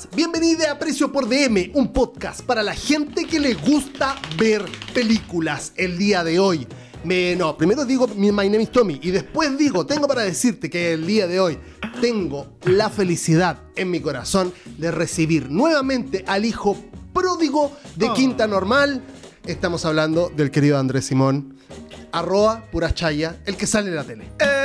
estás? Bienvenida a Precio por DM, un podcast para la gente que le gusta ver películas el día de hoy. Me, no, primero digo mi my name is Tommy y después digo, tengo para decirte que el día de hoy tengo la felicidad en mi corazón de recibir nuevamente al hijo pródigo de Oh. Quinta Normal. Estamos hablando del querido Andrés Simón, arroba pura chaya, el que sale en la tele. Eh.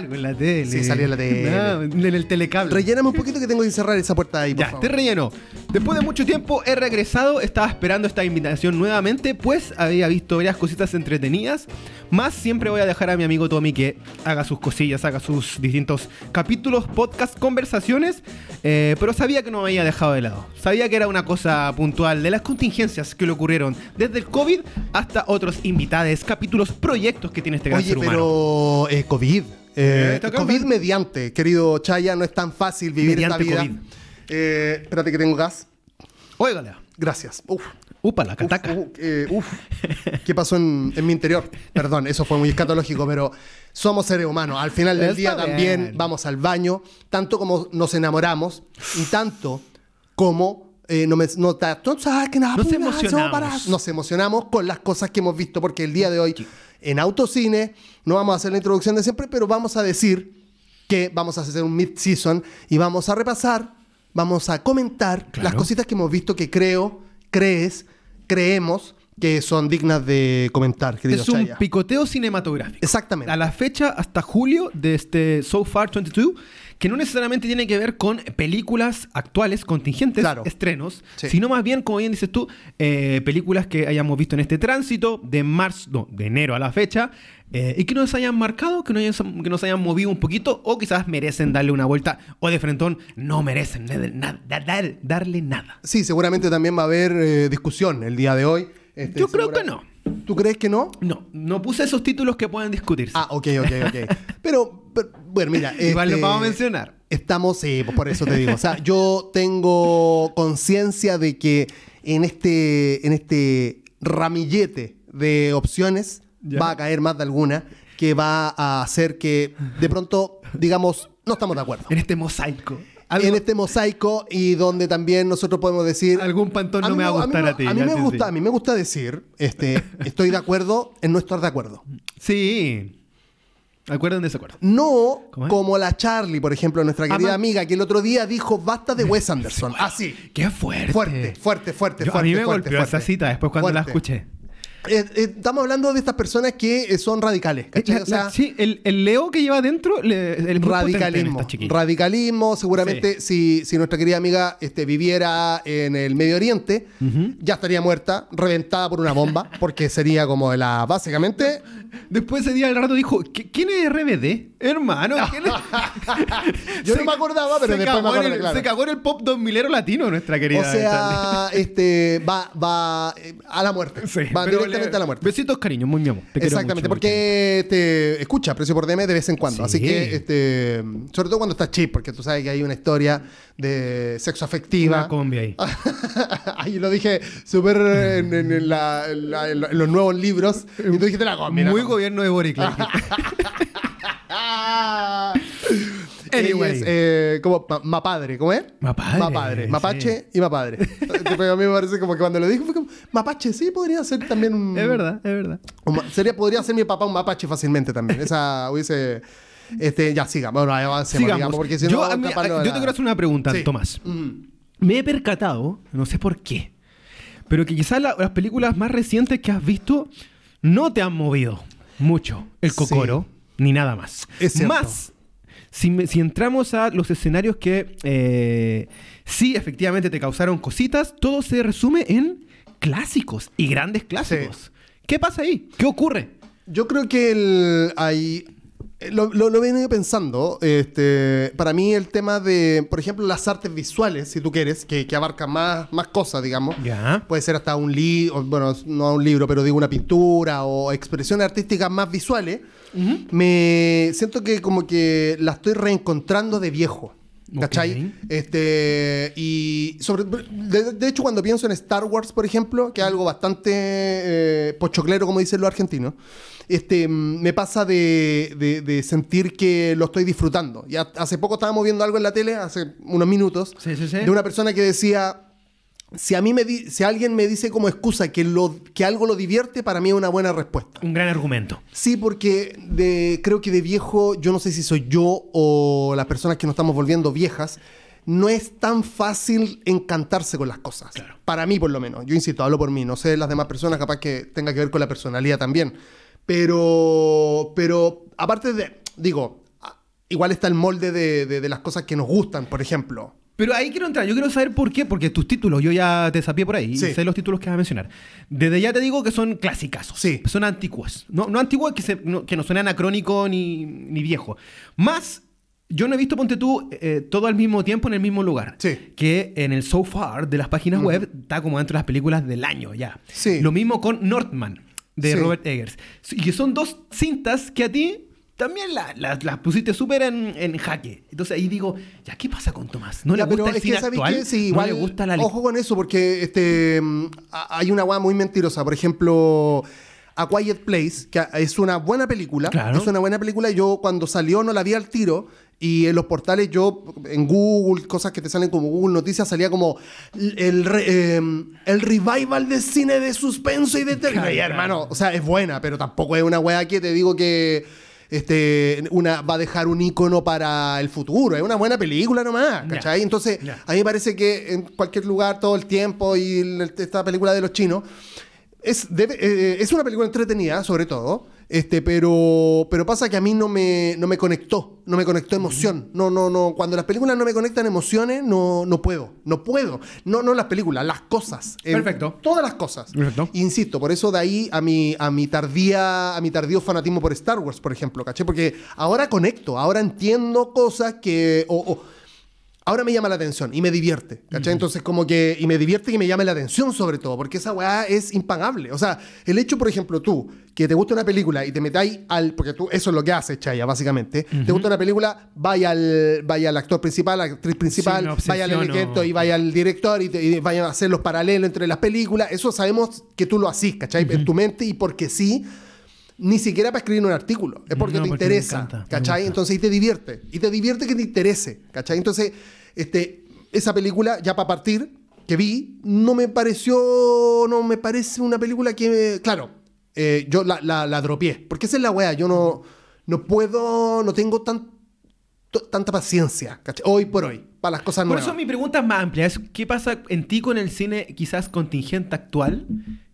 No salgo en la tele. Sí, salí en la tele. No, en el telecable. Relléname un poquito que tengo que cerrar esa puerta ahí, por ya, favor. te relleno. Después de mucho tiempo he regresado, estaba esperando esta invitación nuevamente, pues había visto varias cositas entretenidas. Más siempre voy a dejar a mi amigo Tommy que haga sus cosillas, haga sus distintos capítulos, podcast, conversaciones. eh, pero sabía que no me había dejado de lado. Sabía que era una cosa puntual de las contingencias que le ocurrieron desde el COVID hasta otros invitados, capítulos, proyectos que tiene este gran Oye, ser humano. pero eh, COVID. Eh, acá, COVID mediante, querido Chaya, no es tan fácil vivir Mediante esta vida. COVID. Eh, espérate que tengo gas. Óigale. Gracias. Uf. Upa, la Uf, cataca. uh, eh, uf. ¿Qué pasó en, en mi interior? Perdón, eso fue muy escatológico, pero somos seres humanos. Al final del Está día también vamos al baño, tanto como nos enamoramos y tanto como eh, no me, no ta- Nos emocionamos. Nos emocionamos con las cosas que hemos visto, porque el día de hoy en Autocine no vamos a hacer la introducción de siempre, pero vamos a decir que vamos a hacer un mid-season y vamos a repasar, vamos a comentar Claro. las cositas que hemos visto que creo, crees, creemos que son dignas de comentar, querido Es un Chaya. picoteo cinematográfico. Exactamente. A la fecha, hasta julio de este So Far 22, que no necesariamente tiene que ver con películas actuales, contingentes, Claro. estrenos, Sí. sino más bien, como bien dices tú, eh, películas que hayamos visto en este tránsito de marzo, no, de enero a la fecha, eh, y que nos hayan marcado, que nos hayan, que nos hayan movido un poquito, o quizás merecen darle una vuelta, o de frentón no merecen dar- darle nada. Sí, seguramente también va a haber eh, discusión el día de hoy. Este, Yo creo que no. ¿Tú crees que no? No, no puse esos títulos que pueden discutirse. Ah, ok, ok, ok. Pero, bueno, mira. Igual este, lo vamos a mencionar. Estamos, sí, pues por eso te digo. O sea, yo tengo conciencia de que en este, en este ramillete de opciones Ya. va a caer más de alguna que va a hacer que de pronto, digamos, no estamos de acuerdo. En este mosaico. Algo- En este mosaico y donde también nosotros podemos decir... Algún pantón no me va a gustar a ti, A mí me gusta, a mí me gusta decir, este, estoy de acuerdo en no estar de acuerdo. Sí. Acuerdo en desacuerdo. No como la Charlie, por ejemplo, nuestra querida Ama- amiga, que el otro día dijo basta de Wes Anderson. Así. Qué fuerte. Fuerte, fuerte, fuerte, Yo- fuerte. a mí me fuerte, golpeó fuerte. esa cita después cuando la escuché. Eh, eh, estamos hablando de estas personas que eh, son radicales. La- o sea, la- sí, el, el Leo que lleva adentro el radicalismo. Radicalismo, seguramente si, si nuestra querida amiga este, viviera en el Medio Oriente, ya estaría muerta, reventada por una bomba, porque sería como la, básicamente, Después ese día al rato dijo, "¿Qui- ¿quién es RBD? Hermano, ¿quién es?" yo Se- no me acordaba, pero se después me cagó en acordé, el- claro. Se cagó en el pop 2000 latino nuestra querida. O sea, este, va, va eh, a la muerte. Sí, va directamente le- a la muerte. Besitos, cariño, muy mi amor. Te Exactamente, mucho, porque te escucha precio por DM de vez en cuando. Sí. Así que, este, sobre todo cuando estás chip, porque tú sabes que hay una historia de sexo afectiva. Una combi ahí. Ahí lo dije súper en, en- en la- la- los nuevos libros. Y tú dijiste la combi. la Muy combi. Gobierno de Boric. le dijiste. Anyway. Ella es, eh, como ma, mapadre, ¿cómo es? Mapadre, Mapadre. Mapache y mapadre. Pero a mí me parece como que cuando lo dijo fue como, mapache, sí, podría ser también un... es verdad, es verdad. un ma- sería, podría ser mi papá un mapache fácilmente también. Esa hubiese... Este, ya, sigamos. Bueno, avancemos, Sigamos. digamos, porque si yo, no, a mí- capaz no yo te quiero hacer una pregunta, Sí. Tomás. Mm. Me he percatado, no sé por qué, pero que quizás la- las películas más recientes que has visto no te han movido mucho el Sí. cocoro, ni nada más. Es. Más, si, me- si entramos a los escenarios que eh, sí efectivamente te causaron cositas, todo se resume en clásicos y grandes clásicos. ¿Qué pasa ahí? ¿Qué ocurre? Yo creo que el, hay, lo, lo, lo he venido pensando. Este, para mí el tema de, por ejemplo, las artes visuales, si tú quieres, que, que abarcan más, más cosas, digamos. Puede ser hasta un libro, bueno, no un libro, pero digo una pintura o expresiones artísticas más visuales. Me siento que como que la estoy reencontrando de viejo. ¿Cachai? Este, y sobre, de, de hecho, cuando pienso en Star Wars, por ejemplo, que es algo bastante eh, pochoclero, como dicen los argentinos, este, mm, me pasa de, de- de sentir que lo estoy disfrutando. Ya hace poco estábamos viendo algo en la tele, hace unos minutos, Sí, sí, sí. de una persona que decía, si a mí me di- si alguien me dice como excusa que, lo, que algo lo divierte, para mí es una buena respuesta. Un gran argumento. Sí, porque de, creo que de viejo, yo no sé si soy yo o las personas que nos estamos volviendo viejas, no es tan fácil encantarse con las cosas. Para mí, por lo menos. Yo insisto, hablo por mí. No sé las demás personas, capaz que tenga que ver con la personalidad también. Pero, pero aparte de, digo, igual está el molde de, de- de las cosas que nos gustan, por ejemplo. Pero ahí quiero entrar. Yo quiero saber por qué. Porque tus títulos, yo ya te sapié por ahí. Sí. Sé los títulos que vas a mencionar. Desde ya te digo que son clásicas. Sí. Son antiguas. No, no antiguas que, se- no, que no suene anacrónico ni, ni viejo. Más, yo no he visto, ponte tú, eh, todo al mismo tiempo en el mismo lugar. Sí. Que en el so far de las páginas web está como dentro de las películas del año ya. Sí. Lo mismo con Northman de Sí. Robert Eggers. Y que son dos cintas que a ti también la- la- las pusiste súper en, en jaque. Entonces ahí digo, ya, ¿qué pasa con Tomás? ¿No Ya, le gusta pero el es cine que, ¿sabéis actual? Sí, ¿No igual, le gusta la Ojo con eso, porque este, mm, hay una weá muy mentirosa. Por ejemplo, A Quiet Place, que es una buena película. Claro. Es una buena película. Yo cuando salió no la vi al tiro. Y en los portales yo, en Google, cosas que te salen como Google Noticias, salía como el, re- eh, el revival de cine de suspenso y de terror. Y, hermano, o sea, es buena, pero tampoco es una weá que te digo que este, una, va a dejar un icono para el futuro. Es una buena película nomás. ¿cachai? Entonces, Ya. a mí me parece que en cualquier lugar, todo el tiempo, y el- esta película de los chinos, es, debe- eh, es una película entretenida, sobre todo, este, pero, pero pasa que a mí no me, no me conectó, no me conectó emoción. No, no, no. Cuando las películas no me conectan emociones, no, no puedo, no puedo. No, no las películas, las cosas. Eh, Perfecto. todas las cosas. Perfecto. Insisto, por eso de ahí a mi, a mi tardía, a mi tardío fanatismo por Star Wars, por ejemplo, ¿caché? Porque ahora conecto, ahora entiendo cosas que. o- o- ahora me llama la atención y me divierte, ¿cachai? Entonces, como que. Y me divierte que me llame la atención, sobre todo, porque esa weá es impagable. O sea, el hecho, por ejemplo, tú, que te gusta una película y te metáis al. Porque tú, eso es lo que haces, Chaya, básicamente. Te gusta una película, vaya al, vaya al actor principal, la actriz principal, vaya al elenco y vaya al director y, te, y vayan a hacer los paralelos entre las películas. Eso sabemos que tú lo haces, ¿cachai? En tu mente y porque sí. Ni siquiera para escribir un artículo, es porque No, te porque me interesa, encanta, me ¿cachai? Entonces, y te divierte. Y te divierte que te interese, ¿cachai? Entonces, este, esa película, ya para partir, que vi, no me pareció, no me parece una película que, claro, eh, yo la, la, la dropié. Porque esa es la wea, yo no, no puedo, no tengo tan, tanta paciencia, ¿cachai? Hoy por hoy, para las cosas Por nuevas. eso mi pregunta es más amplia. Es, ¿Qué pasa en ti con el cine quizás contingente actual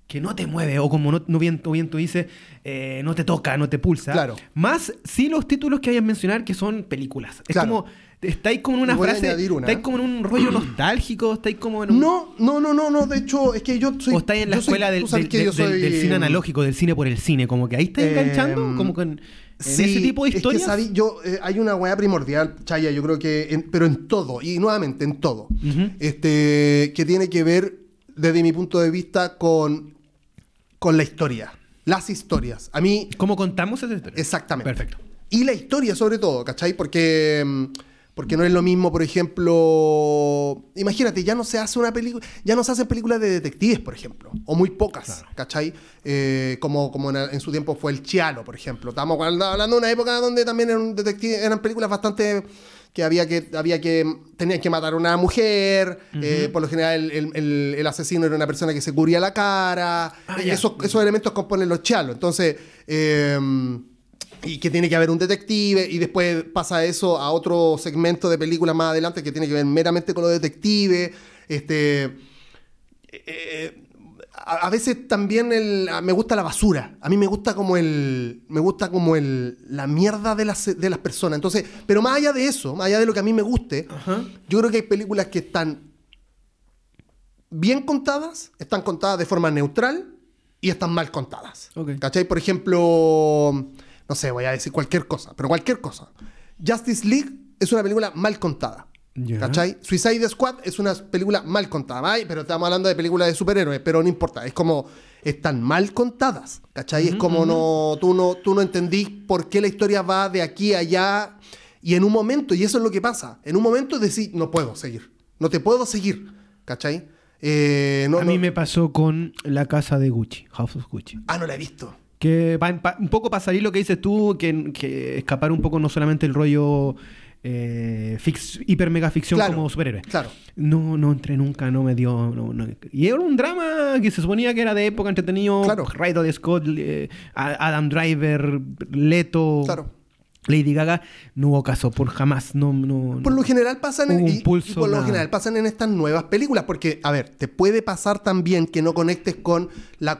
que no te mueve o como no, no bien, bien tú dices, eh, no te toca, no te pulsa? Claro. Más sí los títulos que hay a mencionar que son películas. Es Claro. como, estáis como en una voy frase, una. estáis como en un rollo nostálgico, estáis como en un... No, no, no, no, no, de hecho, es que yo soy... o estáis en la soy- escuela del, soy- cine analógico, del cine por el cine, como que ahí estáis Em, enganchando, como con en Sí, ese tipo de es que, historias. yo, eh, hay una weá primordial, Chaya, yo creo que, en- pero en todo, y nuevamente en todo, este, que tiene que ver, desde mi punto de vista, con, con la historia, las historias. A mí, ¿Cómo contamos esa historia? exactamente. Perfecto. Y la historia, sobre todo, ¿cachai? Porque, mm, porque no es lo mismo, por ejemplo, imagínate, ya no se hace una película, ya no se hacen películas de detectives, por ejemplo, o muy pocas, ¿cachai? Eh, como como en, en su tiempo fue el Chialo, por ejemplo. Estamos hablando de una época donde también eran, detectives, eran películas bastante que había que había que tenían que matar a una mujer eh, por lo general el, el- el- el asesino era una persona que se cubría la cara. Ah, esos, esos elementos componen los chalos entonces eh, y que tiene que haber un detective y después pasa eso a otro segmento de películas más adelante que tiene que ver meramente con los detectives este eh, a, a veces también el, me gusta la basura a mí me gusta como el me gusta como el la mierda de las, de las personas entonces pero más allá de eso más allá de lo que a mí me guste Ajá. yo creo que hay películas que están bien contadas, están contadas de forma neutral y están mal contadas. Ok. ¿Cachai? Por ejemplo, no sé, voy a decir cualquier cosa, pero cualquier cosa. Justice League es una película mal contada. Ya. ¿Cachai? Suicide Squad es una película mal contada. Ay, pero estamos hablando de películas de superhéroes, pero no importa. Es como, están mal contadas. ¿Cachai? es como no tú, no, tú no entendís por qué la historia va de aquí a allá Y en un momento, y eso es lo que pasa, en un momento decís, no puedo seguir, no te puedo seguir, ¿cachai? Eh, no, a mí no- me pasó con la casa de Gucci, House of Gucci. Ah, no la he visto. Que pa- pa- un poco para salir lo que dices tú, que, que escapar un poco no solamente el rollo eh, fix, hiper mega ficción Claro, como superhéroe. Claro. No, no entré nunca, no me dio. no- no. Y era un drama que se suponía que era de época entretenido. Claro. Ridley Scott, eh, Adam Driver, Leto, Claro. Lady Gaga. No hubo caso, por jamás. No, no, Por lo general pasan en, y- por lo general pasan en estas nuevas películas, porque, a ver, te puede pasar también que no conectes con la,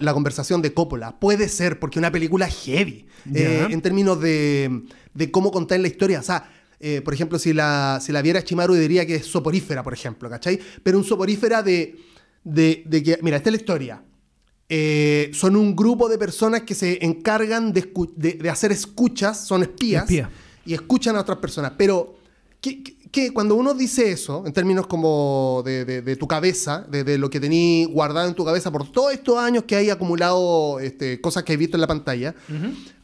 la conversación de Coppola. Puede ser, porque una película heavy, eh, en términos de, de cómo contar la historia. O sea, eh, por ejemplo, si la, si la viera Chimaru diría que es soporífera, por ejemplo, ¿cachai? Pero un soporífera de, de, de que, mira, esta es la historia. Eh, son un grupo de personas que se encargan de, escu- de- de hacer escuchas, son espías, Espía. y escuchan a otras personas. Pero ¿qué- qué- qué? cuando uno dice eso, en términos como de, de- de tu cabeza, de, de lo que tení guardado en tu cabeza por todos estos años que hay acumulado este, cosas que hay visto en la pantalla,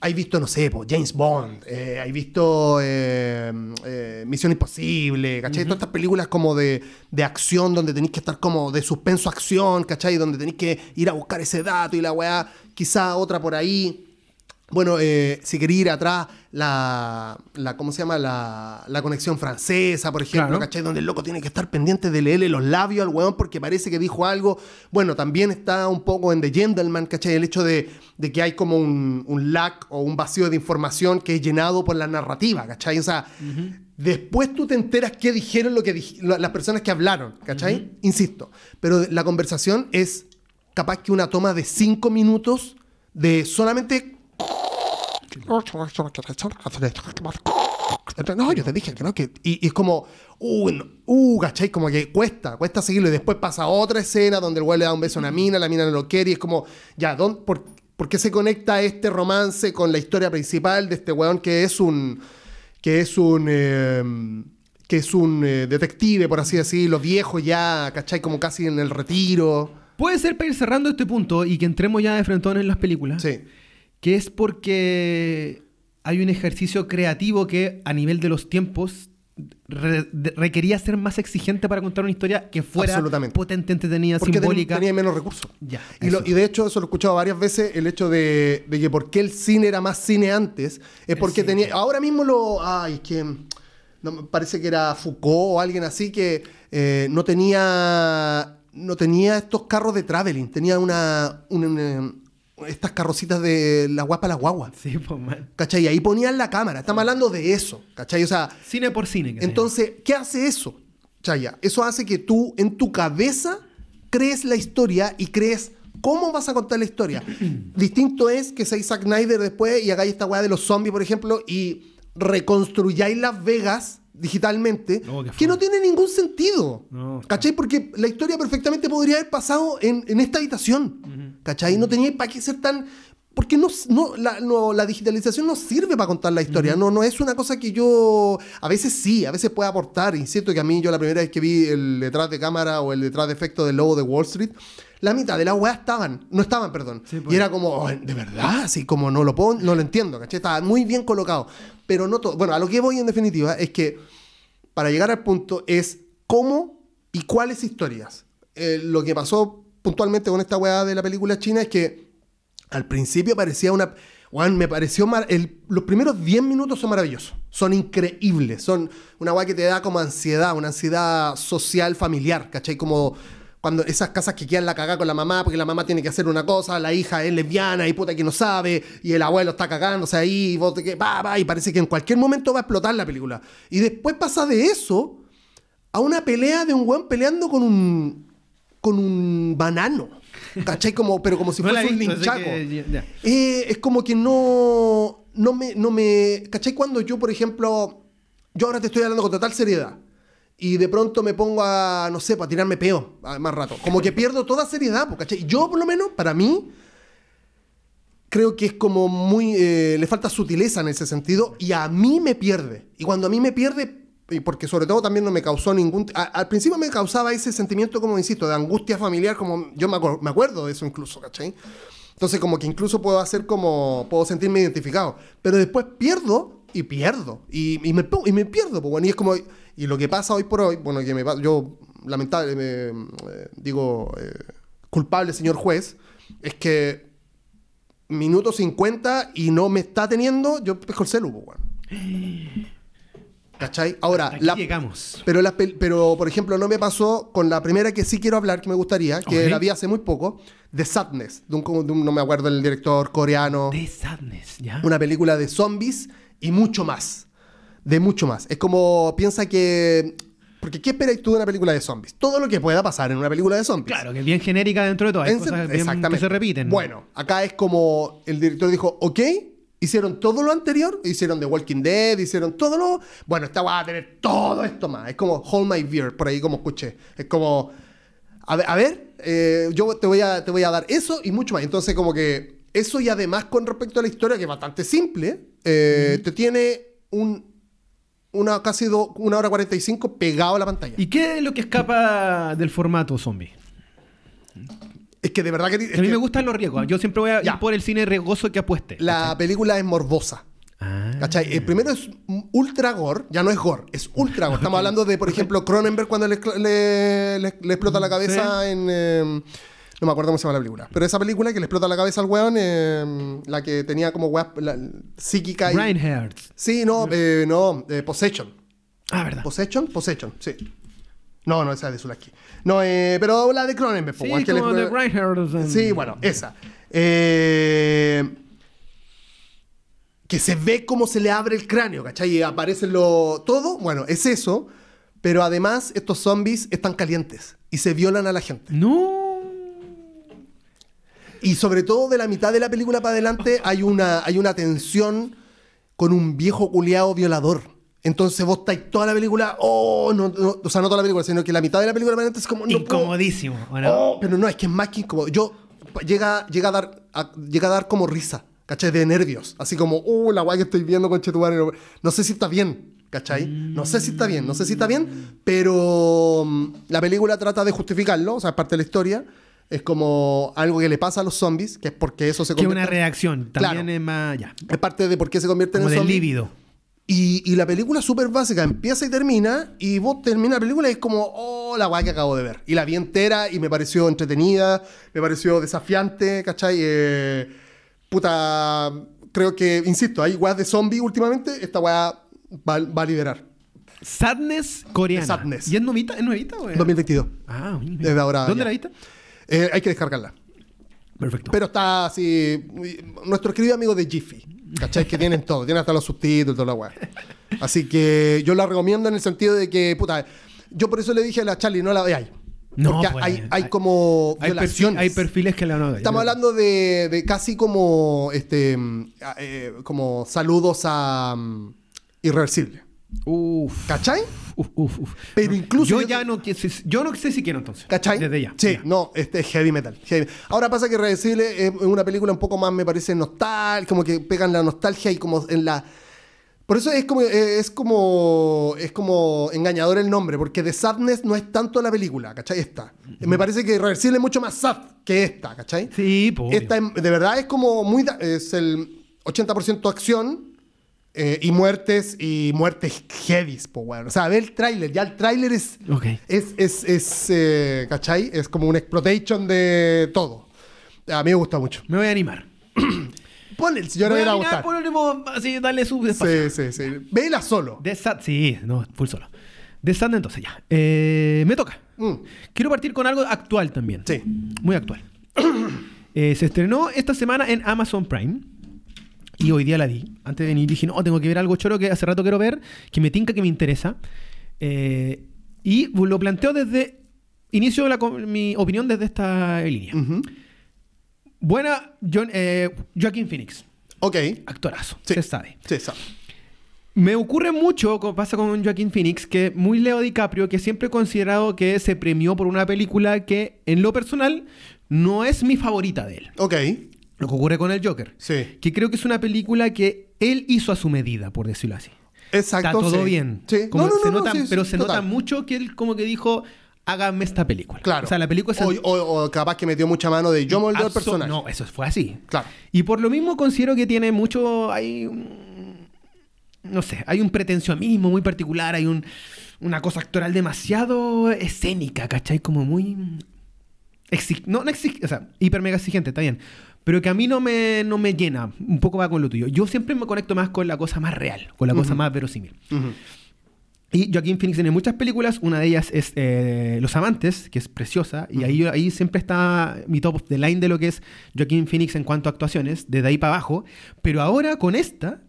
hay visto, no sé, po, James Bond, eh, hay visto eh, eh, Misión Imposible, ¿cachai? Todas estas películas como de, de acción donde tenéis que estar como de suspenso acción, ¿cachai? Donde tenéis que ir a buscar ese dato y la weá, quizá otra por ahí. Bueno, eh, si quería ir atrás, la, la ¿cómo se llama? La, la conexión francesa, por ejemplo, Claro. ¿cachai? Donde el loco tiene que estar pendiente de leerle los labios al weón porque parece que dijo algo. Bueno, también está un poco en The Gentleman, ¿cachai? El hecho de, de que hay como un, un lack o un vacío de información que es llenado por la narrativa, ¿cachai? O sea, después tú te enteras qué dijeron lo que las personas que hablaron, ¿cachai? Insisto, pero la conversación es capaz que una toma de cinco minutos de solamente no, yo te dije que no, que. Y, y es como, uh, no, uh, ¿cachai? Como que cuesta, cuesta seguirlo. Y después pasa otra escena donde el güey le da un beso a una mina, la mina no lo quiere, y es como, ya, ¿dónde- por, por qué se conecta este romance con la historia principal de este weón que es un. que es un. eh, que es un eh, detective, por así decirlo, viejo ya, ¿cachai? Como casi en el retiro. Puede ser para ir cerrando este punto y que entremos ya de frentón en las películas. Sí. Que es porque hay un ejercicio creativo que a nivel de los tiempos re- requería ser más exigente para contar una historia que fuera potente, entretenida, Porque simbólica. tenía menos recursos. Ya, Y, lo- eso. y de hecho, eso lo he escuchado varias veces, el hecho de, de que por qué el cine era más cine antes, es porque tenía... Ahora mismo lo... Ay, que... No, parece que era Foucault o alguien así que eh, no tenía... No tenía estos carros de traveling, tenía una... un- un- estas carrocitas de la guapa las guaguas. Sí, pues man. ¿Cachai? Y ahí ponían la cámara. Estamos hablando de eso. ¿Cachai? O sea, Cine por cine. que entonces, ¿qué hace eso? Chaya, eso hace que tú en tu cabeza crees la historia y crees cómo vas a contar la historia. Distinto es que seáis Zack Snyder después y hagáis esta weá de los zombies, por ejemplo, y reconstruyáis Las Vegas digitalmente, Oh, que no tiene ningún sentido. No. ¿Cachai? Porque la historia perfectamente podría haber pasado en, en esta habitación. ¿Cachai? No tenía para qué ser tan... Porque no, no, la, no, la digitalización no sirve para contar la historia. no, no es una cosa que yo... A veces sí, a veces puede aportar. Y siento que a mí yo la primera vez que vi el detrás de cámara o el detrás de efecto del logo de Wall Street, la mitad de las weas estaban. No estaban, perdón. Sí, pues. Y era como, "Oh, de verdad, así como no lo puedo, no lo entiendo. ¿Cachai? Estaba muy bien colocado. Pero no todo. Bueno, a lo que voy en definitiva es que para llegar al punto es cómo y cuáles historias. Eh, lo que pasó puntualmente con esta weá de la película china es que al principio parecía una... Weón, me pareció... los primeros 10 minutos son maravillosos. Son increíbles. Son una weá que te da como ansiedad, una ansiedad social, familiar, ¿cachai? Como cuando esas casas que quedan la cagada con la mamá porque la mamá tiene que hacer una cosa, la hija es lesbiana y puta que no sabe, y el abuelo está cagándose ahí, y, vos te pa, pa, y parece que en cualquier momento va a explotar la película. Y después pasa de eso a una pelea de un weón peleando con un con un banano. ¿Cachai? Como, pero como si No fuese un visto, linchaco. que. Eh, es como que no, no me, no me... ¿Cachai? Cuando yo, por ejemplo, yo ahora te estoy hablando con total seriedad y de pronto me pongo a, no sé, para tirarme peo más rato. Como que pierdo toda seriedad, ¿cachai? Yo, por lo menos, para mí, creo que es como muy... eh, le falta sutileza en ese sentido y a mí me pierde. Y cuando a mí me pierde, y porque sobre todo también no me causó ningún... a- al principio me causaba ese sentimiento, como insisto, de angustia familiar, como yo me, acuer- me acuerdo de eso incluso, ¿cachai? Entonces como que incluso puedo hacer como... puedo sentirme identificado. Pero después pierdo y pierdo. Y, y me, y me pierdo, pues, bueno, y es como. Y lo que pasa hoy por hoy, bueno, que me yo, lamentable, me, eh, digo, eh, culpable, señor juez, es que minuto 50 y no me está teniendo, yo pesco el celu, pues, bueno. ¿Cachai? Ahora, Aquí la, llegamos. pero, la pero, por ejemplo, no me pasó con la primera que sí quiero hablar, que me gustaría, que Ok. la vi hace muy poco, The Sadness, de un, como de un- no me acuerdo el director coreano, The Sadness, ¿ya? una película de zombies y mucho más. De mucho más. Es como, piensa que... Porque ¿qué esperas tú de una película de zombies? Todo lo que pueda pasar en una película de zombies. Claro, que es bien genérica dentro de todo. Hay En- cosas bien exactamente. que se repiten. Bueno, acá es como el director dijo, ok, hicieron todo lo anterior, hicieron The Walking Dead, hicieron todo lo... Bueno, esta va a tener todo esto más. Es como Hold My Beer, por ahí como escuché. Es como, a ver, a ver, eh, yo te voy, a, te voy a dar eso y mucho más. Entonces como que eso y además con respecto a la historia, que es bastante simple, eh, te tiene un... Una casi do- una hora 45 pegado a la pantalla. ¿Y qué es lo que escapa del formato zombie? Es que de verdad que... a mí que me gustan los riesgos. Yo siempre voy a Ya. ir por el cine riesgoso que apueste. la película es morbosa. Ah. ¿Cachai? El primero es ultra gore, ya no es gore, es ultra gore. Estamos hablando de, por ejemplo, Cronenberg cuando le, le- le- le explota la cabeza en. eh, no me acuerdo cómo se llama la película. Pero esa película que le explota la cabeza al weón, eh, la que tenía como weas la- psíquica Hertz. Sí, no, eh, no, eh, Possession. Ah, verdad. ¿Possession? Possession, sí. No, no, esa es de Zulaki. No, eh, pero la de Cronenberg, Sí, como de Sí, bueno, esa. Eh, que se ve cómo se le abre el cráneo, ¿cachai? Y aparece lo, todo. Bueno, es eso. Pero además, estos zombies están calientes y se violan a la gente. No. Y sobre todo de la mitad de la película para adelante hay una, hay una tensión con un viejo culiado violador. Entonces vos estáis toda la película, oh, no, no, o sea, no toda la película, sino que la mitad de la película es como, no Incomodísimo. Oh, pero no, es que es más que incómodo. Yo llega, llega a dar a- llega a dar como risa, ¿cachai? De nervios. Así como, uh, la guay que estoy viendo con Chetumare. No, sé si está bien, ¿cachai? No sé si está bien, no sé si está bien, pero mm, la película trata de justificarlo, o sea, es parte de la historia. Es como algo que le pasa a los zombies, que es porque eso se que convierte. una reacción. También Claro. es más. Ya. Es parte de por qué se convierten Como en del zombies. líbido. Y, y la película es súper básica, empieza y termina, y vos terminas la película y es como, oh, la guay que acabo de ver. Y la vi entera y me pareció entretenida, me pareció desafiante, ¿cachai? Eh, puta, creo que, insisto, hay guayas de zombie últimamente, esta guay va, va a liderar. Sadness coreana. Sadness. ¿Y es nuevita? ¿Es nuevita? o es- 2022. Ah. Desde ahora ¿Dónde ya. la viste? Eh, hay que descargarla. Perfecto. Pero está así, nuestro querido amigo de Jiffy, ¿cachai? Que tienen todo, tienen hasta los subtítulos toda la guay. Así que yo la recomiendo en el sentido de que, puta, yo por eso le dije a la Charlie, no la veáis. No, Porque pues, hay, hay como hay, perfil- violaciones. hay perfiles que la no. Estamos hablando de, de casi como este mm, eh, como saludos a mm, irreversible. Uf. ¿Cachai? Uf, uf, uf. Pero incluso Yo yo- ya no yo no sé si quiero entonces. ¿Cachai? Desde ya. Sí, Ya. no, este es heavy metal. heavy- Ahora pasa que Irreversible es una película un poco más, me parece, nostal, como que pegan la nostalgia y como en la. Por eso es como, eh, es como, es como engañador el nombre, porque The Sadness no es tanto la película, ¿cachai? Esta. Me parece que Irreversible es mucho más sad que esta, ¿cachai? Sí, pues. Esta de verdad es como muy. Es el 80% acción eh, y muertes y muertes heavies, po, weón. O sea, ve el tráiler, ya el tráiler es. Ok. Es, es, es eh, ¿cachai? Es como una exploitation de todo. A mí me gusta mucho. Me voy a animar. Ponle, el señor Voy a gustar. último, así, darle su espacio. Sí, sí, sí. Vela solo. De sí, no, full solo. De Sad entonces ya. Eh, me toca. Mm, Quiero partir con algo actual también. Sí. Muy actual. Se estrenó esta semana en Amazon Prime. Y hoy día la vi. Antes de venir dije, no, tengo que ver algo choro que hace rato quiero ver, que me tinca, que me interesa. Eh, y lo planteo desde... Inicio la mi opinión desde esta línea. Buena John, eh, Joaquin Phoenix. Ok. Actorazo. Sí. Se sabe. Sí, sabe. Me ocurre mucho, como pasa con Joaquin Phoenix, que muy Leo DiCaprio, que siempre he considerado que se premió por una película que, en lo personal, no es mi favorita de él. Ok. Lo que ocurre con el Joker. Sí. Que creo que es una película que él hizo a su medida, por decirlo así. Exacto. Está todo sí. bien. Sí. Como No, no, se nota- pero se total. nota mucho que él como que dijo, hágame esta película. Claro. O sea, la película es... o, o- o capaz que metió mucha mano de yo moldeo el personaje. No, eso fue así. Claro. Y por lo mismo considero que tiene mucho... Hay no sé, hay un pretensionismo muy particular, hay un, una cosa actoral demasiado escénica, ¿cachai? Como muy... no, no exi- o sea, hiper mega exigente, está bien. Pero que a mí no me, no me llena. Un poco va con lo tuyo. Yo siempre me conecto más con la cosa más real, con la cosa más verosímil. Y Joaquín Phoenix tiene muchas películas, una de ellas es eh, Los Amantes, que es preciosa, y ahí, ahí siempre está mi top of the line de lo que es Joaquín Phoenix en cuanto a actuaciones, desde ahí para abajo, pero ahora con esta,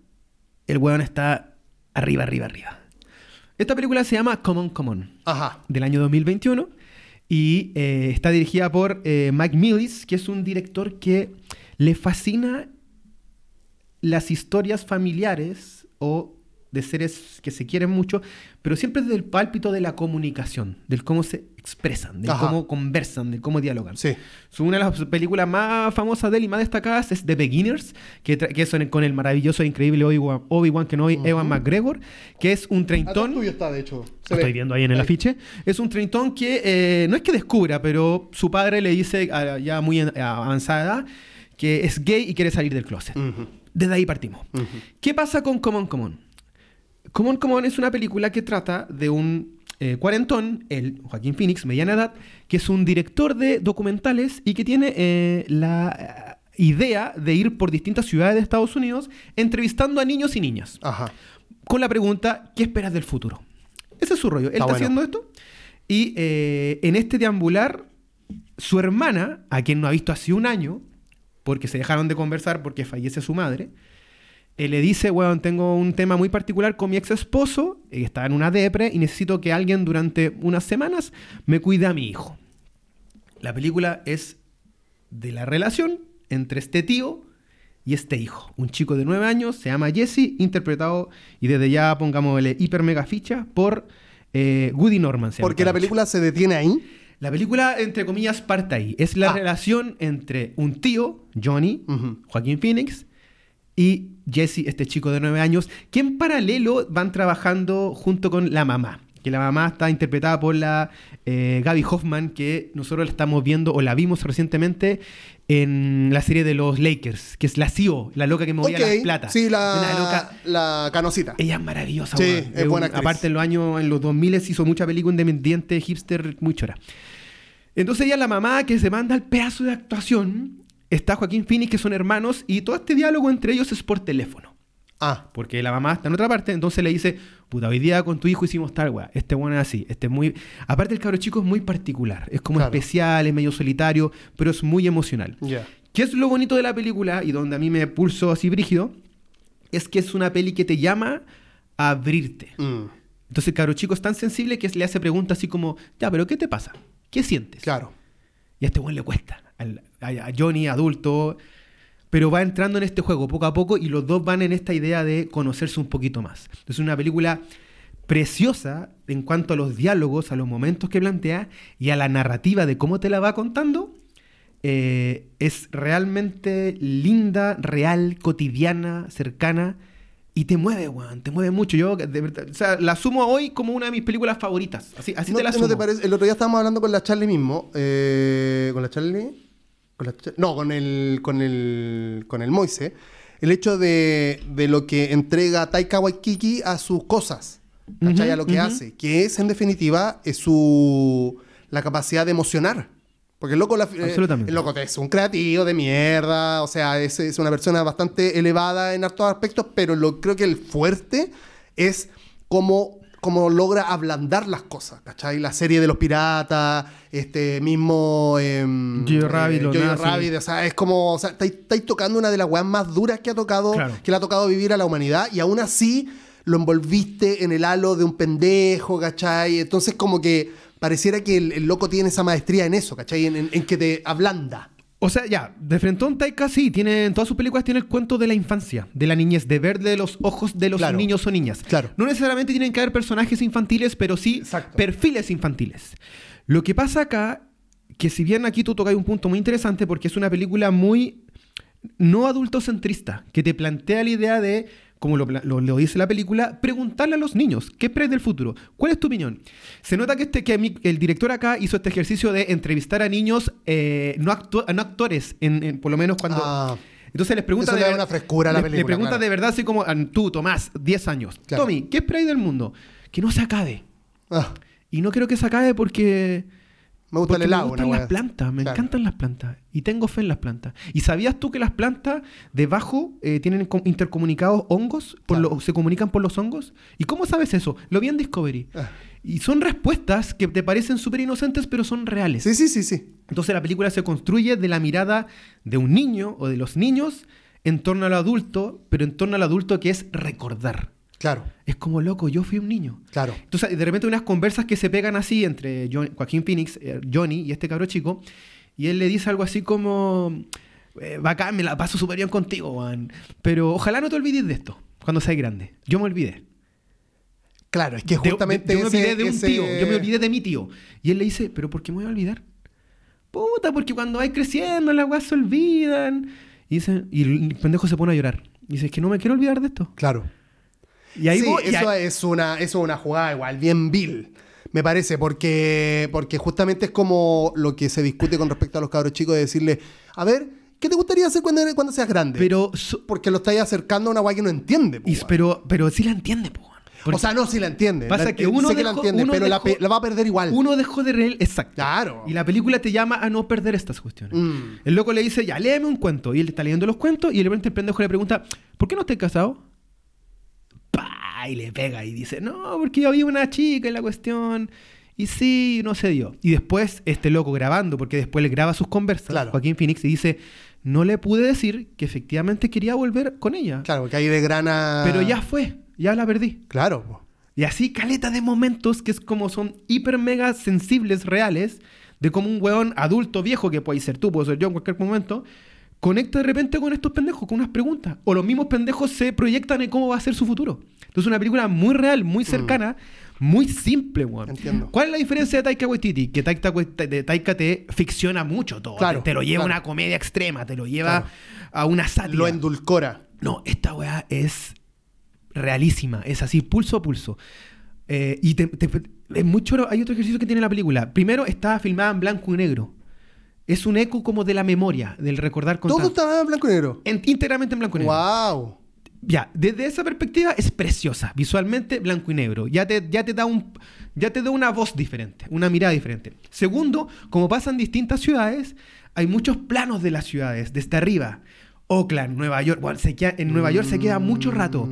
el weón está arriba, arriba, arriba. Esta película se llama Common Common, Ajá. del año 2021, y eh, está dirigida por eh, Mike Millis, que es un director que le fascina las historias familiares o de seres que se quieren mucho, pero siempre desde el pálpito de la comunicación, del cómo se expresan, del Ajá. cómo conversan, del cómo dialogan. Sí. Una de las películas más famosas de él y más destacadas es The Beginners, que, que es en- con el maravilloso e increíble Obi-Wan Obi-Wan Kenobi, Ewan McGregor, que es un treintón. tuyo está, de hecho. Se estoy viendo ahí en el Ahí. afiche. Es un treintón que eh, no es que descubra, pero su padre le dice a ya muy avanzada edad que es gay y quiere salir del closet. Desde ahí partimos. ¿Qué pasa con Common Common? Common Common es una película que trata de un eh, cuarentón, el Joaquín Phoenix, mediana edad, que es un director de documentales y que tiene eh, la eh, idea de ir por distintas ciudades de Estados Unidos entrevistando a niños y niñas Ajá. con la pregunta, ¿qué esperas del futuro? Ese es su rollo. Él Está está bueno. haciendo esto y eh, en este deambular, su hermana, a quien no ha visto hace un año, porque se dejaron de conversar porque fallece su madre, eh, le dice, weón, tengo un tema muy particular con mi ex esposo, eh, está en una depre y necesito que alguien durante unas semanas me cuide a mi hijo. La película es de la relación entre este tío y este hijo. Un chico de 9 años, se llama Jesse, interpretado, y desde ya pongámosle hiper mega ficha, por eh, Woody Norman. Porque la película se detiene ahí. La película, entre comillas, parte ahí. Es la Ah. relación entre un tío, Johnny. Joaquín Phoenix, y Jesse, este chico de 9 años, que en paralelo van trabajando junto con la mamá. Que la mamá está interpretada por la eh, Gaby Hoffman, que nosotros la estamos viendo o la vimos recientemente en la serie de los Lakers, que es la CEO, la loca que movía Ok. las plata. Sí, la, loca- la canosita. ella es maravillosa, Sí, es un- buena actriz. Aparte, en los años, en los 2000 hizo mucha película independiente, hipster, muy chora. Entonces ella, la mamá que se manda el pedazo de actuación, está Joaquín Phoenix, que son hermanos, y todo este diálogo entre ellos es por teléfono. Ah, Porque la mamá está en otra parte, entonces le dice, puta, hoy día con tu hijo hicimos tal, weá. Este bueno es así, este es muy... Aparte el cabro chico es muy particular, es como Claro. especial, es medio solitario, pero es muy emocional. ya. ¿Qué es lo bonito de la película y donde a mí me pulso así brígido? Es que es una peli que te llama a abrirte. Mm, Entonces el cabro chico es tan sensible que le hace preguntas así como, ya, pero ¿qué te pasa? ¿Qué sientes? claro. Y a este buen le cuesta. Al- a, a Johnny, adulto. Pero va entrando en este juego poco a poco y los dos van en esta idea de conocerse un poquito más. Es una película preciosa en cuanto a los diálogos, a los momentos que plantea y a la narrativa de cómo te la va contando. Eh, es realmente linda, real, cotidiana, cercana y te mueve, weón, te mueve mucho. Yo, de verdad, o sea, la asumo hoy como una de mis películas favoritas. Así, así ¿No, te la no asumo. te parece? El otro día estábamos hablando con la Charlie mismo. eh, ¿Con la Charlie? ¿Con la Char- no, con el, con el, con el Moise. El hecho de, de lo que entrega Taika Waititi a sus cosas. ¿Cachai? Ujú, a lo que hace. Que es, en definitiva, es su... La capacidad de emocionar. Porque el loco, la- eh, Absolutamente. el loco es un creativo de mierda. O sea, es, es una persona bastante elevada en hartos aspectos. Pero lo, creo que el fuerte es cómo, cómo logra ablandar las cosas, ¿cachai? La serie de los piratas, este mismo... em, Jojo Rabbit, o sea, es como... O sea, estáis, estáis tocando una de las weas más duras que ha tocado, Claro. que le ha tocado vivir a la humanidad, y aún así lo envolviste en el halo de un pendejo, ¿cachai? Entonces como que pareciera que el, el loco tiene esa maestría en eso, ¿cachai? En, en- en que te ablanda. O sea, ya, de Frentón Taika sí, tiene, en todas sus películas tiene el cuento de la infancia, de la niñez, de ver de los ojos de los Claro. niños o niñas. Claro. No necesariamente tienen que haber personajes infantiles, pero sí Exacto. perfiles infantiles. Lo que pasa acá, que si bien aquí tú tocas un punto muy interesante, porque es una película muy no adultocentrista, que te plantea la idea de, como lo, pla- lo- lo dice la película, preguntarle a los niños, ¿qué esperas del futuro? ¿Cuál es tu opinión? Se nota que, este, que mi- el director acá hizo este ejercicio de entrevistar a niños, eh, no, actu- no actores, en, en- por lo menos cuando... Ah, Entonces les pregunta Eso le da una frescura a la le- Le película, pregunta claro. de verdad, así como ah, tú, Tomás, 10 años. Claro. Tommy, ¿qué esperáis del mundo? Que no se acabe. Ah, Y no quiero que se acabe porque. Me gusta el helado. me gustan una las plantas, me Claro. encantan las plantas. Y tengo fe en las plantas. ¿Y sabías tú que las plantas debajo eh, tienen com- intercomunicados hongos? Por Claro. lo- se comunican por los hongos. ¿Y cómo sabes eso? Lo vi en Discovery. Ah. Y son respuestas que te parecen súper inocentes, pero son reales. Sí, sí, sí, sí. Entonces la película se construye de la mirada de un niño o de los niños en torno al adulto, pero en torno al adulto que es recordar. Claro, Es como loco, yo fui un niño. claro. Entonces, de repente, unas conversas que se pegan así entre Jo- Joaquín Phoenix, eh, Johnny y este cabro chico, y él le dice algo así como: eh, Bacán, me la paso súper bien contigo, Juan. Pero ojalá no te olvides de esto cuando seas grande. Yo me olvidé. Claro, es que De- justamente de- yo me olvidé de un ese- tío, yo me olvidé de mi tío. Y él le dice: ¿Pero por qué me voy a olvidar? Puta, porque cuando vais creciendo las weas se olvidan. Y, dice, y el pendejo se pone a llorar. Y dice: Es que no me quiero olvidar de esto. Claro. Y ahí sí, voy- y eso, ahí- es una, eso es una jugada igual, bien vil, me parece, porque, porque justamente es como lo que se discute con respecto a los cabros chicos de decirle, a ver, ¿qué te gustaría hacer cuando, cuando seas grande? pero, so- porque lo estáis acercando a una guay que no entiende. y- pero, pero sí la entiende, po, o sea, no, si la entiende. Pasa La- que uno sé que la dejó- entiende, uno pero la, dejó- pe- la va a perder igual. Uno dejó de reír, exacto. Claro. Y la película te llama a no perder estas cuestiones. Mm. El loco le dice, ya, léeme un cuento. Y él está leyendo los cuentos y de repente el pendejo le pregunta, ¿por qué no estás casado? Y le pega y dice, no, porque yo había una chica en la cuestión. Y sí, no se dio. Y después este loco grabando, porque después le graba sus conversas, Claro. Joaquín Phoenix, y dice, no le pude decir que efectivamente quería volver con ella. Claro, porque ahí de grana... Pero ya fue, ya la perdí. Claro. po. Y así caleta de momentos que es como son hiper mega sensibles, reales, de como un weón adulto viejo, que puede ser tú, puede ser yo en cualquier momento, conecta de repente con estos pendejos, con unas preguntas. O los mismos pendejos se proyectan en cómo va a ser su futuro. Entonces una película muy real, muy cercana, muy simple, weón. Entiendo. ¿Cuál es la diferencia de Taika Waititi? Que Taika, Taika te ficciona mucho todo. Claro, te, te lo lleva a claro. una comedia extrema, te lo lleva Claro. a una sátira. Lo endulcora. No, esta weá es realísima, es así, pulso a pulso. Eh, y te, te- es muy choro. Hay otro ejercicio que tiene la película. Primero, está filmada en blanco y negro. Es un eco como de la memoria, del recordar Todo constante. está en blanco y negro. En- íntegramente en blanco y negro. Wow. Ya, desde esa perspectiva es preciosa, visualmente blanco y negro. Ya te, ya te da un ya te da una voz diferente, una mirada diferente. Segundo, como pasa en distintas ciudades, hay muchos planos de las ciudades, desde arriba. Oakland, Nueva York, bueno, se queda- en Nueva York se queda mucho rato.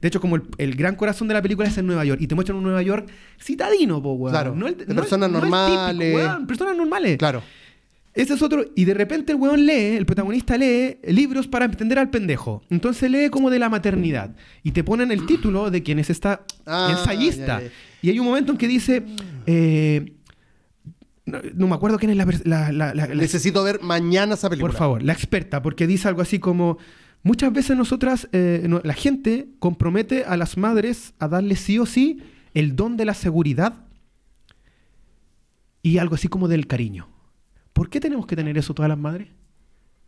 De hecho, como el, el gran corazón de la película es en Nueva York, y te muestran un Nueva York citadino, po, weón. Claro, el- de personas el típico, normales. weón, personas normales. Claro. Ese es otro. Y de repente el weón lee, el protagonista lee libros para entender al pendejo. Entonces lee como de la maternidad. Y te ponen el título de quién es esta Ah, ensayista. ya, ya. Y hay un momento en que dice. eh, no, no me acuerdo quién es la, pers- la- la- la- la- Necesito ver mañana esa película. Por favor, la experta, porque dice algo así como. Muchas veces nosotras, eh, no- la gente compromete a las madres a darle sí o sí el don de la seguridad y algo así como del cariño. ¿Por qué tenemos que tener eso todas las madres?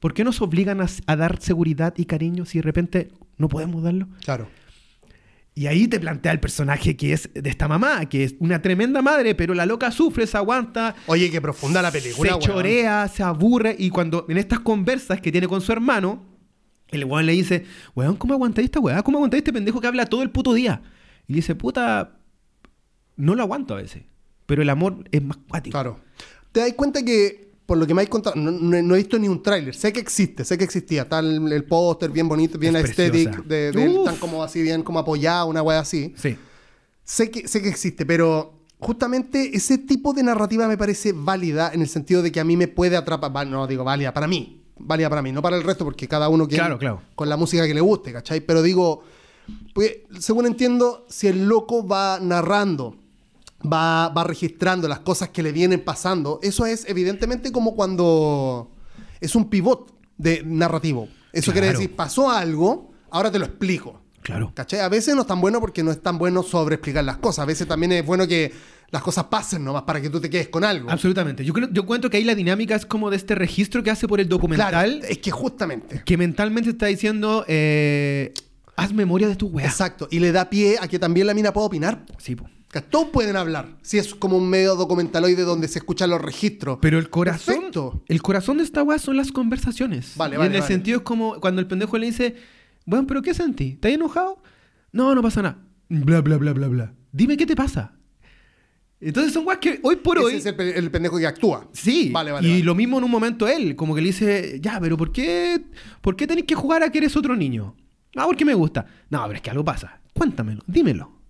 ¿Por qué nos obligan a, a dar seguridad y cariño si de repente no podemos darlo? Claro. Y ahí te plantea el personaje que es de esta mamá, que es una tremenda madre, pero la loca sufre, se aguanta, Oye, qué profunda la película, se weón. chorea, se aburre y cuando en estas conversas que tiene con su hermano, el weón le dice, weón, ¿cómo aguantáis esta weá? ¿Cómo aguantáis este pendejo que habla todo el puto día? Y dice, puta, no lo aguanto a veces, pero el amor es más cuático. Claro. Te das cuenta que, por lo que me habéis contado, no, no- no he visto ni un tráiler. Sé que existe, sé que existía. Está el, póster bien bonito, bien Es aesthetic, de, de- tan como así, bien como apoyado, una wea así. Sí. Sé que, sé que existe, pero justamente ese tipo de narrativa me parece válida en el sentido de que a mí me puede atrapar. No digo válida para mí, válida para mí, no para el resto, porque cada uno quiere Claro, claro. con la música que le guste, ¿cachai? Pero digo, pues, según entiendo, si el loco va narrando, va, va registrando las cosas que le vienen pasando, eso es evidentemente como cuando es un pivot de narrativo. Eso quiere decir, pasó algo, ahora te lo explico. Claro. ¿Cachai? A veces no es tan bueno porque no es tan bueno sobre explicar las cosas. A veces también es bueno que las cosas pasen nomás para que tú te quedes con algo. Absolutamente. Yo, creo, yo cuento que ahí la dinámica es como de este registro que hace por el documental, Claro, es que justamente. que mentalmente está diciendo, eh, haz memoria de tu weá. Exacto. Y le da pie a que también la mina pueda opinar. Sí, po. Todos pueden hablar. Si es como un medio documentaloide donde se escuchan los registros. Pero el corazón. Perfecto. El corazón de esta weá son las conversaciones. Vale, Y vale, En el vale. sentido es como cuando el pendejo le dice, bueno, pero ¿qué sentí? ¿Estás enojado? No, no pasa nada. Bla, bla, bla, bla, bla. Dime qué te pasa. Entonces son weas que hoy por Ese hoy. es el, pe- el pendejo que actúa. Sí, Vale, vale. y vale. lo mismo en un momento él, como que le dice, ya, pero ¿por qué, ¿por qué tenés que jugar a que eres otro niño? Ah, porque me gusta. No, pero es que algo pasa. Cuéntamelo, dímelo.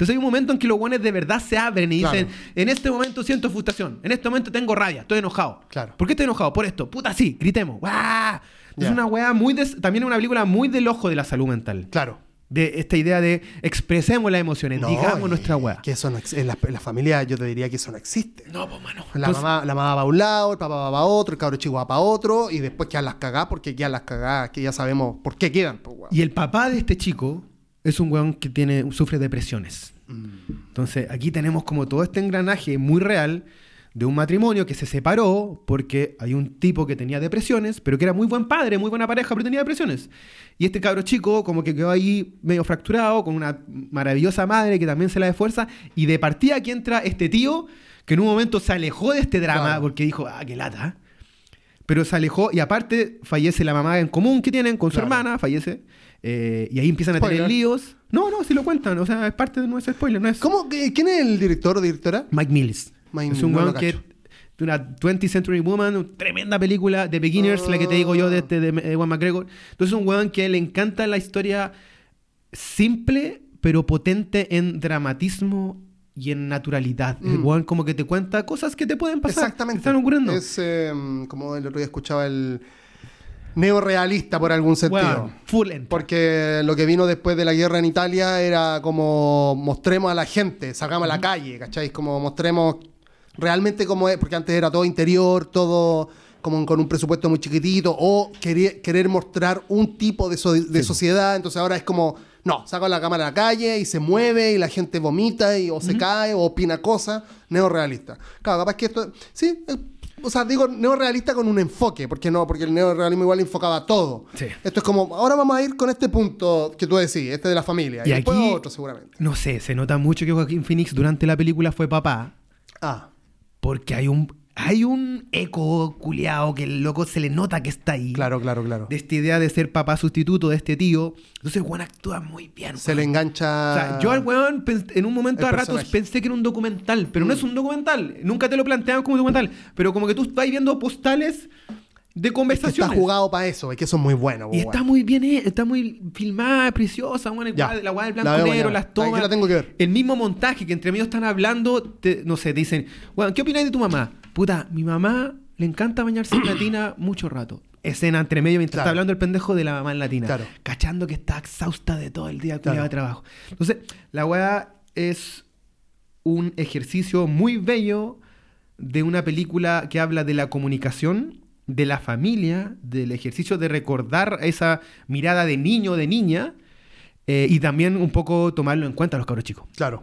Entonces hay un momento en que los buenos de verdad se abren y Claro. dicen, en este momento siento frustración, en este momento tengo rabia, estoy enojado. Claro. ¿Por qué estoy enojado? Por esto. Puta, sí, gritemos. ¡Guau! Es Ya. una weá muy... des- también es una película muy del ojo de la salud mental. Claro. De esta idea de expresemos las emociones, No, digamos nuestra weá. Que eso no en, la, en la familia yo te diría que eso no existe. No, pues, mano. La, Entonces- mamá, la mamá va a un lado, el papá va para otro, el cabro chico va para otro, y después quedan las cagadas porque quedan las cagadas que ya sabemos por qué quedan. pues. Y el papá de este chico es un weón que tiene, sufre depresiones. Entonces, aquí tenemos como todo este engranaje muy real de un matrimonio que se separó porque hay un tipo que tenía depresiones, pero que era muy buen padre, muy buena pareja, pero tenía depresiones. Y este cabro chico como que quedó ahí medio fracturado con una maravillosa madre que también se la de fuerza. Y de partida aquí entra este tío que en un momento se alejó de este drama Claro. porque dijo, ah, qué lata. Pero se alejó y aparte fallece la mamá en común que tienen con su Claro. hermana, fallece. Eh, y ahí empiezan a tener líos. No, no, si lo cuentan. O sea, es parte de nuestro spoiler. No es ¿Cómo, ¿Quién es el director o directora? Mike Mills. Mike- es un no que una 20th Century Woman, tremenda película de Beginners, la que te digo yo de este de Ewan McGregor. Entonces es un weón que le encanta la historia simple pero potente en dramatismo y en naturalidad. El Mm. weón como que te cuenta cosas que te pueden pasar. Exactamente. que están ocurriendo. Es eh, como el otro día escuchaba el neorealista por algún sentido. Weón, full. Porque lo que vino después de la guerra en Italia era como mostremos a la gente, salgamos a la calle, ¿cacháis? Como mostremos realmente cómo es, porque antes era todo interior, todo como con un presupuesto muy chiquitito, o querer, querer mostrar un tipo de, so- de sociedad, entonces ahora es como, no, saco la cámara a la calle y se mueve y la gente vomita y, o se cae o opina cosas, neorealista. Claro, capaz que esto, sí, o sea, digo neorealista con un enfoque, porque no, porque el neorealismo igual enfocaba todo. Sí. Esto es como, ahora vamos a ir con este punto que tú decís, este de la familia, y, Y después aquí- otro seguramente. No sé, se nota mucho que Joaquín Phoenix durante la película fue papá. Ah, Porque hay un, hay un eco culiao que el loco se le nota que está ahí. claro, claro, claro. De esta idea de ser papá sustituto de este tío. Entonces, Juan actúa muy bien. Se weón. le engancha... O sea, yo al weón en un momento el a ratos pensé que era un documental, pero no es un documental. Nunca te lo planteaban como un documental. Pero como que tú estás viendo postales de que conversaciones. está jugado para eso, es que eso es muy bueno. Y está weón. muy bien, está muy filmada, preciosa, bueno, el la del La blanco veo negro, las tomas. Aquí la tengo que ver. El mismo montaje que entre medio están hablando, te- no sé, te dicen, bueno, ¿qué opináis de tu mamá? Puta, mi mamá le encanta bañarse en latina mucho rato. Escena entre medio mientras Claro. está hablando el pendejo de la mamá en latina. Claro. Cachando que está exhausta de todo el día culiao Claro. de trabajo. Entonces, la weá es un ejercicio muy bello de una película que habla de la comunicación, de la familia, del ejercicio de recordar esa mirada de niño, de niña, eh, y también un poco tomarlo en cuenta a los cabros chicos. Claro.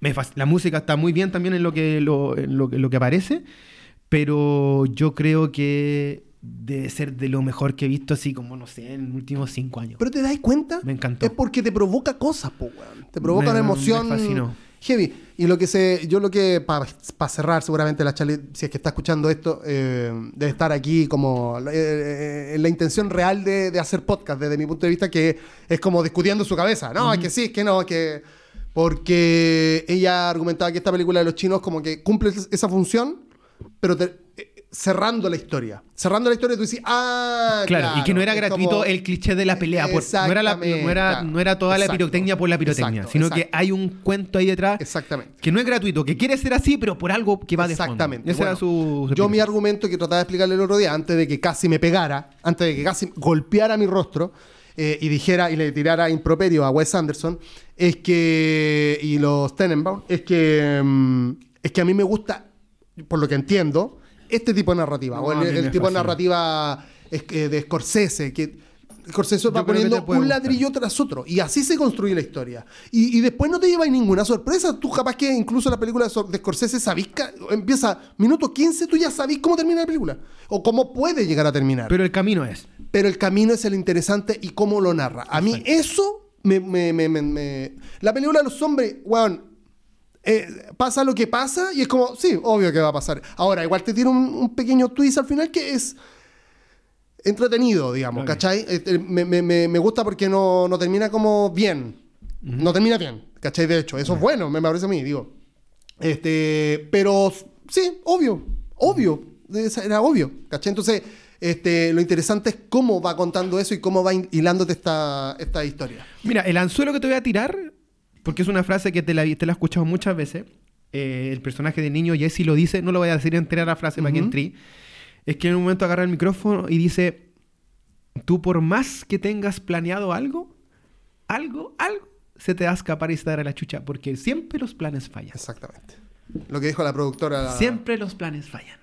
Me la música está muy bien también en lo que, lo, en lo, que- lo que aparece, pero yo creo que debe ser de lo mejor que he visto así como, no sé, en los últimos cinco años. Pero te das cuenta, Me encantó. es porque te provoca cosas, po, weón. Te provoca Me- una emoción me fascinó. heavy. Y lo que se, yo lo que, para cerrar seguramente la charla, si es que está escuchando esto, eh, debe estar aquí como eh, eh, en la intención real de, de hacer podcast, desde mi punto de vista, que es como discutiendo su cabeza. No, es que sí, es que no, es que... Porque ella argumentaba que esta película de los chinos como que cumple esa función, pero te- eh, cerrando la historia. Cerrando la historia tú dices, ah, Claro, y que no era gratuito como- el cliché de la pelea. por- no, era la- no, era, Exactamente, no era toda la pirotecnia por la pirotecnia, exacto, sino que hay un cuento ahí detrás Exactamente. que no es gratuito, que quiere ser así, pero por algo que va de fondo. Exactamente. Ese era su, su yo mi argumento que trataba de explicarle el otro día, antes de que casi me pegara, antes de que casi golpeara mi rostro eh, y dijera y le tirara improperio a Wes Anderson, es que, y los Tenenbaum, es que, mm, es que a mí me gusta, por lo que entiendo, este tipo de narrativa, No, o el, el tipo de narrativa de Scorsese, que Scorsese va poniendo un ladrillo tras otro. Y así se construye la historia. Y, y después no te lleva ninguna sorpresa. Tú capaz que incluso la película de Scorsese sabís que empieza minuto 15, tú ya sabís cómo termina la película. O cómo puede llegar a terminar. Pero el camino es. El camino es el interesante y cómo lo narra. A mí eso me... me- me- me- La película de los hombres, weón, eh, pasa lo que pasa y es como, sí, obvio que va a pasar. Ahora, igual te tiene un, un pequeño twist al final que es entretenido, digamos, Ok. ¿cachai? Este, me, me- gusta porque no, no termina como bien. No termina bien, ¿cachai? De hecho, eso es bueno, me parece a mí, digo. Este, pero sí, obvio, obvio, era obvio, ¿cachai? Entonces, este, lo interesante es cómo va contando eso y cómo va hilándote esta, esta historia. Mira, el anzuelo que te voy a tirar, porque es una frase que te la, te la he escuchado muchas veces. eh, el personaje de niño Jesse lo dice, no lo voy a decir entera la frase para que Ujú. entre. Es que en un momento agarra el micrófono y dice: Tú, por más que tengas planeado algo, algo, algo, se te va a escapar y se te dará la chucha, porque siempre los planes fallan. Exactamente. Lo que dijo la productora Siempre los planes fallan.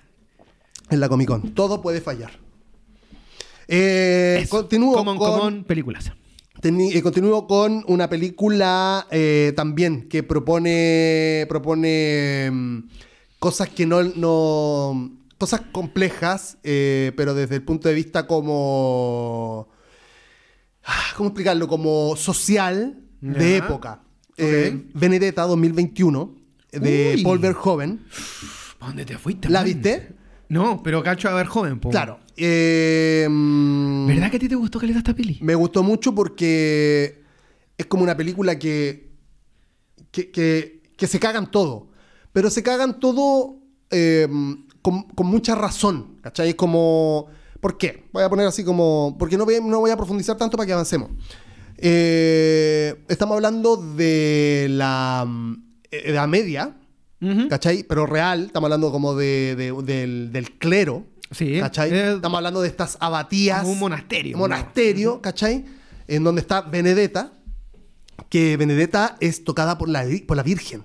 en la Comic Con. Todo puede fallar. Eh, continúo Common, con... common, películas. Eh, continúo con una película eh, también que propone propone mm, cosas que no, no cosas complejas pero desde el punto de vista como ah, cómo explicarlo como social de época Eh, Benedetta 2021 de Uy. Paul Verhoeven ¿A dónde te fuiste? ¿la man? viste? No, pero cacho a ver joven, po. claro Eh, mm, ¿Verdad que a ti te gustó Caleta esta peli? Me gustó mucho porque es como una película que, que, que- que se cagan todo. Pero se cagan todo eh, con, con mucha razón. ¿Cachai? Es como... ¿Por qué? Voy a poner así como... Porque no voy, no voy a profundizar tanto para que avancemos. Eh, estamos hablando de la mm, Edad Media, ¿cachai? Pero real. Estamos hablando como de, de- del, del clero. Sí. ¿Cachai? Eh, Estamos hablando de estas abatías. un monasterio. Monasterio, ¿cachai? En donde está Benedetta. Que Benedetta es tocada por la, por la Virgen.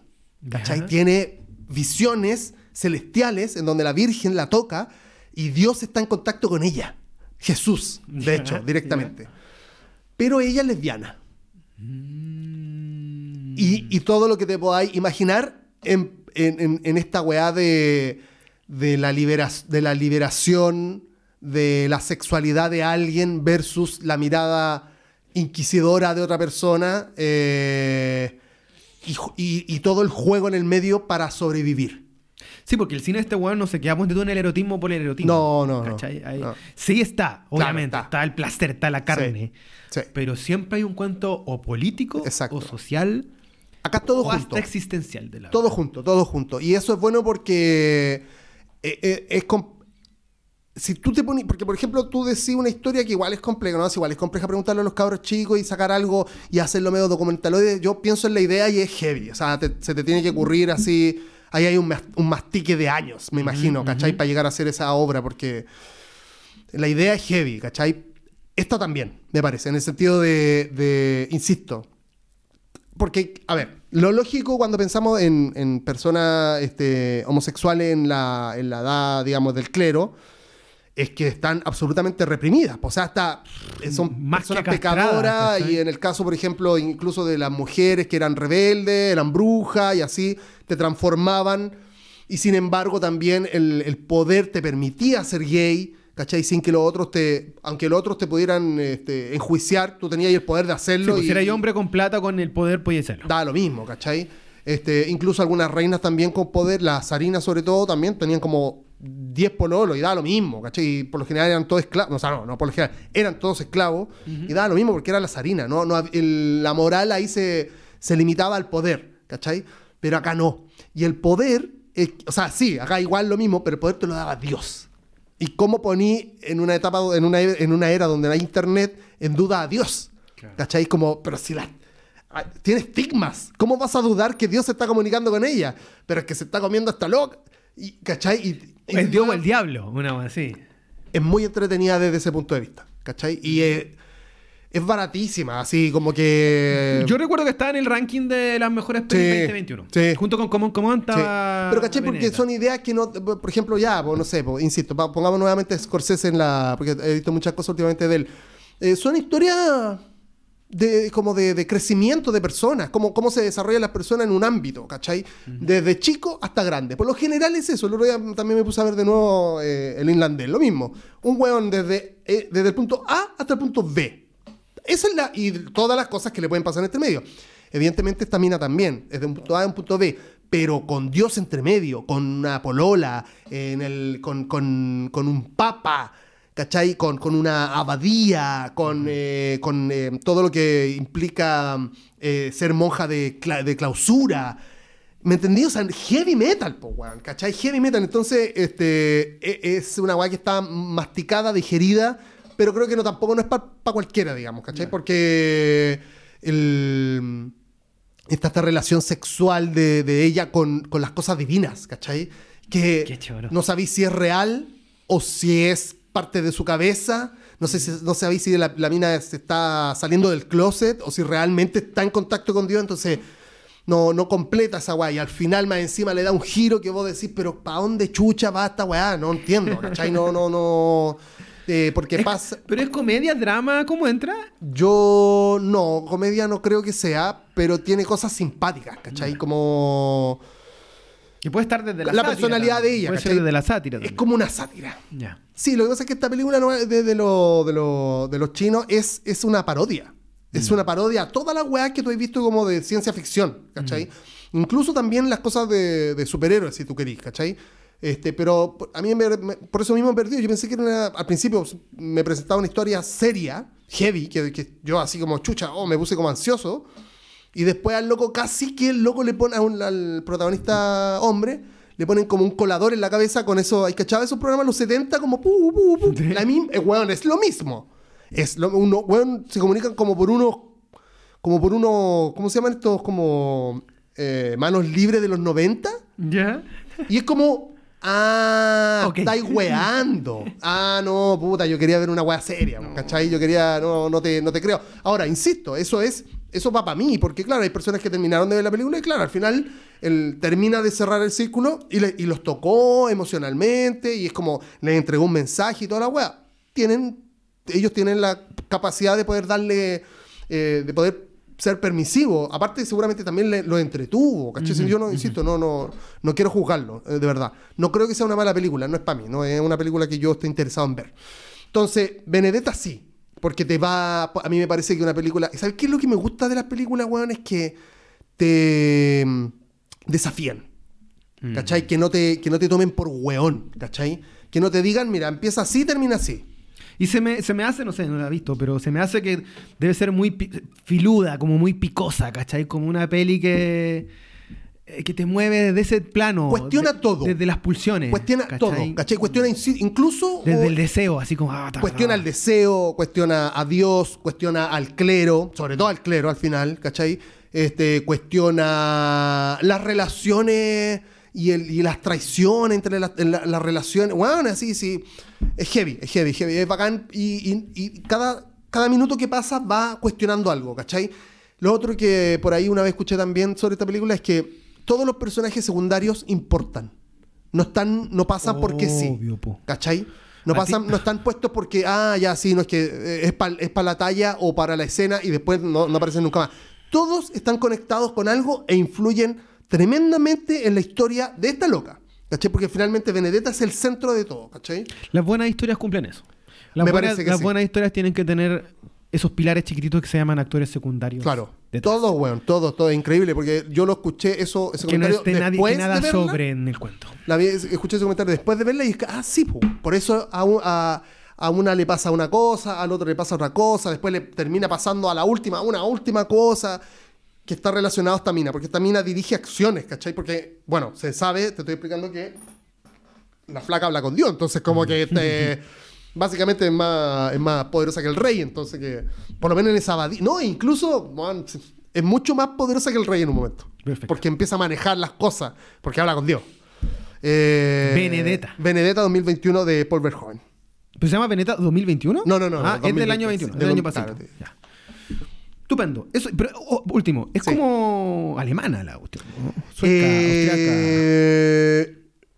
¿Cachai? Tiene visiones celestiales en donde la Virgen la toca y Dios está en contacto con ella. Jesús, de hecho, directamente. Pero ella es lesbiana. Mm. Y, y todo lo que te podáis imaginar en, en- en- en esta weá de, de, la libera- de la liberación de la sexualidad de alguien versus la mirada inquisidora de otra persona eh, y, y- y todo el juego en el medio para sobrevivir. Sí, porque el cine de este weón no se queda ponte tú en el erotismo por el erotismo. No, no, no, ¿Cachai? Ahí- no. Sí está, obviamente. está. está. el placer, está la carne. Sí. Pero siempre hay un cuento o político, Exacto. o social, Acá todo o junto. hasta existencial de la Todo junto, todo junto. Y eso es bueno porque eh, eh, es si tú te pones, porque por ejemplo tú decís una historia que igual es compleja, ¿no? Es igual es compleja preguntarle a los cabros chicos y sacar algo y hacerlo medio documentaloide. Yo pienso en la idea y es heavy. O sea, te- se te tiene que ocurrir así. Ahí hay un, un mastique de años, me imagino, ¿cachai? Para llegar a hacer esa obra, porque la idea es heavy, ¿cachai? Esta también, me parece, en el sentido de, de insisto, porque, a ver, lo lógico cuando pensamos en, en personas este, homosexuales en la, en la edad, digamos, del clero, es que están absolutamente reprimidas. O sea, hasta eh, son Más personas pecadoras y en el caso, por ejemplo, incluso de las mujeres que eran rebeldes, eran brujas y así, te transformaban. Y sin embargo, también el, el poder te permitía ser gay, ¿cachai? Sin que los otros te, aunque los otros te pudieran este, enjuiciar, tú tenías el poder de Sí, hacerlo. pues, y- si eres hombre con plata, con el poder, podía serlo. da lo mismo, ¿cachai? Este, incluso algunas reinas también con poder, las zarinas sobre todo, también tenían como 10 pololos y da lo mismo, ¿cachai? Y por lo general eran todos esclavos, o sea, no, no por lo general, eran todos esclavos y da lo mismo porque era la zarina, ¿no? no el- la moral ahí se, se limitaba al poder, ¿cachai? Pero acá no. Y el poder, es- o sea, sí, acá igual lo mismo, pero el poder te lo daba Dios. ¿Y cómo poní en una etapa, en una, en una era donde no hay internet, en duda a Dios? Claro. ¿Cachai? Como, pero si la... ah, Tiene estigmas. ¿Cómo vas a dudar que Dios se está comunicando con ella? Pero es que se está comiendo hasta loca. Y, ¿Cachai? Y, el dios o el diablo, una así. es muy entretenida desde ese punto de vista. ¿Cachai? Y es, es baratísima, así como que... Yo recuerdo que estaba en el ranking de las mejores pelis Sí, 2021. sí. Junto con Common Common Sí. estaba. Pero caché, porque son ideas que no, por ejemplo, ya, pues, no sé, pues, insisto, pongamos nuevamente Scorsese en la, porque he visto muchas cosas últimamente de él. Eh, son historias de, como de, de crecimiento de personas, cómo, cómo se desarrollan las personas en un ámbito, ¿cachai? Desde chico hasta grande. Por lo general es eso. El otro día también me puse a ver de nuevo eh, el inlandés, lo mismo. Un hueón desde, eh, desde el punto A hasta el punto B. Esa es la. Y todas las cosas que le pueden pasar en este medio. Evidentemente, esta mina también, es de un punto A a un punto B. pero con Dios entre medio, con una polola, en el, con, con- con un papa, ¿cachai? Con, con una abadía, con, eh, con eh, todo lo que implica eh, ser monja de, cla- de clausura. ¿Me entendí? O sea, heavy metal, po, weón, ¿cachai? Heavy metal. Entonces, este, e- es una weá que está masticada, digerida, pero creo que no tampoco no es para cualquiera, digamos, ¿cachai? Porque el, esta, esta relación sexual de, de ella con, con las cosas divinas, ¿cachai? Que no sabéis si es real o si es parte de su cabeza. No sé si no sabéis si la, la mina se está saliendo del closet o si realmente está en contacto con Dios. Entonces, no, no completa esa weá. Y al final, más encima, le da un giro que vos decís, pero ¿para dónde chucha va esta weá? No entiendo, ¿cachai? No, no, no. Eh, porque Es- pasa. Pero es comedia, drama, ¿cómo entra? Yo no, comedia no creo que sea, pero tiene cosas simpáticas, ¿cachai? Como. Que puede estar desde la, La sátira personalidad también. de ella, Puede ser desde la sátira Es también. como una sátira. Ya. Sí, lo que pasa es que esta película no es de, de lo- de lo- de los chinos es, es una parodia. Es una parodia a todas las weas que tú has visto como de ciencia ficción, ¿cachai? Incluso también las cosas de, de superhéroes, si tú querís, ¿cachai? Este, pero a mí me- me- por eso mismo me perdí. Yo pensé que era una- al principio me presentaba una historia seria, heavy, que, que yo así como chucha, oh, me puse como ansioso. Y después al loco, casi que el loco le pone a un- al protagonista hombre, le ponen como un colador en la cabeza con eso. ¿Hay cachado esos programas los 70? Como pu, pu, pu. La mim- eh, weón, es lo mismo. Es lo, uno, weón, se comunican como por unos. Como por unos. ¿Cómo se llaman estos? Como. eh, manos libres de los 90. ¿Ya? Y es como. Ah, Ok. estáis weando. Ah, no, puta, yo quería ver una wea seria, ¿cachai? Yo quería, no, no te, no te creo. Ahora, insisto, eso es, eso va para mí, porque claro, hay personas que terminaron de ver la película y claro, al final él termina de cerrar el círculo y, le- y los tocó emocionalmente y es como, les entregó un mensaje y toda la wea. Tienen, ellos tienen la capacidad de poder darle, eh, de poder ser permisivo. Aparte, seguramente también le- lo entretuvo, ¿cachai? Yo no, insisto, no, no, no quiero juzgarlo, eh, de verdad. No creo que sea una mala película, no es para mí, no es una película que yo esté interesado en ver. Entonces, Benedetta sí, porque te va, a mí me parece que una película, ¿sabes qué es lo que me gusta de las películas, weón? Es que te mm, desafían. ¿Cachai? Que no, te, que no te tomen por weón, ¿cachai? Que no te digan, mira, empieza así, termina así. Y se me, se me hace, no sé, no la he visto, pero se me hace que debe ser muy filuda, como muy picosa, ¿cachai? Como una peli que, eh, que te mueve desde ese plano. Cuestiona de- todo. Desde las pulsiones. Cuestiona ¿cachai? todo, ¿cachai? Cuestiona incluso... Desde o- el deseo, así como... ah, ta, Cuestiona ta. el deseo, cuestiona a Dios, cuestiona al clero, sobre todo al clero al final, ¿cachai? Este, cuestiona las relaciones y, el- y las traiciones entre las la- relaciones. Bueno, así, sí. Es heavy, es heavy, heavy, es bacán. Y, y- y cada, cada minuto que pasa va cuestionando algo, ¿cachai? Lo otro que por ahí una vez escuché también sobre esta película es que todos los personajes secundarios importan. No están, no pasan porque sí. Po. ¿Cachai? No, pasan, no están puestos porque, ah, ya sí, no es que eh, es para es pa la talla o para la escena y después no, no aparecen nunca más. Todos están conectados con algo e influyen tremendamente en la historia de esta loca. ¿Cachai? Porque finalmente Benedetta es el centro de todo, ¿cachai? Las buenas historias cumplen eso. Las, Me buenas, parece que las sí. buenas historias tienen que tener esos pilares chiquititos que se llaman actores secundarios. Claro. Todo, weón, todo, todo. Increíble, porque yo lo escuché eso, ese Que no esté nadie, después que nada de verla. sobre en el cuento. La vi- escuché ese comentario después de verla y dije, ah, sí, po. por eso a, un- a- a una le pasa una cosa, al otro le pasa otra cosa, después le termina pasando a la última, una última cosa que está relacionado a esta mina, porque esta mina dirige acciones, ¿cachai? Porque, bueno, se sabe, te estoy explicando que la flaca habla con Dios, entonces como que este, básicamente es más, es más poderosa que el rey, entonces que, por lo menos en esa abadía, no, incluso, man, es mucho más poderosa que el rey en un momento, Perfecto. porque empieza a manejar las cosas, porque habla con Dios. Eh, Benedetta. Benedetta 2021 de Paul Verhoeven. ¿Pero se llama Veneta 2021? No, no, no, Ah, no, es del 2020, año 21, sí, del de- año pasado. Ya. Estupendo. Eso, pero, oh, último, es Sí. como alemana la cuestión. ¿no? Sueca, Eh,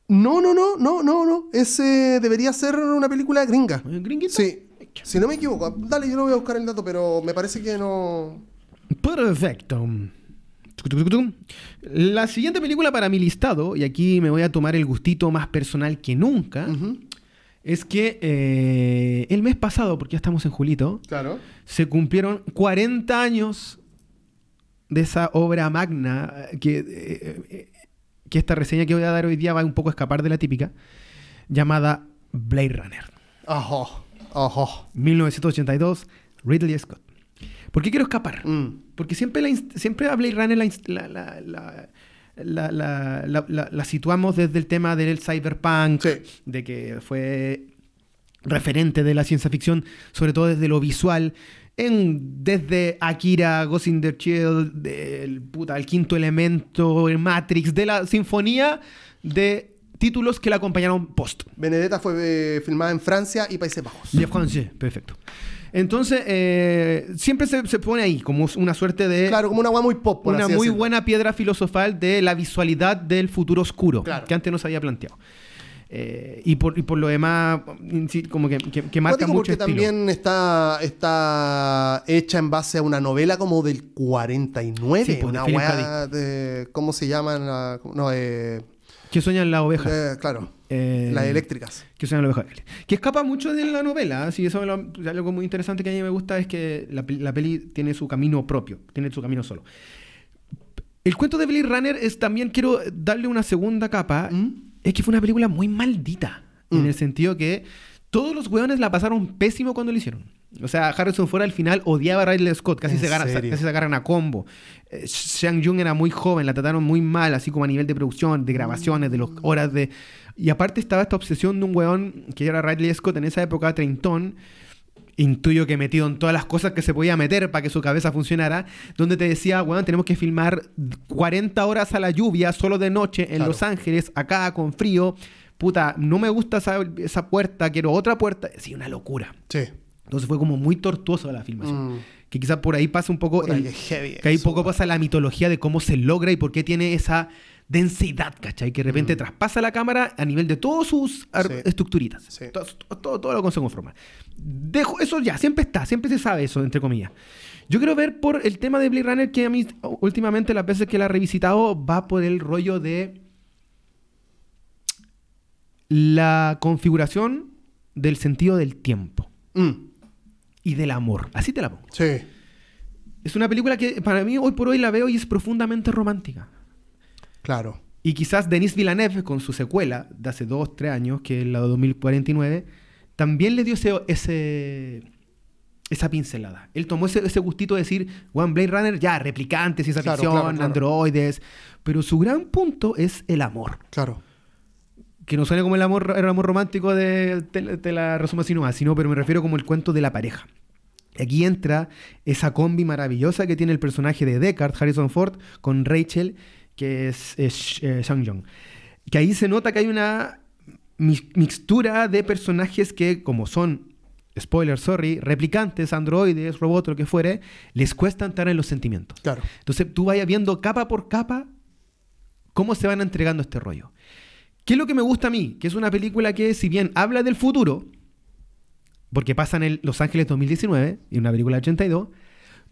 no, no, no, no, no, no. Ese debería ser una película gringa. ¿Gringuita? Sí. Si no me equivoco. Dale, yo lo voy a buscar el dato, pero me parece que no. Perfecto. La siguiente película para mi listado, y aquí me voy a tomar el gustito más personal que nunca, es que eh, el mes pasado, porque ya estamos en julito, Claro. se cumplieron 40 años de esa obra magna que eh, eh, que esta reseña que voy a dar hoy día va un poco a escapar de la típica, llamada Blade Runner. Ojo, ojo. 1982, Ridley Scott. ¿Por qué quiero escapar? Mm. Porque siempre, la siempre a Blade Runner la, la, la- la- la- la- la- situamos desde el tema del cyberpunk, Sí. de que fue referente de la ciencia ficción, sobre todo desde lo visual, en, desde Akira, Ghost in the Shell, del puta, el quinto elemento, el Matrix, de la sinfonía de títulos que la acompañaron post. Benedetta fue eh, filmada en Francia y Países Bajos. Le Français, perfecto. Entonces, eh, siempre se, se pone ahí como una suerte de Claro, como una agua muy pop, por una así muy decirlo. buena piedra filosofal de la visualidad del futuro oscuro, Claro. que antes no se había planteado. Eh, y, por, y por lo demás, sí, como que, que, que marca mucho porque estilo. también está, está hecha en base a una novela como del 49. Sí, pues, de una weá de. ¿Cómo se llaman? La- No, eh, Que sueñan la oveja. eh, claro. Eh, Las eléctricas. Que sueñan la oveja. Que escapa mucho de la novela. Así eso es lo- algo muy interesante que a mí me gusta es que la, la peli tiene su camino propio, tiene su camino solo. El cuento de Blade Runner es también quiero darle una segunda capa. ¿Mm? Es que fue una película muy maldita. Mm. En el sentido que todos los weones la pasaron pésimo cuando lo hicieron. O sea, Harrison Ford al final odiaba a Ridley Scott, casi, ¿En se, agarra- serio? casi se agarran a combo. Eh, Shang Jung era muy joven, la trataron muy mal, así como a nivel de producción, de grabaciones, de las horas de... Y aparte estaba esta obsesión de un weón que era Ridley Scott en esa época, treintón, intuyo que metido en todas las cosas que se podía meter para que su cabeza funcionara, donde te decía, weón, tenemos que filmar 40 horas a la lluvia, solo de noche, en Claro. Los Ángeles, acá con frío. Puta, no me gusta esa, esa puerta, quiero otra puerta. Sí, una locura. Sí. Entonces fue como muy tortuosa la filmación. Mm. Que quizás por ahí pasa un poco... El- heavy que ahí eso, poco pasa la mitología de cómo se logra y por qué tiene esa densidad, ¿cachai? Que de repente traspasa la cámara a nivel de todas sus Mm. Sí. estructuritas. Sí. Todo, todo, todo lo que se conforma. Dejo, eso ya, siempre está, siempre se sabe eso, entre comillas. Yo quiero ver por el tema de Blade Runner que a mí últimamente las veces que la he revisitado va por el rollo de la configuración del sentido del tiempo Mm. Y del amor. Así te la pongo. Sí. Es una película que para mí hoy por hoy la veo y es profundamente romántica. Claro. Y quizás Denis Villeneuve, con su secuela de hace dos, tres años, que es la de 2049, también le dio ese, ese- esa pincelada. Él tomó ese, ese gustito de decir, One Blade Runner, ya, replicantes, ciencia Claro, ficción, claro, claro. androides. Pero su gran punto es el amor. Claro. Que no suena como el amor, el amor romántico de, la resumo así nomás, sino, pero me refiero como el cuento de la pareja. Y Aquí entra esa combi maravillosa que tiene el personaje de Deckard, Harrison Ford, con Rachel, que es, es eh, Sang Jong. Que ahí se nota que hay una mi- mixtura de personajes que, como son, spoiler, sorry, replicantes, androides, robots, lo que fuere, les cuesta entrar en los sentimientos. Claro. Entonces tú vayas viendo capa por capa cómo se van entregando este rollo. ¿Qué es lo que me gusta a mí? Que es una película que, si bien habla del futuro, porque pasa en el Los Ángeles 2019, y una película de 82,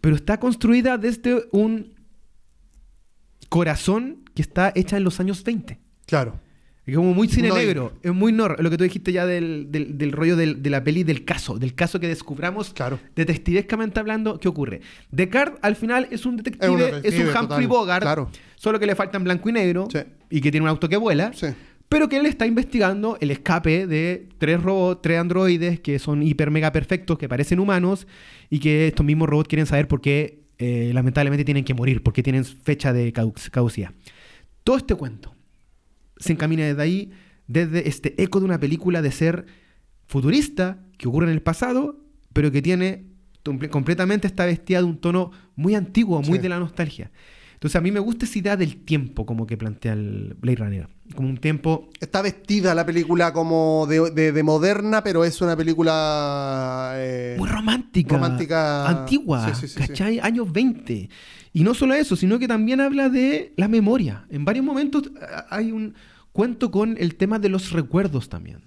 pero está construida desde un corazón que está hecha en los años 20. Claro. Es como muy cine No, negro, es muy nor, lo que tú dijiste ya del, del- del rollo del- de la peli del caso, del caso que descubramos Claro. detectivescamente hablando, ¿qué ocurre? Descartes al final es un detective, Es un es detective, un Humphrey total, Bogart, claro. solo que le falta en blanco y negro Sí. y que tiene un auto que vuela, Sí. Pero que él está investigando el escape de tres robots, tres androides que son hiper mega perfectos, que parecen humanos y que estos mismos robots quieren saber por qué eh, lamentablemente tienen que morir, porque tienen fecha de caducidad. Todo este cuento se encamina desde ahí, desde este eco de una película de ser futurista, que ocurre en el pasado, pero que tiene comple- completamente está vestida de un tono muy antiguo, muy Sí. de la nostalgia. Entonces a mí me gusta esa idea del tiempo como que plantea el Blade Runner. Como un tiempo... Está vestida la película como de, de- de moderna, pero es una película. eh, Muy romántica. romántica. Antigua. Sí, sí, sí, ¿Cachai? Años 20. Y no solo eso, sino que también habla de la memoria. En varios momentos ah, hay un cuento con el tema de los recuerdos también.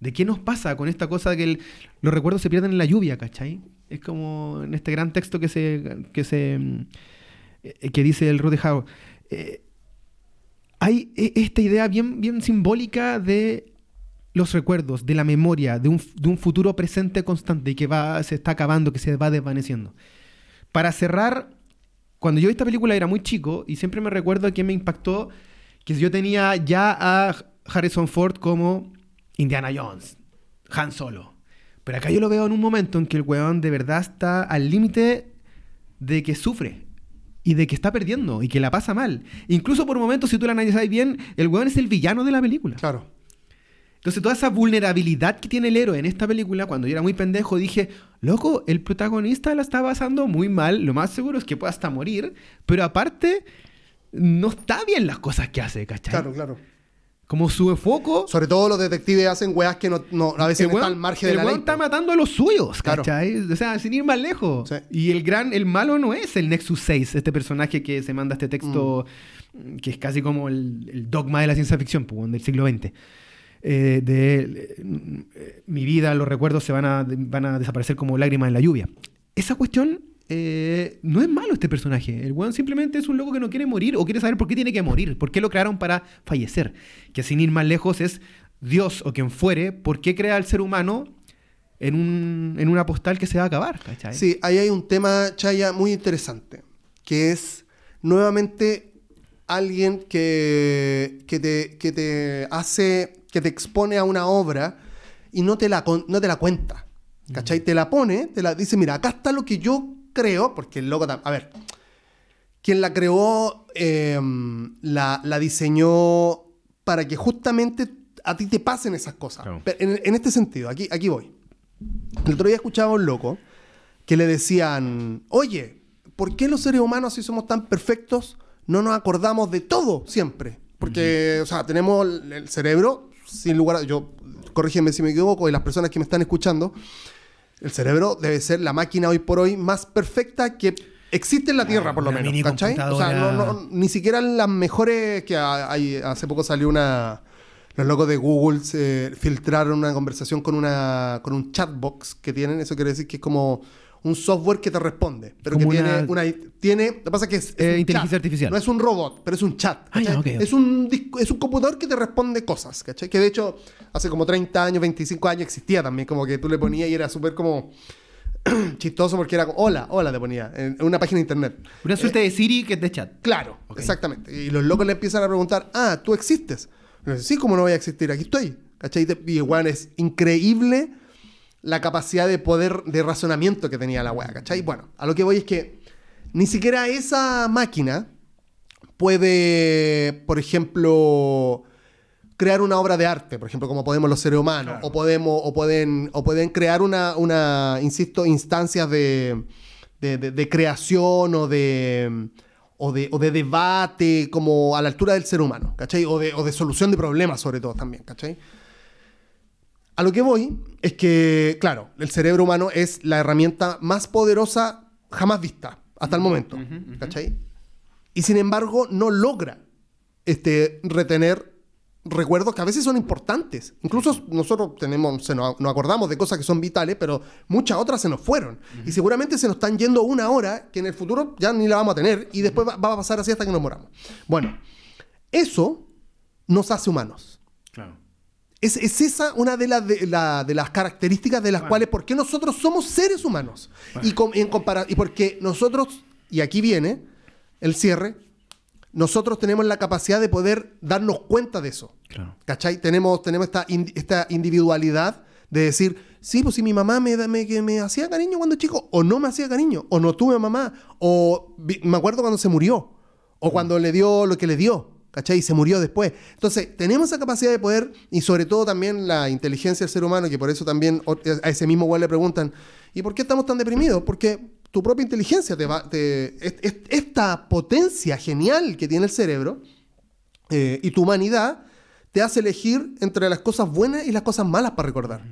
De qué nos pasa con esta cosa de que el- los recuerdos se pierden en la lluvia, ¿cachai? Es como en este gran texto que se. que se. Eh, que dice el Rudy Howe. Eh, hay eh, esta idea bien, bien simbólica de los recuerdos, de la memoria, de un, de un futuro presente constante y que va, se está acabando, que se va desvaneciendo. Para cerrar, cuando yo vi esta película era muy chico y siempre me recuerdo que me impactó que yo tenía ya a Harrison Ford como Indiana Jones, Han Solo. Pero acá yo lo veo en un momento en que el weón de verdad está al límite de que sufre y de que está perdiendo y que la pasa mal. Incluso por momentos, si tú la analizas bien, el weón es el villano de la película. Claro. Entonces, toda esa vulnerabilidad que tiene el héroe en esta película, cuando yo era muy pendejo, dije, loco, el protagonista la está pasando muy mal, lo más seguro es que pueda hasta morir, pero aparte, no está bien las cosas que hace, ¿cachai? Claro, claro. Como su foco. Sobre todo los detectives hacen weas que no, no- a veces el no están al margen el de la ley. está matando a los suyos, Claro. ¿cachai? O sea, sin ir más lejos. Sí. Y el gran, el malo no es el Nexus 6, este personaje que se manda este texto Mm. que es casi como el, el dogma de la ciencia ficción, del siglo XX. Eh, de eh, mi vida, los recuerdos se van a, van a desaparecer como lágrimas en la lluvia. Esa cuestión eh, no es malo este personaje. El weón simplemente es un loco que no quiere morir o quiere saber por qué tiene que morir, por qué lo crearon para fallecer. Que sin ir más lejos es Dios o quien fuere, por qué crea al ser humano en, un, en una postal que se va a acabar. ¿cachai? Sí, ahí hay un tema, Chaya, muy interesante, que es nuevamente alguien que, que, te, que te hace, que te expone a una obra y no te la, no te la cuenta. ¿Cachai? Te la pone, te la dice, mira, acá está lo que yo creo, porque el loco, tam- a ver, quien la creó, eh, la, la diseñó para que justamente a ti te pasen esas cosas. Claro. Pero En, en este sentido, aquí, aquí voy. El otro día escuchaba a un loco que le decían, oye, ¿por qué los seres humanos, si somos tan perfectos, no nos acordamos de todo siempre? Porque, o sea, tenemos el, el cerebro, sin lugar a... Yo, corrígeme si me equivoco, y las personas que me están escuchando, el cerebro debe ser la máquina hoy por hoy más perfecta que existe en la Tierra, por lo menos. ¿Cachai? O sea, no, no- ni siquiera las mejores que ha- hay, hace poco salió una... Los locos de Google se filtraron una conversación con, una, con un chatbox que tienen. Eso quiere decir que es como un software que te responde. Pero que tiene una-. Tiene, lo que pasa es que es, es Eh, un inteligencia chat. artificial. No es un robot, pero es un chat. Ah, ya, ¿cachai? ok, ok. Es, un es un computador que te responde cosas. ¿cachai? Que de hecho hace como 30 años, 25 años existía también. Como que tú le ponías y era súper como... chistoso porque era como, hola, hola te ponía en una página de internet. Una suerte de Siri que es de chat. Claro, exactamente. Y los locos le empiezan a preguntar, ah, tú existes. Y sí, ¿cómo no voy a existir? Aquí estoy. ¿Cachai? Y igual es increíble la capacidad de poder de razonamiento que tenía la wea, ¿cachai? Bueno, a lo que voy es que ni siquiera esa máquina puede, por ejemplo, crear una obra de arte, por ejemplo, como podemos los seres humanos, o podemos, o pueden, o pueden crear una, una insisto, instancias de, de, de- de creación o de, o de, o de debate como a la altura del ser humano, ¿cachai? O de, o de solución de problemas, sobre todo, también, ¿cachai? A lo que voy es que, claro, el cerebro humano es la herramienta más poderosa jamás vista hasta el momento, ¿cachai? Y sin embargo, no logra este, retener recuerdos que a veces son importantes. Incluso nosotros tenemos, se nos, nos acordamos de cosas que son vitales, pero muchas otras se nos fueron. Y seguramente se nos están yendo una hora que en el futuro ya ni la vamos a tener y después va, va a pasar así hasta que nos moramos. Bueno, eso nos hace humanos. Es, es esa una de, las de, la- de las características de las Bueno. cuales, ¿por qué nosotros somos seres humanos? Y, com- en compara- y porque nosotros, y aquí viene el cierre, nosotros tenemos la capacidad de poder darnos cuenta de eso. Claro. ¿Cachai? Tenemos, tenemos esta, indi- esta individualidad de decir, sí, pues si mi mamá me, me, que me hacía cariño cuando chico, o no me hacía cariño, o no tuve mamá, o me acuerdo cuando se murió, o cuando le dio lo que le dio, ¿cachai? Y se murió después. Entonces, tenemos esa capacidad de poder, y sobre todo también la inteligencia del ser humano, que por eso también a ese mismo güey le preguntan, ¿y por qué estamos tan deprimidos? Porque tu propia inteligencia te va... Esta potencia genial que tiene el cerebro, eh, y tu humanidad te hace elegir entre las cosas buenas y las cosas malas para recordar.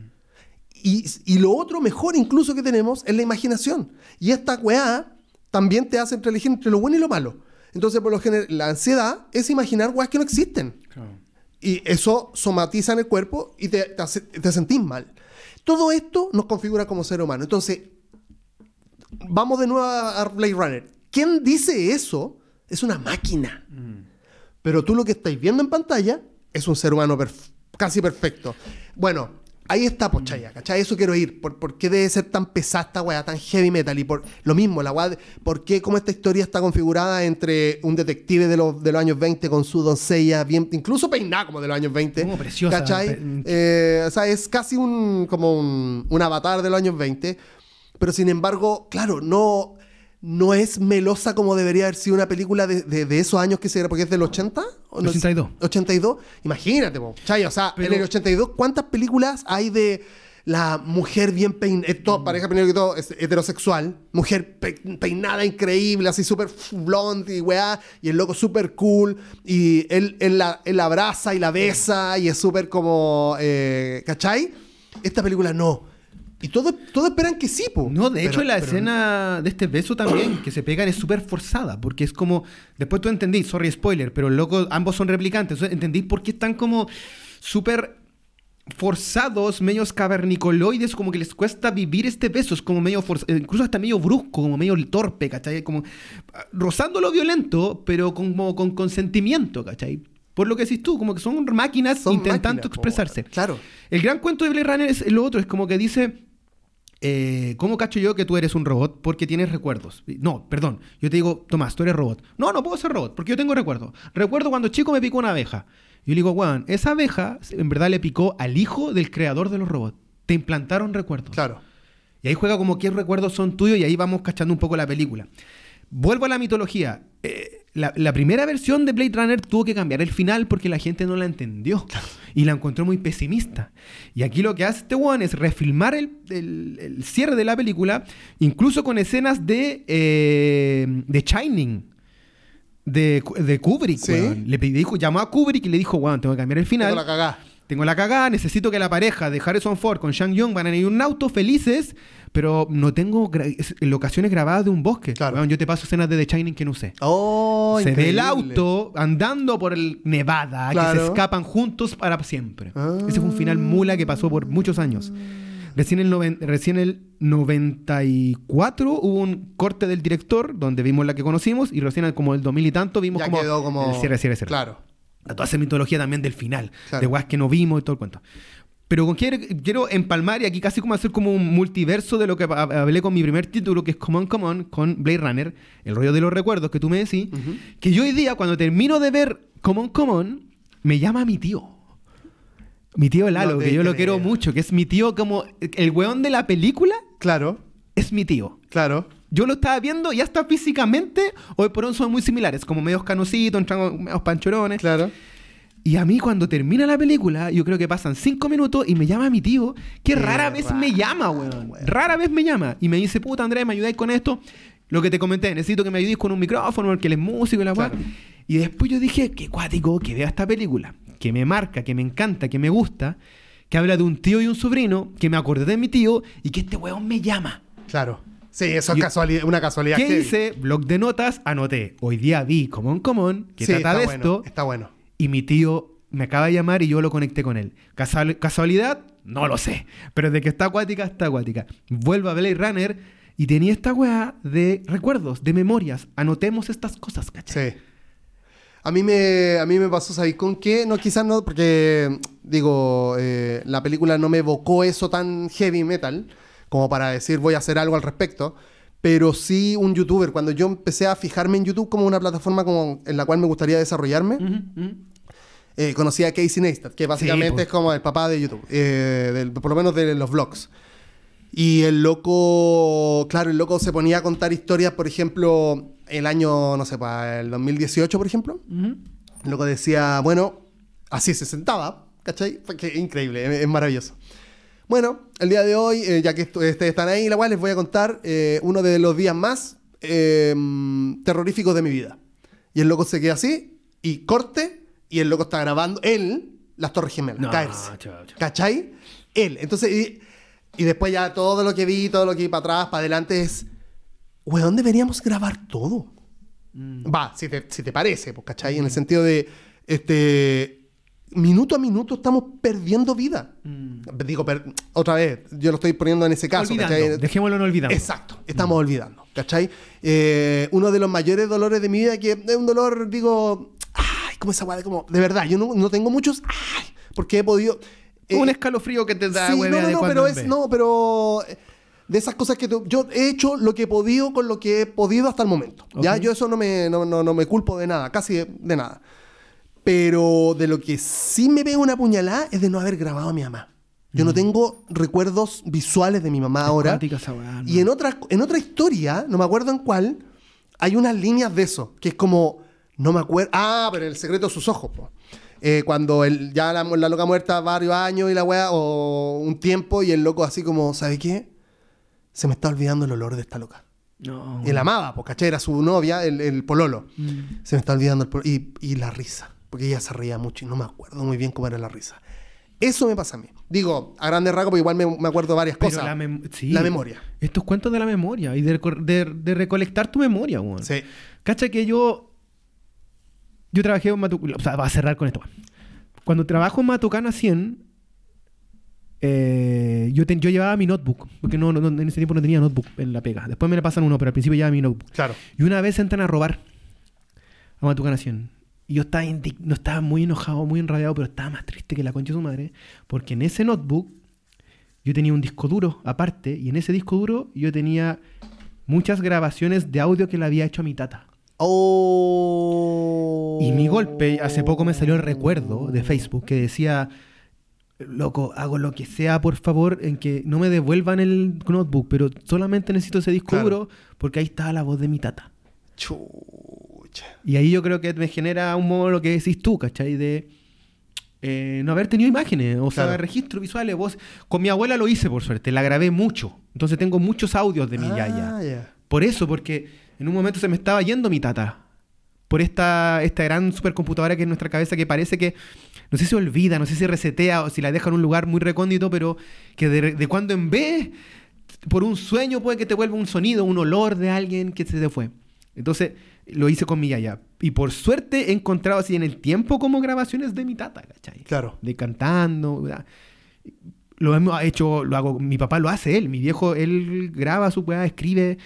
Y, lo otro mejor incluso que tenemos es la imaginación. Y esta weá también te hace elegir entre lo bueno y lo malo. Entonces, por lo general, la ansiedad es imaginar weas que no existen. Claro. Y eso somatiza en el cuerpo y te, te, sentís mal. Todo esto nos configura como ser humano. Entonces, vamos de nuevo a Blade Runner. ¿Quién dice eso? Es una máquina. Pero tú lo que estáis viendo en pantalla es un ser humano perf- casi perfecto. Bueno, Ahí está, pochaya, ¿cachai? Eso quiero ir. ¿Por, por qué debe ser tan pesada esta weá, tan heavy metal? Y por lo mismo, la weá, ¿por qué cómo esta historia está configurada entre un detective de los, de los años 20 con su doncella, bien, incluso peinada como de los años 20? Como preciosa, ¿Cachai? pe- Eh, o sea, es casi un, como un, un avatar de los años 20. Pero sin embargo, claro, no, no es melosa como debería haber sido una película de, de- de esos años que se porque es del 80. ¿o no es? 82. 82. Imagínate, po, ¿cachai? O sea, Pero- en el 82, ¿cuántas películas hay de la mujer bien peinada? pareja primero que todo es heterosexual. Mujer pe- peinada increíble, así súper blonde y weá. Y el loco súper cool. Y él, él la, él la abraza y la besa. Y es súper como. eh, ¿cachai? Esta película no. Y todos todos esperan que sí, po. No, de Pero- hecho la pero- escena de este beso también que se pegan es súper forzada, porque es como, después tú entendí, sorry spoiler, pero loco, ambos son replicantes, entonces entendí por qué están como súper forzados, medios cavernicoloides, como que les cuesta vivir este beso, es como medio forzado, incluso hasta medio brusco, como medio torpe, ¿cachai? Como ah, rozando lo violento, pero como con consentimiento, ¿cachai? Por lo que decís tú, como que son máquinas Son intentando máquinas, po, expresarse. Claro. El gran cuento de Blade Runner es lo otro, es como que dice, eh, ¿cómo cacho yo que tú eres un robot? Porque tienes recuerdos. No, perdón, yo te digo, Tomás, tú eres robot. No, no puedo ser robot, porque yo tengo recuerdos. Recuerdo cuando chico me picó una abeja. Yo le digo, weón, esa abeja en verdad le picó al hijo del creador de los robots. Te implantaron recuerdos. Claro. Y ahí juega como qué recuerdos son tuyos y ahí vamos cachando un poco la película. Vuelvo a la mitología. Eh, la, la primera versión de Blade Runner tuvo que cambiar el final porque la gente no la entendió y la encontró muy pesimista. Y aquí lo que hace este one es refilmar el, el- el cierre de la película, incluso con escenas de, eh, de Shining. De, de Kubrick, Sí. weón. Le dijo, llamó a Kubrick y le dijo, weón, tengo que cambiar el final. Tengo la cagá. Tengo la cagada, necesito que la pareja de Harrison Ford con Shang Young van a ir en un auto felices, pero no tengo locaciones grabadas de un bosque. Claro. Weón, yo te paso escenas de The Shining que no sé. Oh, se ve el auto andando por el Nevada, que Claro. se escapan juntos para siempre. Ah. Ese fue un final mula que pasó por muchos años. Recién el, noven- recién el 94 hubo un corte del director donde vimos la que conocimos y recién como el 2000 y tanto vimos como, el cierre, cierre, cierre. Claro. Toda esa mitología también del final, Claro. de weas que no vimos y todo el cuento. Pero con quiero, quiero empalmar y aquí casi como hacer como un multiverso de lo que ha- hablé con mi primer título, que es Come On, Come On, con Blade Runner, el rollo de los recuerdos que tú me decís, que yo hoy día, cuando termino de ver Come On, Come On, me llama mi tío. Mi tío Lalo, No que yo lo quiero mucho, que es mi tío como... El weón de la película Claro. es mi tío. Claro. Yo lo estaba viendo y hasta físicamente, hoy por hoy son muy similares, como medios canositos, medios panchorones. Claro. Y a mí cuando termina la película, yo creo que pasan cinco minutos y me llama mi tío, que Qué rara vez me llama, weón. Rara vez me llama. Y me dice, puta Andrés, ¿me ayudáis con esto? Lo que te comenté, necesito que me ayudéis con un micrófono, porque él es músico y la. Claro. Y después yo dije, qué cuático que vea esta película, que me marca, que me encanta, que me gusta, que habla de un tío y un sobrino, que me acordé de mi tío y que este weón me llama. Claro. Sí, eso es casualidad, una casualidad. ¿Qué heavy. hice? Blog de notas, anoté. Hoy día vi Común Común, que Sí, trata de bueno, esto. Está bueno. Y mi tío me acaba de llamar y yo lo conecté con él. Casual- ¿Casualidad? No lo sé. Pero de que está acuática, está acuática. Vuelvo a Blade Runner y tenía esta weá de recuerdos, de memorias. Anotemos estas cosas, ¿cachai? Sí. A mí me, a mí me pasó, ¿sabéis con qué? No, quizás no, porque, digo, eh, la película no me evocó eso tan heavy metal como para decir voy a hacer algo al respecto. Pero sí un youtuber, cuando yo empecé a fijarme en YouTube como una plataforma como en la cual me gustaría desarrollarme, Ujú, ujú. eh, conocí a Casey Neistat, que básicamente pues. es como el papá de YouTube, eh, del- por lo menos de los vlogs. Y el loco, claro, el loco se ponía a contar historias, por ejemplo, el año, no sé, para el 2018, por ejemplo. Ujú. El loco decía, bueno, así se sentaba, ¿cachai? Que- increíble, es, es maravilloso. Bueno, el día de hoy, eh, ya que ustedes están ahí, la cual les voy a contar eh, uno de los días más eh, terroríficos de mi vida. Y el loco se queda así, y corte, y el loco está grabando, él, las Torres Gemelas, No, caerse. ¿Cachai? Él. Entonces, y, y después ya todo lo que vi, todo lo que vi para atrás, para adelante es, weón, deberíamos grabar todo. Mm. Va, si te, si te parece, pues, ¿cachai? En el sentido de, este, minuto a minuto estamos perdiendo vida. Mm. Digo, per- otra vez, yo lo estoy poniendo en ese caso. Dejémoslo en olvidando. Exacto, estamos olvidando, ¿cachai? Eh, uno de los mayores dolores de mi vida, que es un dolor, digo, ay, como esa de como, de verdad, yo no, no tengo muchos, ay, porque he podido, Eh, un escalofrío que te da sí, no, no, no, pero es, vez. no, pero eh, de esas cosas que tú- yo he hecho lo que he podido con lo que he podido hasta el momento. Ya, yo eso no me, no, no- no me culpo de nada, casi de, de nada. Pero de lo que sí me pega una puñalada es de no haber grabado a mi mamá. Yo Mm. no tengo recuerdos visuales de mi mamá ahora. Y en otra, en otra historia, no me acuerdo en cuál, hay unas líneas de eso, que es como, no me acuerdo, ah, pero el secreto de sus ojos, po. Eh, cuando el, ya la, la loca muerta varios años y la weá, o un tiempo, y el loco así como, ¿sabe qué? Se me está olvidando el olor de esta loca. No. Él amaba, pues, ¿cachai? Era su novia, el, el pololo. Mm. Se me está olvidando el pololo. Y, y la risa, porque ella se reía mucho y no me acuerdo muy bien cómo era la risa. Eso me pasa a mí. Digo, a grandes rasgos, porque igual me, me acuerdo varias Pero cosas. la, mem- sí. La memoria. Estos cuentos de la memoria y de, de- de recolectar tu memoria, weón. Sí. Cacha que yo. Yo trabajé en Matucana. O sea, va a cerrar con esto. Cuando trabajo en Matucana 100, eh, yo, ten- yo llevaba mi notebook. Porque no, no- en ese tiempo no tenía notebook en la pega. Después me le pasan uno, pero al principio llevaba mi notebook. Claro. Y una vez entran a robar a Matucana 100. Y yo estaba, no estaba muy enojado, muy enrabiado, pero estaba más triste que la concha de su madre. Porque en ese notebook yo tenía un disco duro aparte. Y en ese disco duro yo tenía muchas grabaciones de audio que le había hecho a mi tata. Oh. Y mi golpe, hace poco me salió el recuerdo de Facebook que decía, loco, hago lo que sea, por favor, en que no me devuelvan el notebook, pero solamente necesito ese disco Claro. duro porque ahí está la voz de mi tata. Y ahí yo creo que me genera un modo lo que decís tú, ¿cachai? De eh, no haber tenido imágenes, o sea, registros visuales. Vos, con mi abuela lo hice, por suerte, la grabé mucho. Entonces tengo muchos audios de mi Ah, yaya. ya. Por eso, porque en un momento se me estaba yendo mi tata. Por esta, esta gran supercomputadora que es nuestra cabeza que parece que, no sé si olvida, no sé si resetea o si la deja en un lugar muy recóndito, pero que de, de cuando en vez, por un sueño puede que te vuelva un sonido, un olor de alguien que se te fue. Entonces lo hice con mi yaya. Y por suerte he encontrado así en el tiempo como grabaciones de mi tata, ¿cachai? Claro. de cantando. ¿verdad? Lo hemos hecho, lo hago, mi papá lo hace él, mi viejo, él graba su weá, escribe.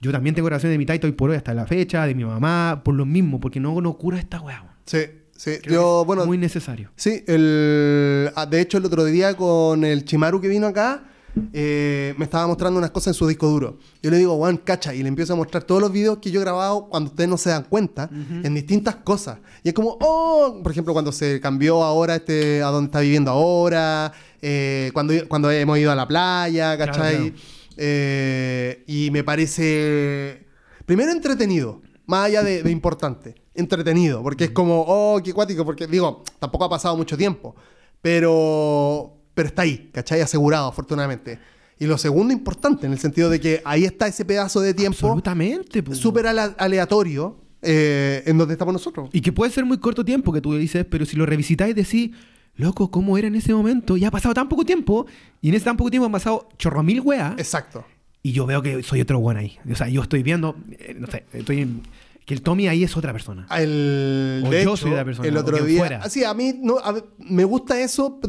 Yo también tengo grabaciones de mi taito y por hoy hasta la fecha, de mi mamá, por lo mismo, porque no, no cura esta weá. Sí, sí. Yo, bueno, muy necesario. sí, el, ah, de hecho el otro día con el Chimaru que vino acá, eh, me estaba mostrando unas cosas en su disco duro. Yo le digo, Juan, cacha, y le empiezo a mostrar todos los videos que yo he grabado cuando ustedes no se dan cuenta, en distintas cosas. Y es como, oh, por ejemplo, cuando se cambió ahora este, a donde está viviendo ahora, eh, cuando, cuando hemos ido a la playa, ¿cachai? claro. Eh, y me parece, primero entretenido, más allá de, de importante, entretenido, porque es como, oh, qué cuático, porque digo, tampoco ha pasado mucho tiempo, pero, pero está ahí, ¿cachai? Asegurado, afortunadamente. Y lo segundo importante, en el sentido de que ahí está ese pedazo de tiempo Absolutamente. súper ale- aleatorio eh, en donde estamos nosotros. Y que puede ser muy corto tiempo que tú dices, pero si lo revisitáis decís, loco, ¿cómo era en ese momento? Ya ha pasado tan poco tiempo, y en ese tan poco tiempo han pasado chorro mil weas. Exacto. Y yo veo que soy otro buen ahí. O sea, yo estoy viendo, eh, no sé, estoy en- que el Tommy ahí es otra persona. El, O de yo hecho, soy la persona, el otro día. fuera. Sí, a mí no, a me gusta eso,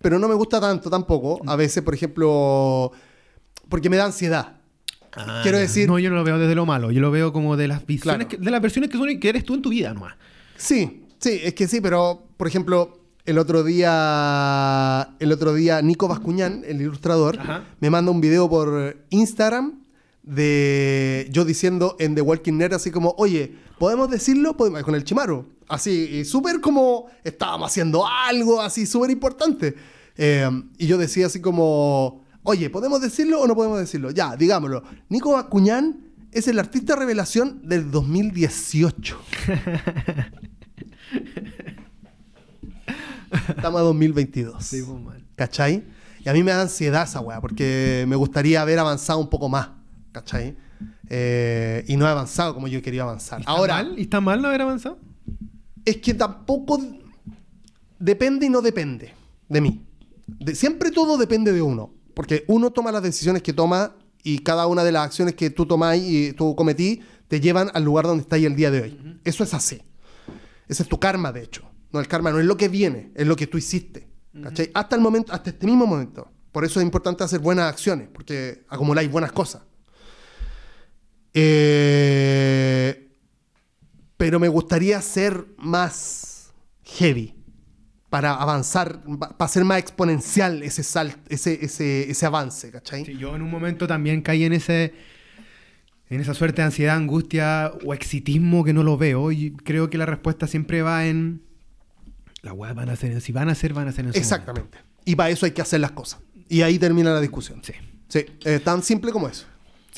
pero no me gusta tanto tampoco. A veces, por ejemplo, porque me da ansiedad. Quiero decir, No, yo no lo veo desde lo malo. Yo lo veo como de las visiones, Claro. que- de las versiones que son que eres tú en tu vida nomás. sí, sí, es que sí, pero por ejemplo, el otro día, el otro día Nico Bascuñán, el ilustrador, Ajá. me manda un video por Instagram de yo diciendo en The Walking Dead así como, oye, ¿podemos decirlo? Podemos- con el Chimaru. Así, súper como estábamos haciendo algo así súper importante. Eh, y yo decía así como, oye, ¿podemos decirlo o no podemos decirlo? Ya, digámoslo. Nico Acuñán es el artista revelación del 2018. Estamos a 2022. ¿Cachai? Y a mí me da ansiedad esa weá, porque me gustaría haber avanzado un poco más. ¿Cachai? Eh, y no he avanzado como yo quería avanzar. ¿Está Ahora, mal? ¿Y está mal no haber avanzado? es que tampoco depende y no depende de mí. De- siempre todo depende de uno. Porque uno toma las decisiones que toma y cada una de las acciones que tú tomás y tú cometí te llevan al lugar donde estás el día de hoy. Eso es así. Ese es tu karma, de hecho. No, el karma no es lo que viene, es lo que tú hiciste. ¿Cachai? Hasta el momento, hasta este mismo momento. Por eso es importante hacer buenas acciones, porque acumuláis buenas cosas. Eh, pero me gustaría ser más heavy. para avanzar, para hacer más exponencial ese, sal, ese, ese, ese avance, ¿cachai? Sí, yo en un momento también caí en ese en esa suerte de ansiedad, angustia o exitismo que no lo veo. Y creo que la respuesta siempre va en. La weá van a hacer. Si van a hacer, van a hacer en su Exactamente. Y para eso hay que hacer las cosas. Y ahí termina la discusión. Sí. Sí, eh, tan simple como eso.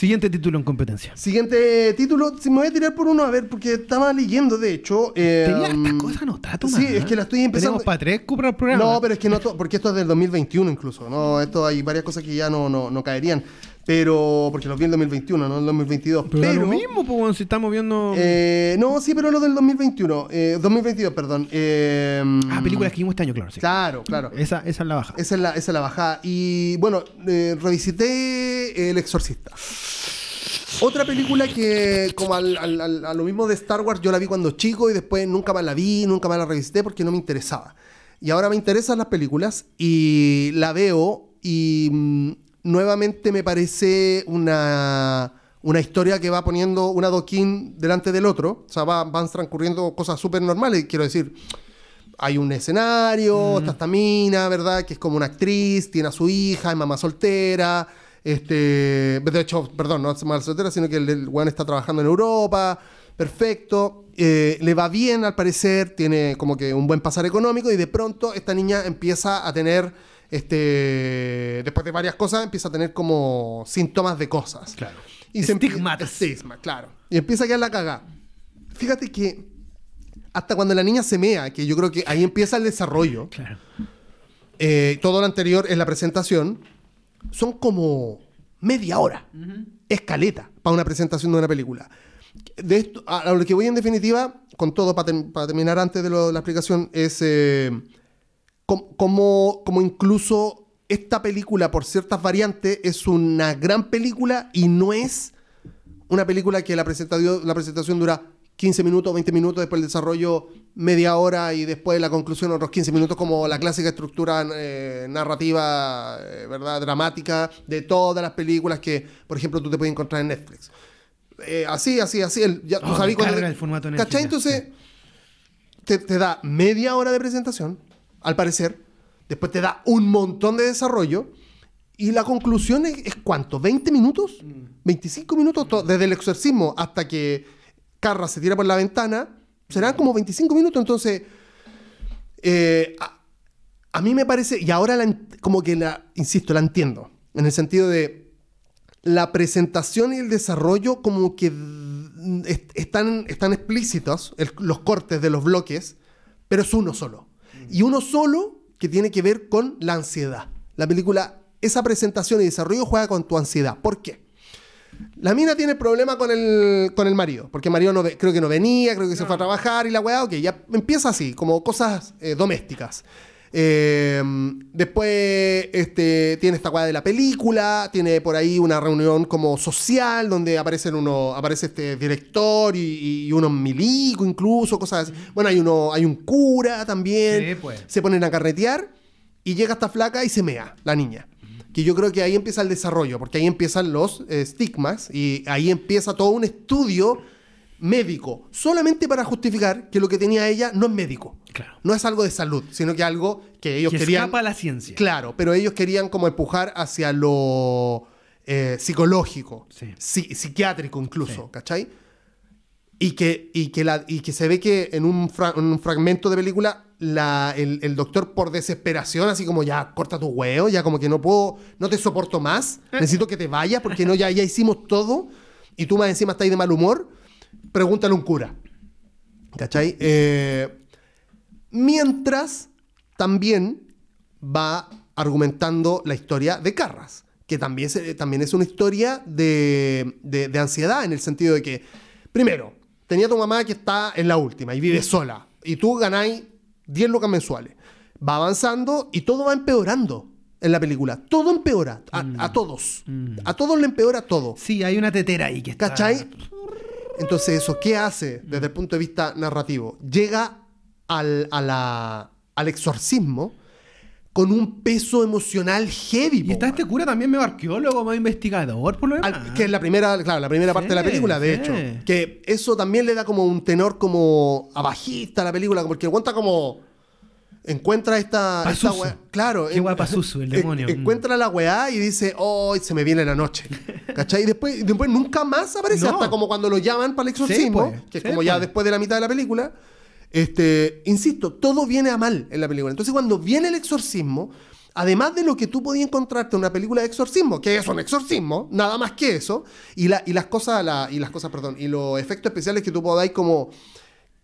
Siguiente título en competencia. Siguiente título, si me voy a tirar por uno, a ver, porque estaba leyendo, de hecho. eh, Tenía estas cosas anotadas, Sí, ¿eh? es que la estoy empezando. Tenemos para tres el programa. No, pero es que no, porque esto es del 2021 incluso. No, esto hay varias cosas que ya no, no, no caerían. Pero, porque los vi en 2021, no en 2022. Pero, Pero, lo mismo, pues, bueno, si estamos viendo. eh, no, sí, pero lo del 2021. Eh, 2022, perdón. Eh, ah, películas que vimos este año, claro. Sí. Claro, claro. Esa, esa es la baja. Esa es la, esa es la bajada. Y bueno, eh, revisité El Exorcista. Otra película que, como al- al- al- a lo mismo de Star Wars, yo la vi cuando chico y después nunca más la vi, nunca más la revisité porque no me interesaba. Y ahora me interesan las películas y la veo y mm, nuevamente me parece una, una historia que va poniendo un adoquín delante del otro. O sea, va- van transcurriendo cosas súper normales, quiero decir hay un escenario, está esta mina, ¿verdad? Que es como una actriz, tiene a su hija, es mamá soltera. Este, de hecho, perdón, no es mamá soltera, sino que el, el weón está trabajando en Europa. Perfecto. Eh, le va bien al parecer, tiene como que un buen pasar económico y de pronto esta niña empieza a tener, este, después de varias cosas, empieza a tener como síntomas de cosas. Claro. Y se Estigmatas. Estigma, claro. Y empieza a quedar la cagada. Fíjate que hasta cuando la niña se mea, que yo creo que ahí empieza el desarrollo, Claro. eh, todo lo anterior en la presentación, son como media hora. Escaleta para una presentación de una película. De esto, a, lo que voy en definitiva, con todo para, para terminar antes de, lo- de la explicación, es eh, com- como, como incluso esta película, por ciertas variantes, es una gran película y no es una película que la presentación, la presentación dura 15 minutos, 20 minutos, después el desarrollo media hora y después la conclusión otros 15 minutos, como la clásica estructura eh, narrativa, eh, ¿verdad? Dramática de todas las películas que, por ejemplo, tú te puedes encontrar en Netflix. Eh, así, así, así. el- ya, tú Oh, sabes me cuando- el formato Netflix, ¿Cachai? Entonces, te, te da media hora de presentación, al parecer. Después te da un montón de desarrollo. Y la conclusión es, es ¿cuánto? ¿20 minutos? ¿25 minutos? To- Desde el exorcismo hasta que Carra se tira por la ventana. Serán como 25 minutos. Entonces, eh, a, a mí me parece, y ahora la como que la, insisto, la entiendo. En el sentido de la presentación y el desarrollo como que mm, est- están, están explícitos, el- los cortes de los bloques, pero es uno solo. Y uno solo que tiene que ver con la ansiedad. La película, esa presentación y desarrollo juega con tu ansiedad. ¿Por qué? La mina tiene problema con el, con el marido, porque el marido no creo que no venía, creo que se fue a trabajar y la weá, ok, ya empieza así, como cosas eh, domésticas. Eh, después este, tiene esta weá de la película, tiene por ahí una reunión como social donde aparecen uno, aparece este director y, y unos milicos incluso, cosas así. Bueno, hay, uno, hay un cura también. Sí, pues. Se ponen a carretear y llega esta flaca y se mea, la niña. Que yo creo que ahí empieza el desarrollo, porque ahí empiezan los eh, estigmas y ahí empieza todo un estudio médico, solamente para justificar que lo que tenía ella no es médico. Claro. No es algo de salud, sino que algo que ellos Que querían. escapa a la ciencia. Claro, pero ellos querían como empujar hacia lo eh, psicológico, Sí. psiquiátrico incluso, Sí. ¿cachai? Y que, y, que la, y que se ve que en un, fra- en un fragmento de película la, el, el doctor por desesperación, así como ya corta tu huevo, ya como que no puedo, no te soporto más, necesito que te vayas porque no, ya, ya hicimos todo y tú más encima estás ahí de mal humor, pregúntale a un cura. ¿Cachai? Eh, mientras también va argumentando la historia de Carras, que también, se- también es una historia de, de- de ansiedad, en el sentido de que, primero, tenía tu mamá que está en la última y vive sola, y tú ganáis 10 lucas mensuales. Va avanzando y todo va empeorando en la película. Todo empeora, a, a todos. A todos le empeora todo. Sí, hay una tetera ahí que está. ¿Cachai? Entonces, ¿eso qué hace desde el punto de vista narrativo? Llega al, a la- al exorcismo con un peso emocional heavy. Y está este cura también medio arqueólogo, medio investigador, por lo demás. Al- que es la primera, claro, la primera parte de la película, de sí. hecho. Que eso también le da como un tenor como abajista a la película, porque aguanta como. Encuentra esta, esta weá. Claro. Qué en- weá Pazuzu, el demonio. Mm. Encuentra la weá y dice, oh, se me viene la noche. ¿Cachai? Y después, después nunca más aparece, No. hasta como cuando lo llaman para el exorcismo, pues, que es sí, como ya pues. después de la mitad de la película. Este, insisto, todo viene a mal en la película. Entonces, cuando viene el exorcismo, además de lo que tú podías encontrarte en una película de exorcismo, que es un exorcismo, nada más que eso, y, la, y las cosas, la- y las cosas, perdón, y los efectos especiales que tú podáis como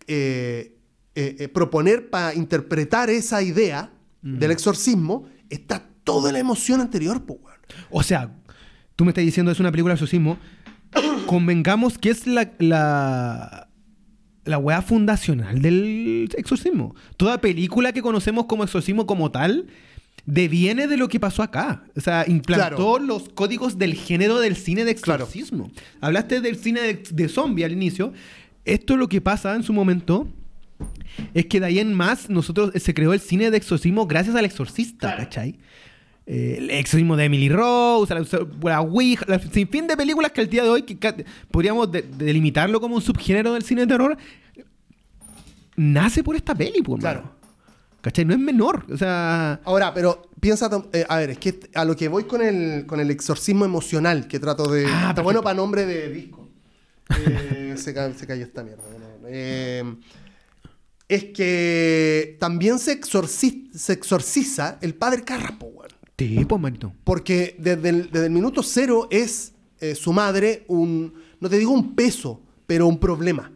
eh, eh, eh, proponer para interpretar esa idea del exorcismo, está toda la emoción anterior, pues. O sea, tú me estás diciendo es una película de exorcismo. Convengamos que es la, la, la weá fundacional del exorcismo. Toda película que conocemos como exorcismo como tal deviene de lo que pasó acá. O sea, implantó Claro. los códigos del género del cine de Claro. exorcismo. Hablaste del cine de, de zombie al inicio. Esto es lo que pasa en su momento. Es que de ahí en más, nosotros eh, se creó el cine de exorcismo gracias al exorcista, ¿cachai? Eh, el exorcismo de Emily Rose, la, la Ouija, la sinfín de películas que al día de hoy que podríamos de- delimitarlo como un subgénero del cine de terror, nace por esta peli, pues, Claro. ¿Cachai? No es menor. O sea, Ahora, pero piensa, eh, a ver, es que a lo que voy con el, con el exorcismo emocional que trato de... Ah, está bueno para nombre de disco. Eh, se, ca- se cayó esta mierda. bueno, eh, es que también se, exorci- se exorciza el padre Carrapo, weón. tipo, manito. Porque desde el, desde el minuto cero es eh, su madre un, no te digo un peso, pero un problema.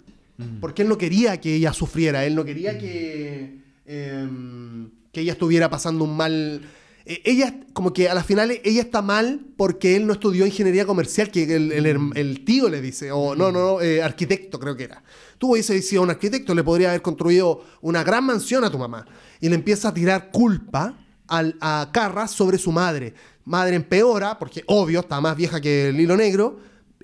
Porque él no quería que ella sufriera, él no quería que, em, que ella estuviera pasando un mal... eh, ella, como que a las finales, ella está mal porque él no estudió ingeniería comercial, que el, tío le dice, o no, no, eh, arquitecto creo que era. Tú hubiese sido un arquitecto, le podría haber construido una gran mansión a tu mamá. Y le empieza a tirar culpa a Carra sobre su madre. Madre empeora, porque obvio, está más vieja que el hilo negro,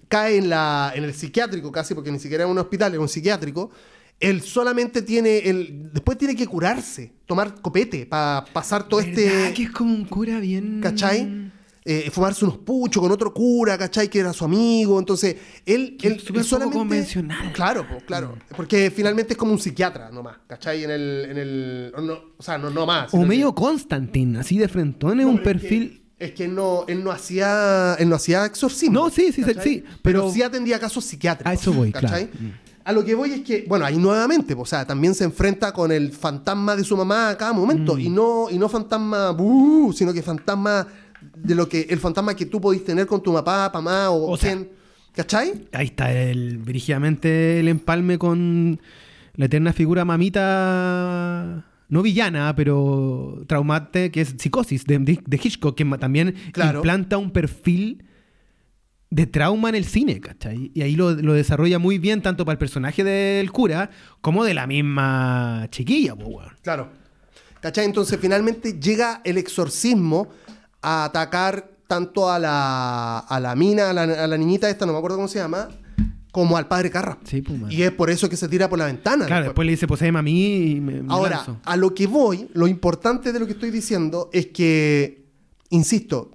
cae en, la, en el psiquiátrico casi, porque ni siquiera es un hospital, es un psiquiátrico. Él solamente tiene, el, después tiene que curarse, tomar copete para pasar todo ¿Verdad este... que es como un cura bien... ¿Cachai? Eh, fumarse unos puchos con otro cura, ¿cachai? Que era su amigo. Entonces, él, él, él poco convencional. Claro, pues, claro. Porque finalmente es como un psiquiatra nomás, ¿cachai? En el. En el o, no, o sea, no, no más. O medio que- Constantine, así de frentón, es No, un es perfil... que- Es que él no, él no hacía. Él no hacía exorcismo. No, sí, sí, ¿cachai? sí, Pero, pero- sí atendía casos psiquiátricos. A eso voy, ¿cachai? claro. Mm. A lo que voy es que, bueno, ahí nuevamente, o sea, también se enfrenta con el fantasma de su mamá a cada momento. Mm. Y no, y no fantasma, sino que fantasma de lo que. El fantasma que tú podís tener con tu papá, mamá o, O sea, quien. ¿Cachai? Ahí está el brígidamente el empalme con la eterna figura mamita no villana, pero traumante, que es psicosis de, Hitchcock, que también Claro. implanta un perfil de trauma en el cine, ¿cachai? Y ahí lo, lo desarrolla muy bien, tanto para el personaje del cura como de la misma chiquilla, weón. Claro. ¿Cachai? Entonces finalmente llega el exorcismo a atacar tanto a la, a la mina, a la, a la niñita esta, no me acuerdo cómo se llama, como al padre Carra. Sí, pues. Y es por eso que se tira por la ventana. Claro, después le dice, poseeme a mí y me, me Ahora, lanzo. a lo que voy, lo importante de lo que estoy diciendo es que, insisto,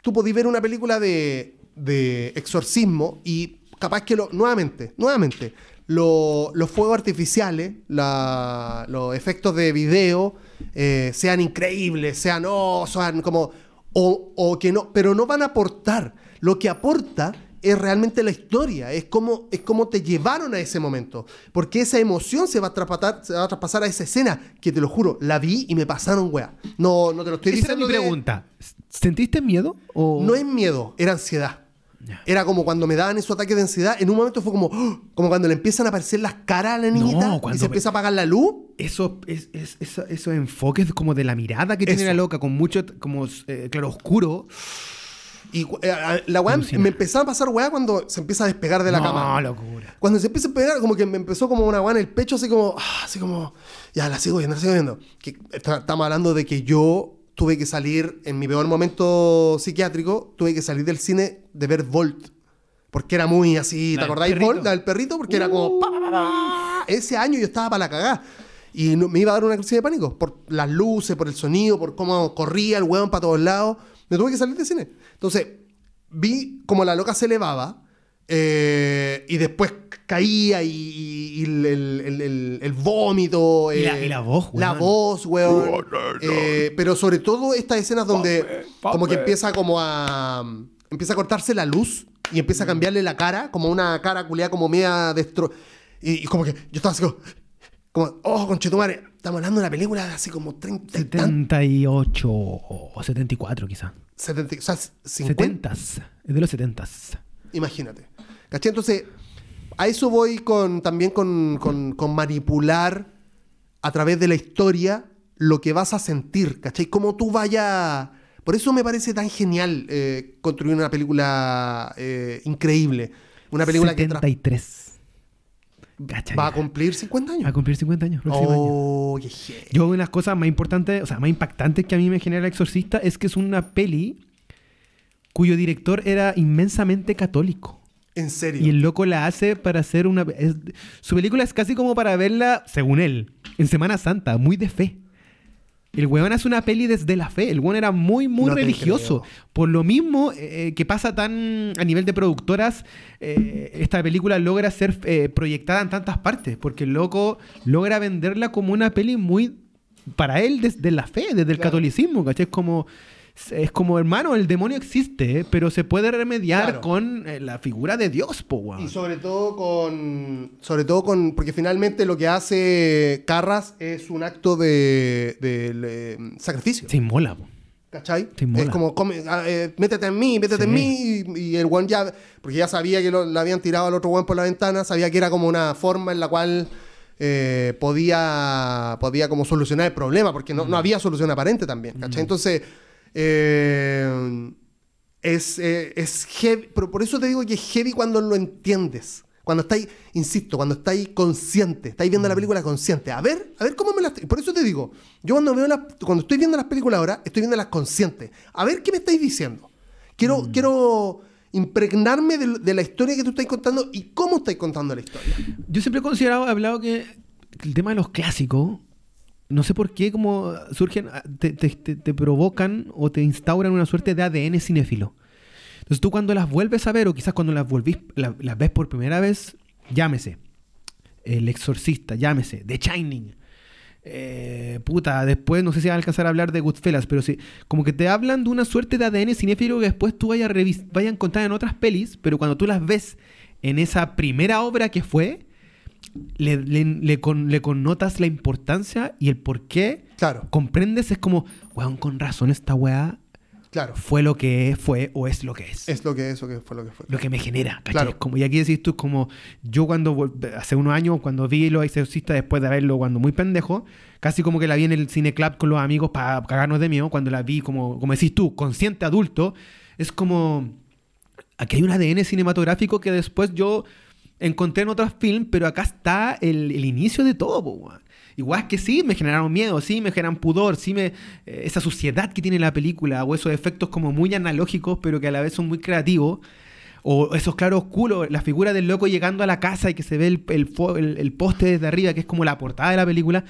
tú podés ver una película de, de exorcismo y capaz que lo, nuevamente, nuevamente, lo- los fuegos artificiales, la- los efectos de video eh, sean increíbles, sean, oh, sean como, o, o que no, pero no van a aportar. Lo que aporta es realmente la historia, es como, es como te llevaron a ese momento, porque esa emoción se va, a traspasar, se va a traspasar a esa escena, que te lo juro, la vi y me pasaron weá. No, no te lo estoy Esa era mi diciendo. de- pregunta. ¿Sentiste miedo? O... no es miedo, era ansiedad. Era como cuando me daban esos ataques de ansiedad, en un momento fue como, ¡oh! como cuando le empiezan a aparecer las caras a la niñita No, y se empieza a apagar la luz. Eso, es, es- eso- esos enfoques como de la mirada que tiene la loca, con mucho, como, eh, claro, oscuro. Y eh, la weá me empezaba a pasar weá cuando se empieza a despegar de la no, cama. locura. Cuando se empieza a pegar, como que me empezó como una weá en el pecho, así como, ah, así como, ya la sigo viendo, la sigo viendo. Que, está- estamos hablando de que yo tuve que salir, en mi peor momento psiquiátrico, tuve que salir del cine de ver Volt. Porque era muy así, La ¿te del acordáis perrito. Volt, la del perrito? Porque era como, pa, pa, pa, pa. ese año yo estaba para la cagada. Y no- me iba a dar una crisis de pánico por las luces, por el sonido, por cómo corría el weón para todos lados. Me tuve que salir del cine. Entonces, vi como la loca se elevaba Eh, y después caía y, y- y el, el- el- el- el vómito. Y la- eh, y la voz, La weón. voz, weón. Eh, pero sobre todo estas escenas donde como que empieza como a... Empieza a cortarse la luz y empieza a cambiarle la cara, como una cara culiada como media destro... Y, y como que yo estaba así como... Como, oh, conchetumare, estamos hablando de una película de así como 30 y tan- 78 o 74 quizá. 70, o sea, 50. 70s. Es de los 70s. Imagínate. ¿Cachai? Entonces, a eso voy con, también con, con- con manipular a través de la historia lo que vas a sentir, ¿cachai? Como tú vayas... Por eso me parece tan genial eh, construir una película eh, increíble. Una película que tra- 73. Cacha, va a cumplir 50 Va a años. cumplir 50 años. año. Oh, heavy. Yo, una de las cosas más importantes, o sea, más impactantes que a mí me genera El Exorcista es que es una peli cuyo director era inmensamente católico. En serio. Y el loco la hace para hacer una... es- su película es casi como para verla, según él, en Semana Santa, muy de fe. El weón hace una peli desde la fe. El weón era muy, muy No religioso. Por lo mismo eh, que pasa tan a nivel de productoras, eh, esta película logra ser eh, proyectada en tantas partes. Porque el loco logra venderla como una peli muy para él desde la fe, desde el Claro. catolicismo. ¿cachai? Es como. Es como, hermano, el demonio existe, eh, pero se puede remediar Claro. con eh, la figura de Dios, po, weón. Y sobre todo con. Sobre todo con. Porque finalmente lo que hace Carras es un acto de. de, eh, sacrificio. Se inmola, po. ¿Cachai? Sí, mola. es como, come- ah, eh, métete en mí, métete Sí. en mí. Y, y el one ya. Porque ya sabía que lo, habían tirado al otro one por la ventana. Sabía que era como una forma en la cual. podía, podía como solucionar el problema, porque no, no había solución aparente también, ¿cachai? Entonces, eh, es, eh, es heavy, pero por eso te digo que es heavy cuando lo entiendes. Cuando estáis, insisto, cuando estáis consciente, estáis viendo la película consciente. A ver, a ver cómo me las. Por eso te digo, yo cuando veo las, cuando estoy viendo las películas ahora, estoy viendo las conscientes. A ver qué me estáis diciendo. Quiero, quiero impregnarme de, de la historia que tú estás contando y cómo estáis contando la historia. Yo siempre he considerado, he hablado que el tema de los clásicos, no sé por qué, como surgen, ah, te, te- te- provocan o te instauran una suerte de ADN cinéfilo. Entonces tú cuando las vuelves a ver, o quizás cuando las, volvís, la- las ves por primera vez, llámese El Exorcista, llámese The Shining. eh, puta, después no sé si va a alcanzar a hablar de Goodfellas, pero sí, como que te hablan de una suerte de ADN cinéfilo que después tú vayas a, vayas a encontrar en otras pelis, pero cuando tú las ves en esa primera obra que fue, le, le- le con- le connotas la importancia y el por qué Claro, comprendes, es como, weón, con razón esta weá claro. fue lo que fue o es lo que es. Es lo que eso que fue lo que fue. Lo que me genera, ¿cachai? Claro. Es Como, y aquí decís tú, como yo cuando, hace unos años, cuando vi Los Exorcistas, después de verlo cuando muy pendejo, casi como que la vi en el cine club con los amigos para cagarnos de miedo, cuando la vi como, como decís tú, consciente adulto, es como, aquí hay un ADN cinematográfico que después yo encontré en otros films, pero acá está el, el inicio de todo, weón. Igual es que sí, me generaron miedo, sí, me generan pudor, sí, me, eh, esa suciedad que tiene la película, o esos efectos como muy analógicos, pero que a la vez son muy creativos. O esos claros oscuros, la figura del loco llegando a la casa y que se ve el, el el- el poste desde arriba, que es como la portada de la película.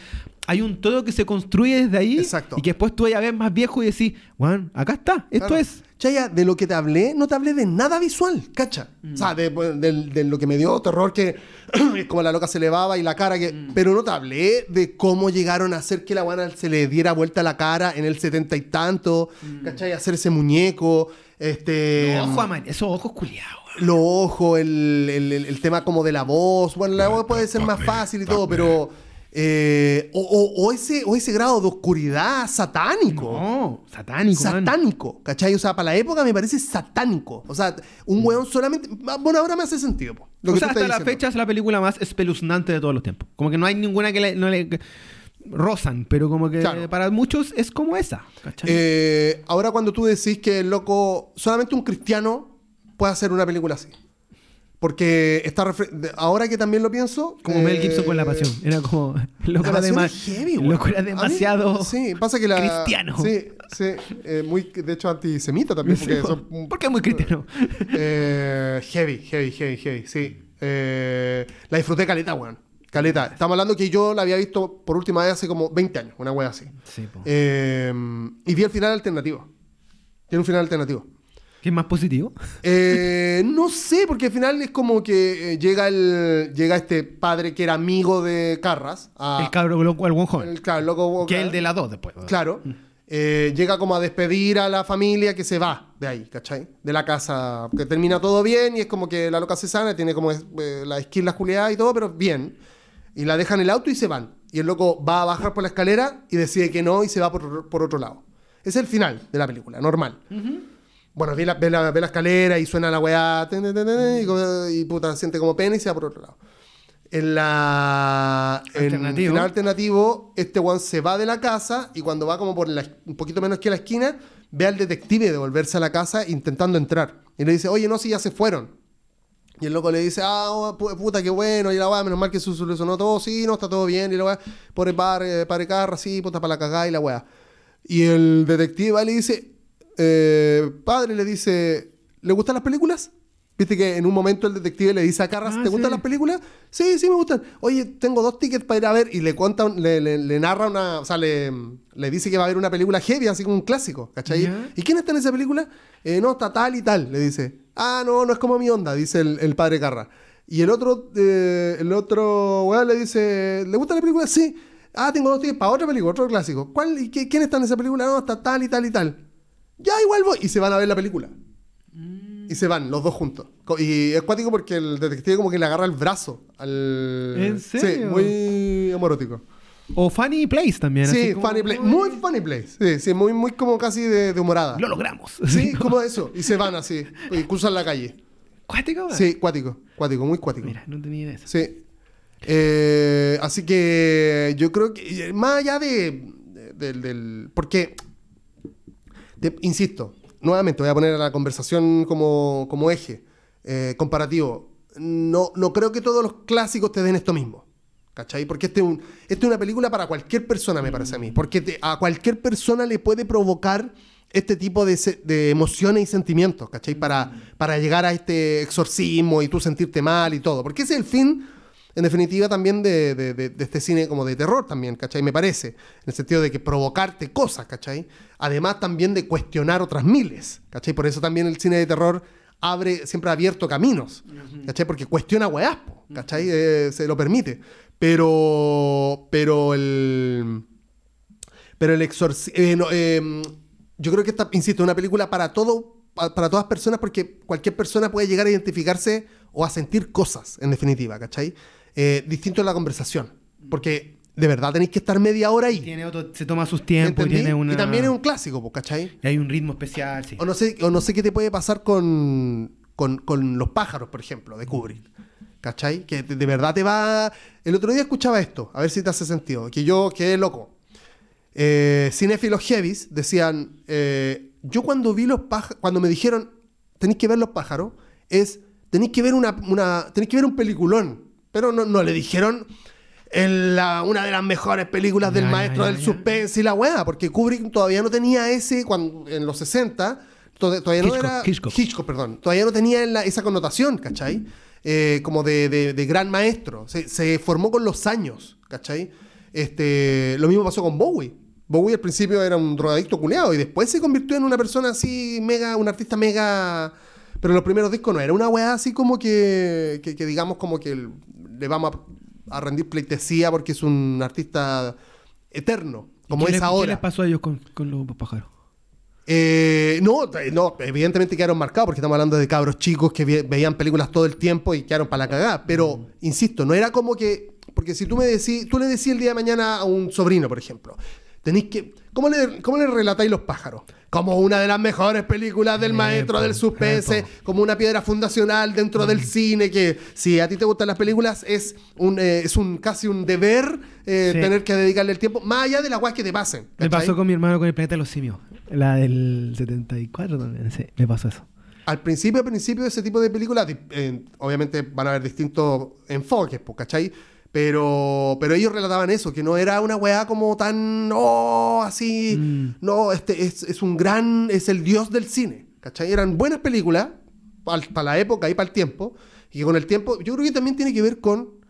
Hay un todo que se construye desde ahí Exacto. y que después tú ya ves más viejo y decís, bueno, acá está, esto Claro. es. Chaya, de lo que te hablé, no te hablé de nada visual, ¿cacha? O sea, de, de- de lo que me dio terror, que es como la loca se elevaba y la cara que... Pero no te hablé de cómo llegaron a hacer que la guana se le diera vuelta la cara en el setenta y tanto, ¿cachai? Hacer ese muñeco, este... Los ojos amar- esos ojos culiados. los ojos, el, el- el- el tema como de la voz. Bueno, la voz puede ser más fácil y todo, pero. eh, o, o- o ese, o ese grado de oscuridad satánico. No, satánico, man. Satánico, ¿cachai? O sea, para la época me parece satánico. O sea, un weón solamente. Bueno, ahora me hace sentido. po, lo o que sea, hasta estás la diciendo. fecha es la película más espeluznante de todos los tiempos. Como que no hay ninguna que le, no le que- rozan, pero como que Claro. para muchos es como esa. Eh, ahora, cuando tú decís que el loco. Solamente un cristiano puede hacer una película así. Porque está ahora que también lo pienso. como Mel Gibson con La eh, Pasión. Era como. Loco, La era, dema- heavy, loco era mí- demasiado. sí, pasa que la. cristiano. Sí, sí. eh, muy, de hecho, antisemita también. Porque Sí, son- ¿Por qué es muy cristiano? heavy, heavy, heavy, heavy, sí. La disfruté caleta, weón. Caleta. Estamos hablando que yo la había visto por última vez hace como 20 años, una wea así. Sí, po. Eh, y vi el final alternativo. Tiene un final alternativo. ¿Qué es más positivo? Eh, no sé, porque al final es como que eh, llega el llega este padre que era amigo de Carras. a- el cabro loco, el buen joven. el- claro, loco que es el de las dos después. Claro. Eh, llega como a despedir a la familia que se va de ahí, ¿cachai? De la casa. Que termina todo bien y es como que la loca se sana, tiene como eh, la esquina juliada y todo, pero bien. Y la dejan en el auto y se van. Y el loco va a bajar por la escalera y decide que no y se va por, por otro lado. Es el final de la película, normal. Bueno, ve la, ve, la, ve la escalera y suena la weá, ten, ten, ten, ten, y, y puta, siente como pena y se va por otro lado. En la. En el Alternativo. final alternativo, este weón se va de la casa y cuando va como por la- un poquito menos que la esquina, ve al detective devolverse a la casa intentando entrar. Y le dice, oye, no, si ya se fueron. Y el loco le dice, ah, oh, pu- puta, qué bueno, y la weá, menos mal que se solucionó todo, sí, no, está todo bien, y la weá, pobre padre, padre Carra, sí, puta, para la cagada y la weá. Y el detective le dice, eh, padre, le dice, ¿le gustan las películas? Viste que en un momento el detective le dice a Carras, Ah, ¿te gustan las películas? Sí, sí me gustan. Oye, tengo dos tickets para ir a ver y le cuenta, le, le- le narra una, o sea, le, le dice que va a haber una película heavy, así como un clásico, ¿cachai? ¿Y quién está en esa película? "Eh, no, está tal y tal, le dice. Ah, no, no es como mi onda, dice el, el padre Carra. Y el otro, eh, el otro weón le dice, ¿le gusta la película? Sí. Ah, tengo dos tickets para otra película, otro clásico. ¿Cuál, y qué- ¿Quién está en esa película? No, está tal y tal y tal. Ya, igual voy. Y se van a ver la película. Y se van, los dos juntos. Y es cuático porque el detective como que le agarra el brazo al... ¿En Sí, serio? muy amorótico. O Funny Place también. Sí, así como- funny place. Muy funny place. Sí, sí, muy, muy como casi de, de humorada. Lo logramos. Sí, como eso. Y se van así. Y cruzan la calle. ¿Cuático? Sí, cuático. Cuático, muy cuático. Mira, no tenía idea de eso. Sí. Eh, así que yo creo que, más allá de, de- del, del- Porque, te- insisto, nuevamente voy a poner a la conversación como, como eje eh, comparativo. No, no creo que todos los clásicos te den esto mismo. ¿Cachai? Porque este es, un- esta es una película para cualquier persona, me parece a mí. Porque te- a cualquier persona le puede provocar este tipo de, se- de emociones y sentimientos, ¿cachai? Para, para llegar a este exorcismo y tú sentirte mal y todo. Porque ese es el fin, en definitiva, también de, de- de- de este cine como de terror también, ¿cachai? Me parece. En el sentido de que provocarte cosas, ¿cachai? Además también de cuestionar otras miles, ¿cachai? Por eso también el cine de terror abre, siempre ha abierto caminos, ¿cachai? Porque cuestiona weás, po, ¿cachai? Eh, se lo permite. Pero, pero el, pero el exorcismo... yo creo que esta, insisto, es una película para todo, pa- para todas personas, porque cualquier persona puede llegar a identificarse o a sentir cosas, en definitiva, ¿cachai? Eh, distinto a la conversación. Porque de verdad tenéis que estar media hora ahí. Tiene otro, se toma sus tiempos y ¿entendí? tiene una... Y también es un clásico, pues, ¿cachai? y hay un ritmo especial, sí. O no sé, o no sé qué te puede pasar con, con, con los pájaros, por ejemplo, de Kubrick. ¿Cachai? Que de, verdad te va. El otro día escuchaba esto, a ver si te hace sentido. Que yo quedé loco. Eh, cinéfilos heavies decían: eh, Yo cuando vi los pájaros, cuando me dijeron, tenéis que ver los pájaros, es, tenéis que ver una, una tenéis que ver un peliculón. Pero no, no le dijeron en la- una de las mejores películas del Ya, ya, maestro ya, del suspense y la weá, porque Kubrick todavía no tenía ese, cuando, en los 60, to- todavía no Hitchcock, era... Hitchcock. perdón. Todavía no tenía la- esa connotación, ¿cachai? Eh, como de, de- de gran maestro. Se, se formó con los años, ¿cachai? Este, lo mismo pasó con Bowie. Bowie al principio era un drogadicto culeado y después se convirtió en una persona así, mega, un artista mega... Pero en los primeros discos no, era una weá así como que, que, que digamos como que el- le vamos a, a rendir pleitesía porque es un artista eterno, como ¿Qué es les- ¿Qué ahora. les pasó a ellos con, con los pájaros? Eh, no, eh, no, evidentemente quedaron marcados porque estamos hablando de cabros chicos que ve- veían películas todo el tiempo y quedaron para la cagada. Pero, insisto, no era como que. Porque si tú me decís, tú le decís el día de mañana a un sobrino, por ejemplo, tenéis que. ¿Cómo le, cómo le relatáis los pájaros? Como una de las mejores películas del maestro del suspense, como una piedra fundacional dentro del cine, que si a ti te gustan las películas, es un, eh, es un casi un deber eh, Sí. tener que dedicarle el tiempo, más allá de las guas que te pasen. Me pasó con mi hermano con el planeta de los simios. La del 74 también, sí, me pasó eso. Al principio, al principio ese tipo de películas, eh, obviamente van a haber distintos enfoques, pues, ¿cachai? Pero, pero ellos relataban eso, que no era una weá como tan, oh, así, Mm. no, este es, es un gran, es el dios del cine, ¿cachai? Eran buenas películas para la época y para el tiempo, y que con el tiempo, yo creo que también tiene que ver con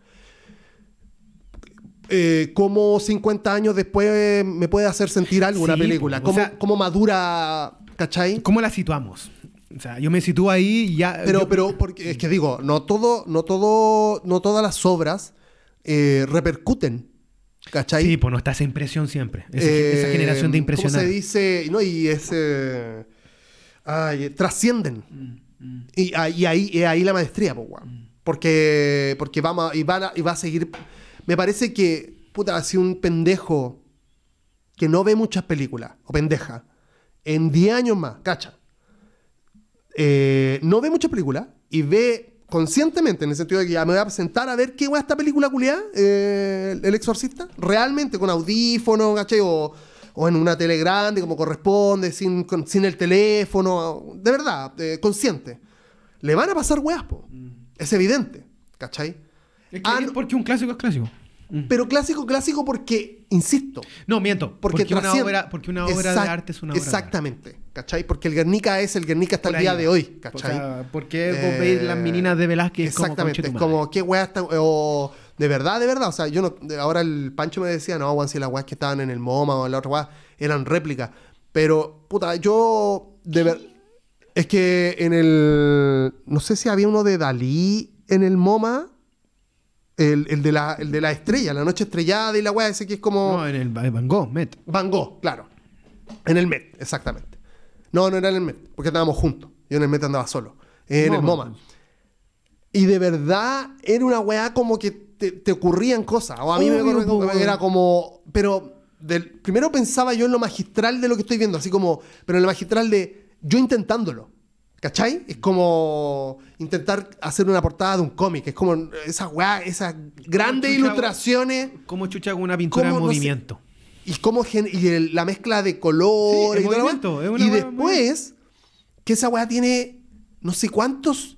eh, cómo 50 años después me puede hacer sentir algo una película, o cómo, sea- cómo madura, ¿cachai? ¿Cómo la situamos? O sea, yo me sitúo ahí y ya. Pero, yo- pero, porque es que digo, no todo, no todo, no todas las obras eh, repercuten. ¿Cachai? Sí, pues no está esa impresión siempre. Esa, Eh, esa generación de ¿Cómo impresionar. se dice? No, y es. eh, ay, trascienden. Mm, Y, ahí- y ahí, y ahí la maestría, pues. Porque, porque vamos y, van a- y va a seguir. Me parece que, puta, si un pendejo que no ve muchas películas, o pendeja, en 10 años más, cacha, eh, no ve muchas películas y ve conscientemente, en el sentido de que ya me voy a sentar a ver qué va esta película culiada, eh, El Exorcista, realmente con audífono, ¿cachai? O, o en una tele grande, como corresponde, sin, con- sin el teléfono, de verdad, eh, consciente. Le van a pasar weas, po. Es evidente, ¿cachai? Es que es porque un clásico es clásico. Mm. Pero clásico, clásico porque, insisto, No, miento. porque, Porque, una obra, porque una obra de arte es una obra de arte. Exactamente, ¿cachai? Porque el Guernica es el Guernica hasta Por el día ahí de hoy, O ¿cachai? sea, ¿por qué vos Eh, veis las meninas de Velázquez Exactamente, es como? ¿qué weá está? O, de verdad, de verdad. O sea, yo no. de- Ahora el Pancho me decía, no, weón, si las weas que estaban en el MoMA o en la otra weá eran réplicas. Pero, puta, yo. De ver, es que en el. No sé si había uno de Dalí en el MoMA. El, el de la, el de la estrella, la noche estrellada y la weá, ese que es como. No, en el Van Gogh, Met. Van Gogh, claro. En el Met, exactamente. No, no era en el Met, porque estábamos juntos. Yo en el Met andaba solo. En el MoMA. Y de verdad era una weá como que te, te ocurrían cosas. O a mí me Obvio, era como. Pero del, primero pensaba yo en lo magistral de lo que estoy viendo, así como. Pero en lo magistral de yo intentándolo. ¿Cachai? Es como intentar hacer una portada de un cómic. Es como esas weá, esas grandes chucha, ilustraciones. Como chucha con una pintura en ¿Cómo? No sé. movimiento. Y cómo y el- la mezcla de colores Sí, y movimiento, es una Y después, que esa weá tiene no sé cuántos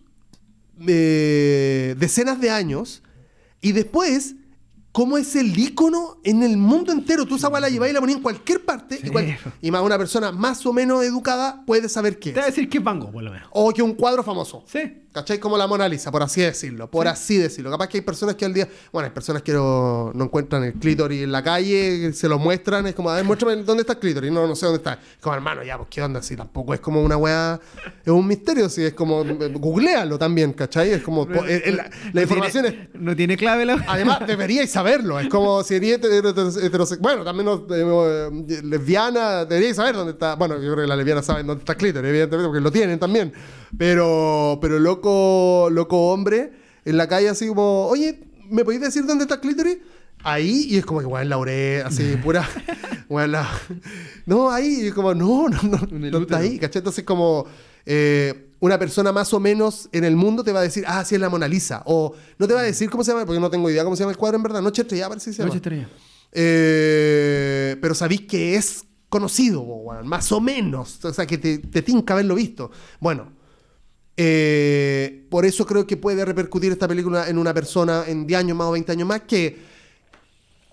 eh, decenas de años. Y después, cómo es el icono en el mundo entero. Tú esa la llevas y la ponías en cualquier parte. Sí. Y, cual- y más una persona más o menos educada puede saber qué Te voy a decir que es Van Gogh, por lo menos. O que un cuadro famoso. Sí. ¿Cachai? Como la Mona Lisa, por así decirlo. Por así decirlo. Capaz que hay personas que al día. Bueno, hay personas que no, no encuentran el clítoris en la calle, se lo muestran. Es como, a ver, muéstrame dónde está el clítoris. No, no sé dónde está. Es como, hermano, ya, pues qué onda. Si tampoco es como una weá. Es un misterio. Si es como. eh, Googlealo también, ¿cachai? Es como. eh, eh, la, información es. No tiene clave la Además, deberíais saberlo. Es como si eres heterosexual. Bueno, también no, eh, lesbiana, deberíais saber dónde está. Bueno, yo creo que las lesbianas saben dónde está el clítoris, evidentemente, porque lo tienen también. Pero, pero loco, loco hombre, en la calle así como, oye, ¿me podéis decir dónde está el clítoris? Ahí, y es como que, weón, la oré, así, pura. weón, la- No, ahí, y es como, no, no, no, no está ahí, ¿cachai? Entonces, como. eh, una persona más o menos en el mundo te va a decir, ah, sí es la Mona Lisa. O no te va a decir cómo se llama, porque no tengo idea cómo se llama el cuadro en verdad. Noche Estrellada parece que se llama. Noche estrella. Eh, pero sabéis que es conocido, más o menos. O sea, que te, te tinca haberlo visto. Bueno, eh, por eso creo que puede repercutir esta película en una persona en 10 años más o 20 años más que...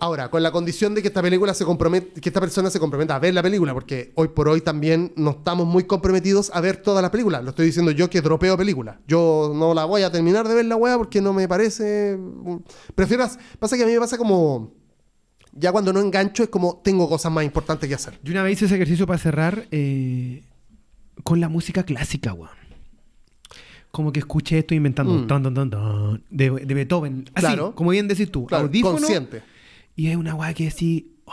Ahora, con la condición de que esta película se compromete, que esta persona se comprometa a ver la película, porque hoy por hoy también no estamos muy comprometidos a ver todas las películas. Lo estoy diciendo yo que dropeo películas. Yo no la voy a terminar de ver la weá porque no me parece. Prefiero. Pasa que a mí me pasa como. Ya cuando no engancho es como tengo cosas más importantes que hacer. Yo una vez hice ese ejercicio para cerrar eh, con la música clásica, weón. Como que escuché esto inventando Mm. tan, tan, tan, de, de Beethoven. Así, Claro. como bien decís tú. Claro, audífono. consciente. Y es una weá que decís. "Oh,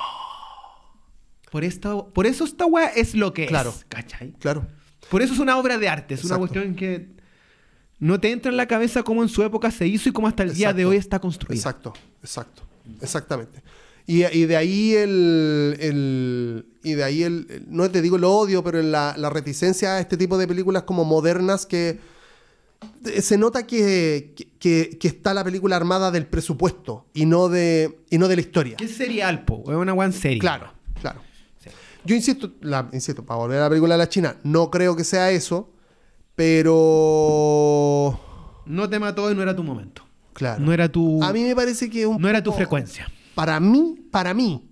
por, esta, por eso esta weá es lo que Claro. es. ¿Cachai? Claro. Por eso es una obra de arte. Es una cuestión que no te entra en la cabeza cómo en su época se hizo y cómo hasta el día de hoy está construida. Exacto, exacto. Exactamente. Y, y de ahí el, el- Y de ahí el. el- No te digo el odio, pero la, la reticencia a este tipo de películas como modernas que. Se nota que, que- que está la película armada del presupuesto y no de, y no de la historia. ¿Qué es serial, po? Es una en serie. Claro, claro. Yo insisto, la, insisto, para volver a la película de la China, no creo que sea eso, pero. No te mató y no era tu momento. Claro. No era tu. A mí me parece que un no era tu frecuencia. Para mí, para mí,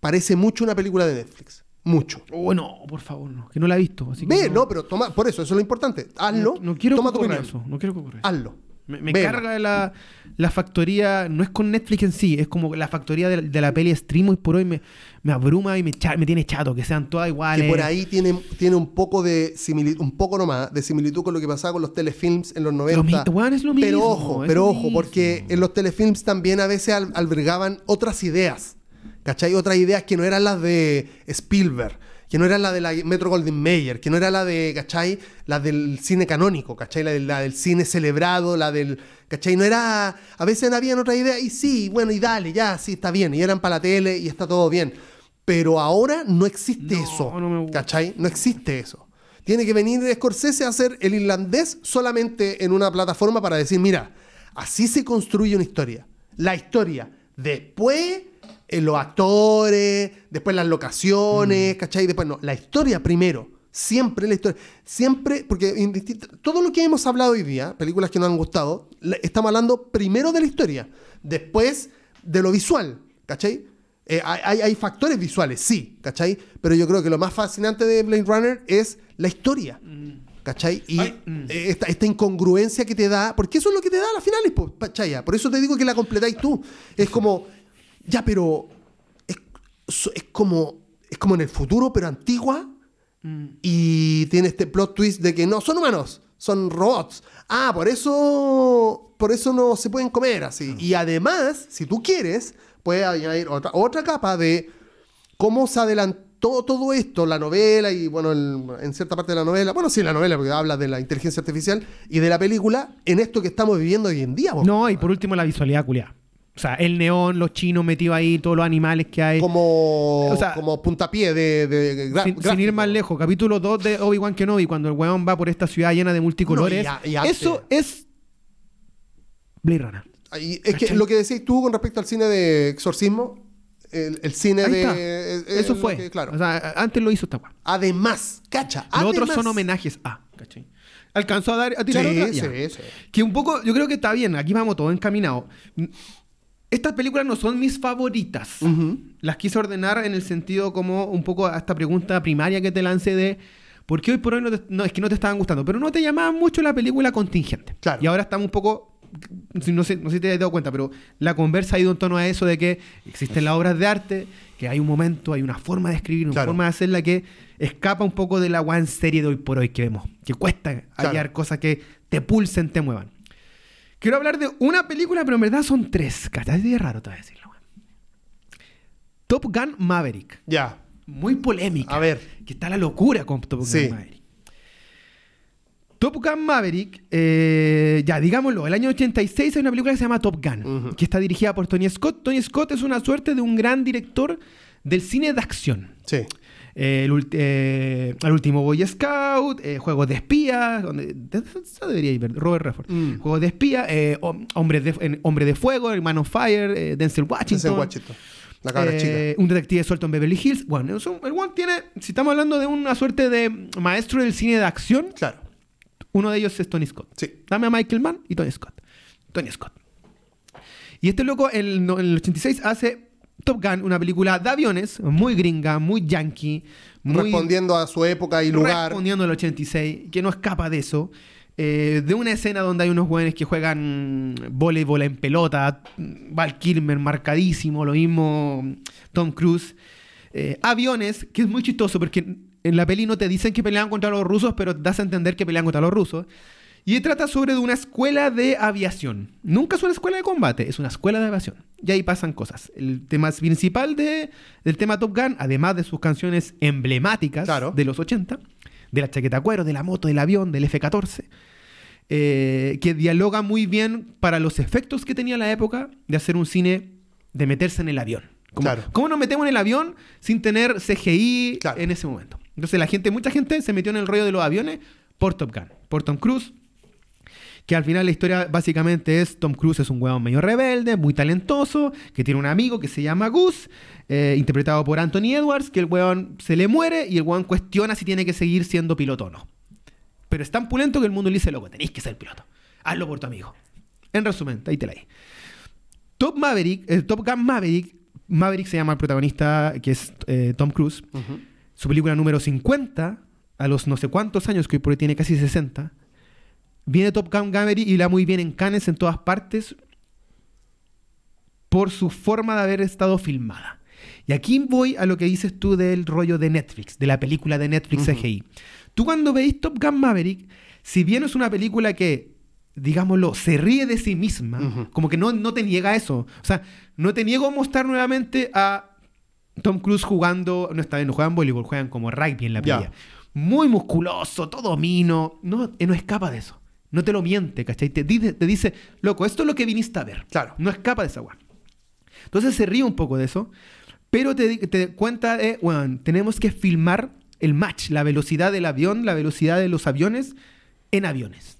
parece mucho una película de Netflix. Mucho. Oh, no, por favor, no. Que no la he visto. Así Ve, no, pero toma, por eso, eso es lo importante. Hazlo. No, no quiero toma que tu ocurra opinión. eso. No quiero que ocurra eso. Hazlo. Me, me carga la, la factoría, no es con Netflix en sí, es como la factoría de, de la peli stream y por hoy me, me abruma y me, cha- me tiene chato, que sean todas iguales. Que por ahí tiene, tiene un poco de similitud, un poco nomás, de similitud con lo que pasaba con los telefilms en los 90. Lo es mismo. pero ojo, pero ojo, mismo. porque en los telefilms también a veces al- albergaban otras ideas. ¿Cachai? Otras ideas que no eran las de Spielberg, que no eran las de la Metro Golden Mayer, que no era la de, ¿cachai? La del cine canónico, ¿cachai? La, del- la del cine celebrado, la del. ¿cachai? No era. A veces habían otra idea y sí, bueno, y dale, ya, sí, está bien. Y eran para la tele y está todo bien. Pero ahora no existe No, eso. no me gusta. ¿Cachai? No existe eso. Tiene que venir Scorsese a hacer el irlandés solamente en una plataforma para decir, mira, así se construye una historia. La historia. Después, eh, los actores, después las Mm. locaciones, ¿cachai? Después no. La historia primero. Siempre la historia. Siempre, porque todo lo que hemos hablado hoy día, películas que nos han gustado, estamos hablando primero de la historia, después de lo visual, ¿cachai? Eh, hay, hay- factores visuales, sí, ¿cachai? Pero yo creo que lo más fascinante de Blade Runner es la historia, ¿cachai? Y Ay, mm. eh, esta, esta incongruencia que te da, porque eso es lo que te da a las finales. Por eso te digo que la completáis tú. Es como, ya, pero es, como, es como en el futuro, pero antigua, y tiene este plot twist de que no son humanos, son robots. Ah, por eso, por eso no se pueden comer así. Y además, si tú quieres, puedes añadir otra, otra capa de cómo se adelantó todo esto, la novela y, bueno, el- en cierta parte de la novela, bueno, sí, la novela, porque habla de la inteligencia artificial y de la película, en esto que estamos viviendo hoy en día. po. No, y por último la visualidad culiada. O sea, el neón, los chinos metidos ahí, todos los animales que hay. Como, O sea, como puntapié de, de sin, ir más lejos, capítulo 2 de Obi-Wan Kenobi, cuando el weón va por esta ciudad llena de multicolores. No, y a- y antes. eso es Blade Runner. Es que lo que decís tú con respecto al cine de exorcismo, el, el cine Ahí de. está. eso fue. que- claro. O sea, antes lo hizo esta además, cacha. Los otros son homenajes a. ¿cachai? ¿Alcanzó a, dar, a tirar Sí, otra? sí, sí. Que un poco, yo creo que está bien, aquí vamos todo encaminado. Estas películas no son mis favoritas. Las quise ordenar en el sentido como un poco a esta pregunta primaria que te lancé de ¿por qué hoy por hoy no, te- no, es que no te estaban gustando? Pero no te llamaba mucho la película contingente. Claro. Y ahora estamos un poco, no sé, no sé si te has dado cuenta, pero la conversa ha ido en torno a eso de que existen las obras de arte, que hay un momento, hay una forma de escribir, una Claro. forma de hacerla que escapa un poco de la one serie de hoy por hoy que vemos, que cuesta Claro. hallar cosas que te pulsen, te muevan. Quiero hablar de una película, pero en verdad son tres. ¿Cachai? Es raro te voy a decirlo. Top Gun Maverick. Ya. Muy polémica. A ver. Que está la locura con Top Gun Sí. Maverick. Top Gun Maverick, eh, ya digámoslo, el año 86 hay una película que se llama Top Gun, que está dirigida por Tony Scott. Tony Scott es una suerte de un gran director del cine de acción. Sí. Eh, el, eh, el último Boy Scout, eh, Juegos de Espías, donde, debería ir, Robert Redford. Mm. Juegos de Espías, eh, Hom- Hombres de, Hombre de Fuego, El Man of Fire, eh, Denzel Washington. Denzel Washington. La cabra eh, chica. Un detective suelto en Beverly Hills. Bueno, el one tiene, si estamos hablando de una suerte de maestro del cine de acción, Claro. uno de ellos es Tony Scott. Sí. Dame a Michael Mann y Tony Scott. Tony Scott. Y este loco en el, el 86 hace Top Gun, una película de aviones, muy gringa, muy yankee, muy Respondiendo a su época y lugar. respondiendo al 86, que no escapa de eso. Eh, de una escena donde hay unos jóvenes que juegan voleibol en pelota, Val Kilmer marcadísimo, lo mismo Tom Cruise. Eh, aviones, que es muy chistoso porque en la peli no te dicen que pelean contra los rusos, pero das a entender que pelean contra los rusos. Y trata sobre de una escuela de aviación. Nunca es una escuela de combate, es una escuela de aviación. Y ahí pasan cosas. El tema principal de, del tema Top Gun, además de sus canciones emblemáticas Claro. de los 80, de la chaqueta cuero, de la moto, del avión, del F-14, eh, que dialoga muy bien para los efectos que tenía la época de hacer un cine de meterse en el avión. Como, Claro. ¿Cómo nos metemos en el avión sin tener CGI Claro. en ese momento? Entonces la gente, mucha gente se metió en el rollo de los aviones por Top Gun, por Tom Cruise, que al final la historia básicamente es Tom Cruise es un huevón medio rebelde, muy talentoso, que tiene un amigo que se llama Gus, eh, interpretado por Anthony Edwards, que el huevón se le muere y el huevón cuestiona si tiene que seguir siendo piloto o no. Pero es tan pulento que el mundo le dice, loco, tenéis que ser piloto. Hazlo por tu amigo. En resumen, ahí te la di. Top Maverick, eh, Top Gun Maverick, Maverick se llama el protagonista, que es eh, Tom Cruise. Su película número 50, a los no sé cuántos años, que hoy por hoy tiene casi 60, viene Top Gun Maverick y la muy bien en Cannes en todas partes por su forma de haber estado filmada. Y aquí voy a lo que dices tú del rollo de Netflix, de la película de Netflix CGI. Tú cuando veis Top Gun Maverick, si bien es una película que, digámoslo, se ríe de sí misma, como que no, no te niega eso. O sea, no te niego a mostrar nuevamente a Tom Cruise jugando, no está bien, no juegan voleibol, juegan como rugby en la playa. Muy musculoso, todo mino. No, eh, no escapa de eso. No te lo miente, ¿cachai? Te, dice, te dice, loco, esto es lo que viniste a ver. Claro. No escapa de esa weá. Entonces se ríe un poco de eso, pero te, te cuenta de, bueno, tenemos que filmar el match, la velocidad del avión, la velocidad de los aviones en aviones.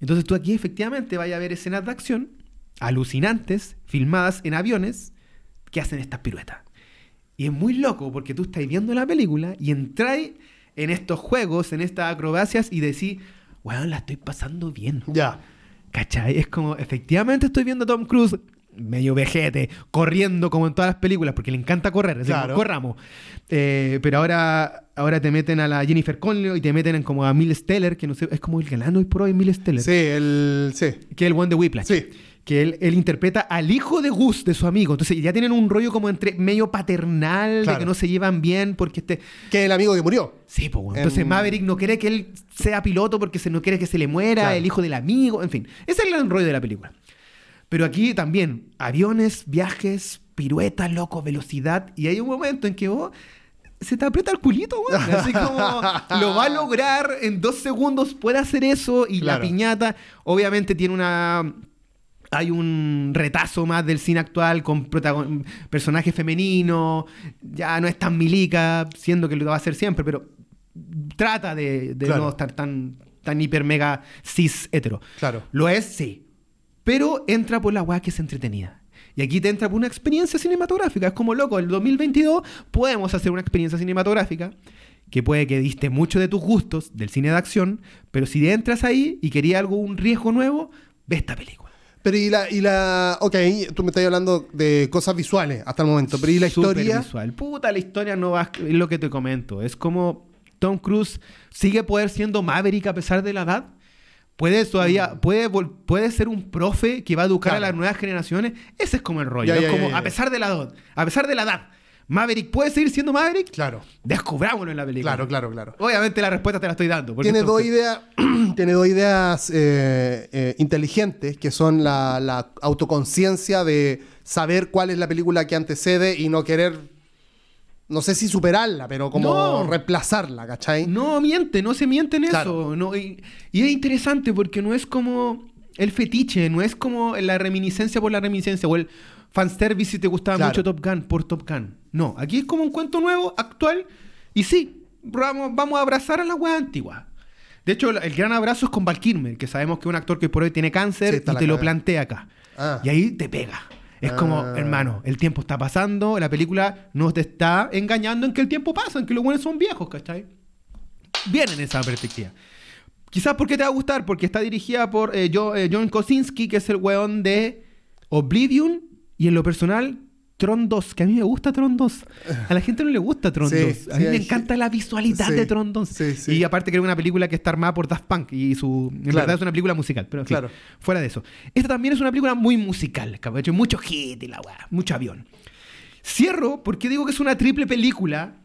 Entonces tú aquí efectivamente vaya a ver escenas de acción alucinantes, filmadas en aviones, que hacen estas piruetas. Y es muy loco porque tú estás viendo la película y entráis en estos juegos, en estas acrobacias y decís, weón, la estoy pasando bien. Ya. ¿Cachai? Es como, efectivamente estoy viendo a Tom Cruise medio vejete, corriendo como en todas las películas, porque le encanta correr, es Claro. corramos. Eh, pero ahora, ahora te meten a la Jennifer Connelly y te meten en como a Miles Teller, que no sé, es como el galán hoy por hoy, Miles Teller, Sí, el. Sí. que es el one de Whiplash. Sí. Que él, él interpreta al hijo de Gus, de su amigo. Entonces ya tienen un rollo como entre medio paternal, de que no se llevan bien, porque este... Que es el amigo que murió. Sí, pues, bueno. Entonces Em, Maverick no quiere que él sea piloto porque se, no quiere que se le muera, Claro. el hijo del amigo, en fin. Ese es el gran rollo de la película. Pero aquí también, aviones, viajes, piruetas, loco, velocidad. Y hay un momento en que vos se te aprieta el culito, güey. Así como lo va a lograr en dos segundos, puede hacer eso. Y Claro. la piñata, obviamente, tiene una. Hay un retazo más del cine actual con protagon- personaje femenino. Ya no es tan milica, siendo que lo va a hacer siempre, pero trata de, de Claro. no estar tan, tan hiper mega cis hetero. Claro. Lo es, sí. Pero entra por la weá que es entretenida. Y aquí te entra por una experiencia cinematográfica. Es como loco, el 2022 podemos hacer una experiencia cinematográfica que puede que diste mucho de tus gustos del cine de acción, pero si entras ahí y querías algo, un riesgo nuevo, ve esta película. Pero y la, y la. Ok, tú me estás hablando de cosas visuales hasta el momento. Pero y la historia. visual. Puta, la historia no va. Es lo que te comento. Es como Tom Cruise sigue poder siendo Maverick a pesar de la edad. Puede todavía, puede, vol- puede ser un profe que va a educar Mm. Claro. a las nuevas generaciones. Ese es como el rollo. Ya, es ya, como, ya, ya. a pesar de la edad, a pesar de la edad, Maverick puede seguir siendo Maverick. Claro. Descubrámoslo en la película. Claro, claro, claro. Obviamente la respuesta te la estoy dando. Tiene dos ideas, tiene dos ideas eh, eh, inteligentes que son la, la autoconciencia de saber cuál es la película que antecede y no querer, no sé si superarla, pero como No. reemplazarla, ¿cachai? No miente, no se miente en Claro. eso. No, y, y es interesante porque no es como el fetiche, no es como la reminiscencia por la reminiscencia o el fanservice si te gustaba Claro. mucho Top Gun por Top Gun. No, aquí es como un cuento nuevo, actual, y sí, vamos, vamos a abrazar a la wea antigua. De hecho, el gran abrazo es con Val Kilmer, que sabemos que es un actor que por hoy tiene cáncer y te lo plantea acá. Ah. Y ahí te pega. Es como, Ah. hermano, el tiempo está pasando, la película nos te está engañando en que el tiempo pasa, en que los buenos son viejos, ¿cachai? Bien en esa perspectiva. Quizás porque te va a gustar, porque está dirigida por eh, eh, John Kosinski, que es el weón de Oblivion, y en lo personal, Tron 2, que a mí me gusta Tron 2. A la gente no le gusta Tron Sí, 2. A sí, mí me encanta la visualidad sí, de Tron 2. sí, sí. Y aparte que es una película que está armada por Daft Punk, y su, en Claro. verdad es una película musical, pero en fin, Claro. fuera de eso. Esta también es una película muy musical, que ha hecho mucho hit y la weá, mucho avión. Cierro porque digo que es una triple película.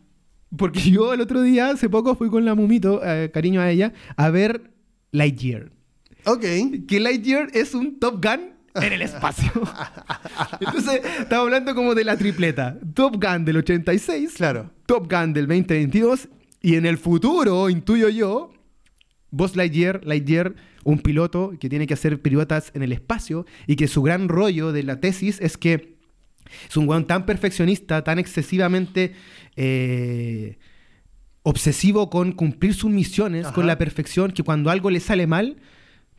Porque yo el otro día, hace poco, fui con la Mumito, eh, cariño a ella, a ver Lightyear. Ok. Que Lightyear es un Top Gun en el espacio. Entonces, estamos hablando como de la tripleta. Top Gun del 86, Claro. Top Gun del 2022 y en el futuro, intuyo yo, Buzz Lightyear, Lightyear, un piloto que tiene que hacer piruetas en el espacio y que su gran rollo de la tesis es que es un weón tan perfeccionista, tan excesivamente eh, obsesivo con cumplir sus misiones, Ajá. con la perfección, que cuando algo le sale mal,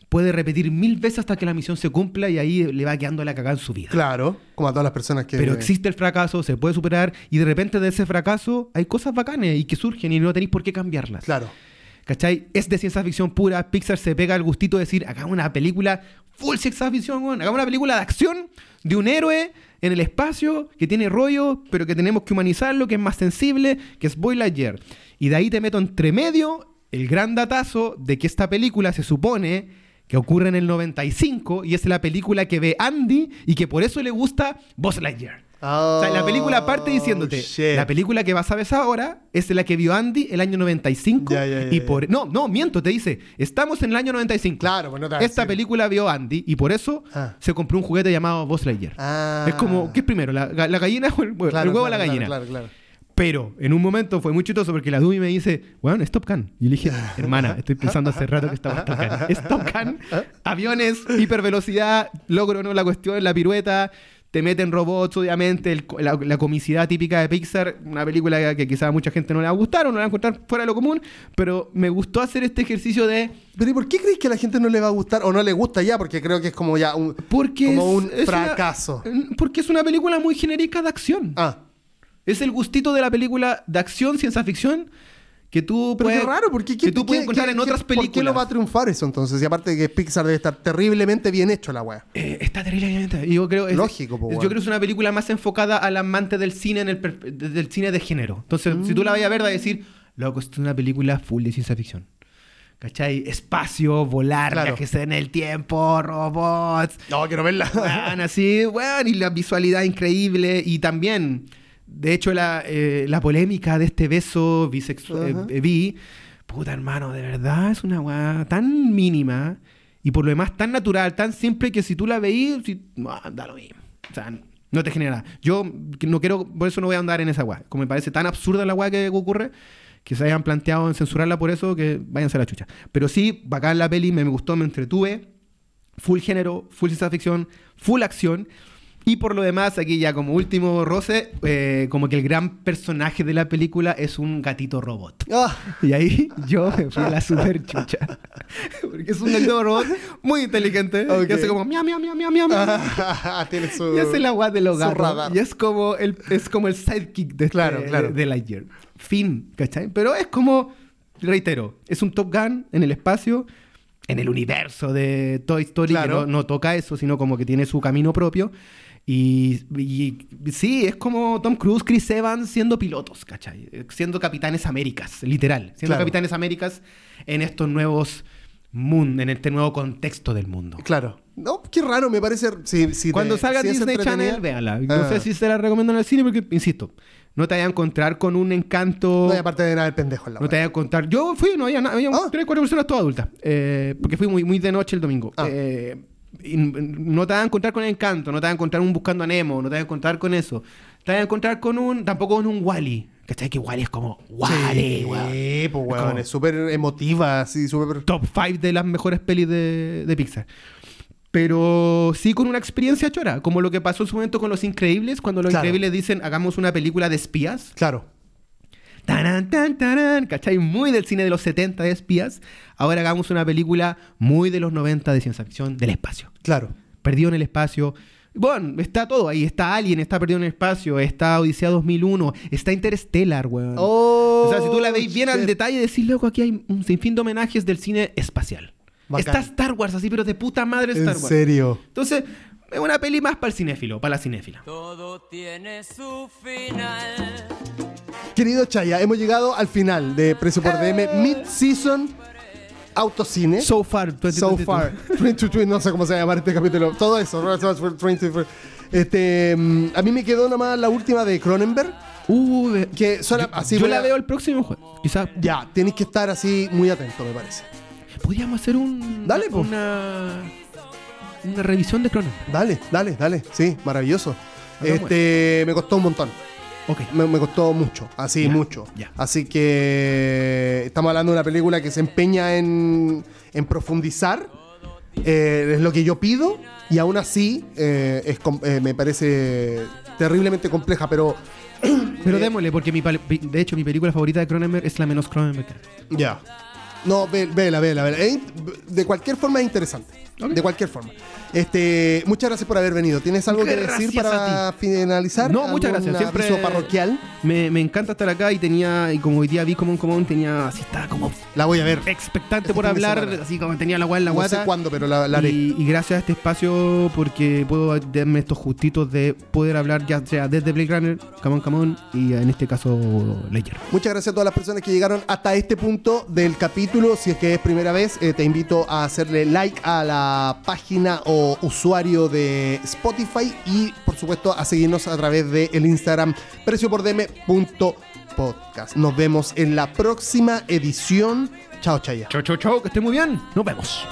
puede repetir mil veces hasta que la misión se cumpla y ahí le va quedando la cagada en su vida. Claro. Como a todas las personas que. Pero existe el fracaso, se puede superar y de repente de ese fracaso hay cosas bacanes y que surgen y no tenéis por qué cambiarlas. Claro. ¿Cachai? Es de ciencia ficción pura. Pixar se pega el gustito de decir, hagamos una película full ciencia ficción, weón. Hagamos una película de acción de un héroe en el espacio que tiene rollo, pero que tenemos que humanizarlo, que es más sensible, que es Boy Lightyear. Y de ahí te meto entre medio el gran datazo de que esta película se supone que ocurre en el 95 y es la película que ve Andy y que por eso le gusta Buzz Lightyear. O sea, la película parte diciéndote, Oh, shit. la película que vas a ver ahora es la que vio Andy el año 95 Ya, ya, ya, y por no, no, miento, te dice, estamos en el año 95. Claro, pues no Esta película vio Andy y por eso Ah. se compró un juguete llamado Buzz Lightyear. Ah. Es como, ¿qué es primero? ¿La, ga- la gallina o el huevo? Claro, o la gallina? Claro, claro, claro. Pero en un momento fue muy chistoso porque la Dumi me dice, bueno, es Top Gun. Y le dije, hermana, estoy pensando hace rato que estaba Top Gun. Es Top Gun, aviones, hipervelocidad, logro no la cuestión, la pirueta, te meten robots, obviamente, el la, la comicidad típica de Pixar, una película que, que quizá a mucha gente no le va a gustar o no la va a encontrar fuera de lo común, pero me gustó hacer este ejercicio de... Pero ¿y por qué crees que a la gente no le va a gustar o no le gusta ya? Porque creo que es como ya un, Porque como es- un es una- fracaso. porque es una película muy genérica de acción. Ah, Es el gustito de la película de acción, ciencia ficción, que tú pero puedes, qué raro, porque que tú puedes encontrar en otras películas. ¿Por qué no va a triunfar eso entonces? Y aparte que Pixar debe estar terriblemente bien hecho la wea. Eh, está terriblemente. Yo creo, es- Lógico, po. Yo creo que es una película más enfocada al amante del cine en el del cine de género. Entonces, si tú la vayas a ver, vas a decir, loco, esto es una película full de ciencia ficción. ¿Cachai? Espacio, volar, Claro. viajes en el tiempo, robots. No, quiero verla. Weón, así, weón, y la visualidad increíble. Y también, de hecho, la, eh, la polémica de este beso bisexual, Ajá. eh, bi, puta hermano, de verdad es una weá tan mínima y por lo demás tan natural, tan simple que si tú la veís, si, ah, da lo mismo. O sea, no te genera. Yo no quiero, por eso no voy a andar en esa weá. Como me parece tan absurda la weá que ocurre, que se hayan planteado en censurarla por eso, que váyanse a la chucha. Pero sí, bacán la peli, me, me gustó, me entretuve full género, full ciencia ficción, full acción. Y por lo demás, aquí ya como último roce, eh, como que el gran personaje de la película es un gatito robot. Ah, Y ahí yo me fui a la super chucha. Porque es un gatito robot muy inteligente, Ok. que hace como miau, miau, miau, miau, miau. tiene su. Y hace la guay de los gatos. Y es como el, es como el sidekick de, este- Claro, claro. de, de Lightyear. Fin, ¿cachai? Pero es como, reitero, es un Top Gun en el espacio, en el universo de Toy Story, Claro. que no, no toca eso, sino como que tiene su camino propio. Y, y sí, es como Tom Cruise, Chris Evans siendo pilotos, ¿cachai? Siendo capitanes Américas, literal. Siendo Claro. capitanes Américas en estos nuevos mundos, en este nuevo contexto del mundo. Claro. No, qué raro, me parece. Si, si Cuando te- salga si Disney Channel, véanla. No Ah. sé si se la recomiendo en el cine porque, insisto, no te vayas a encontrar con un encanto. No, y aparte de nada, el pendejo en la No te vayas a encontrar. Yo fui, no había, na- había Ah. tres, cuatro personas todas adultas. eh, porque fui muy, muy de noche el domingo. Ah. Eh, no te vas a encontrar con encanto, no te vas a encontrar un buscando a Nemo, no te vas a encontrar con eso. Te vas a encontrar con un. Tampoco con un Wally. ¿Cachai? Que Wally es como. Wally, Sí, weón. pues Es weón, como- es súper emotiva, así, súper. top 5 de las mejores pelis de, de Pixar. Pero sí con una experiencia chora, como lo que pasó en su momento con Los Increíbles, cuando Los Claro. Increíbles dicen hagamos una película de espías. Claro. Taran, tan, taran, ¿cachai? Muy del cine de los 70 de espías. Ahora hagamos una película muy de los 90 de ciencia ficción del espacio. Claro. Perdido en el espacio. Bueno, está todo ahí. Está Alien, está Perdido en el espacio, está Odisea 2001, está Interstellar, weón. Oh, O sea, si tú la veis bien al shit. detalle, decís, loco, aquí hay un sinfín de homenajes del cine espacial. Bacán. Está Star Wars así, pero de puta madre En Star Wars. serio. Entonces, es una peli más para el cinéfilo, para la cinéfila. Todo tiene su final. Querido Chaya, hemos llegado al final de Precio por DM Mid-Season Autocine. So far, ¿Eh? So 2022. far. 2022, no sé cómo se va a llamar este capítulo. Todo eso. 2022. Este, mm, a mí me quedó nomás la última de Cronenberg. Uh, de- Que sola- así yo la a- veo el próximo jueves. Quizás Ya, tenéis que estar así muy atento, me parece. podríamos hacer un, Dale, po. una, una revisión de Cronenberg. Dale, dale, dale. Sí, maravilloso. Hagamos Este, me costó un montón. Ok. Me, me costó mucho, así, mucho. Así que estamos hablando de una película que se empeña en, en profundizar. eh, es lo que yo pido. Y aún así, eh, es eh, me parece terriblemente compleja, pero. Pero démosle, porque mi, de hecho mi película favorita de Cronenberg es la menos Cronenberg. Ya. No, ve- vela, vela, vela. De cualquier forma es interesante. De cualquier forma. Este, muchas gracias por haber venido. ¿Tienes algo que decir para finalizar? No, muchas ¿Algún gracias. Siempre parroquial. Me, me encanta estar acá y tenía, y como hoy día vi como un común, tenía, así estaba como La voy a ver. expectante por Este de hablar, así como tenía la guay en la No guata. sé cuándo, pero la, la haré. y, y gracias a este espacio porque puedo darme estos justitos de poder hablar ya sea desde Blade Runner, Come on, y en este caso Ledger. Muchas gracias a todas las personas que llegaron hasta este punto del capítulo. Si es que es primera vez, eh, te invito a hacerle like a la página o usuario de Spotify y, por supuesto, a seguirnos a través del el Instagram preciopordeme.podcast. Nos vemos en la próxima edición. Chao, Chaya. Chau, chau, chau, que esté muy bien. Nos vemos.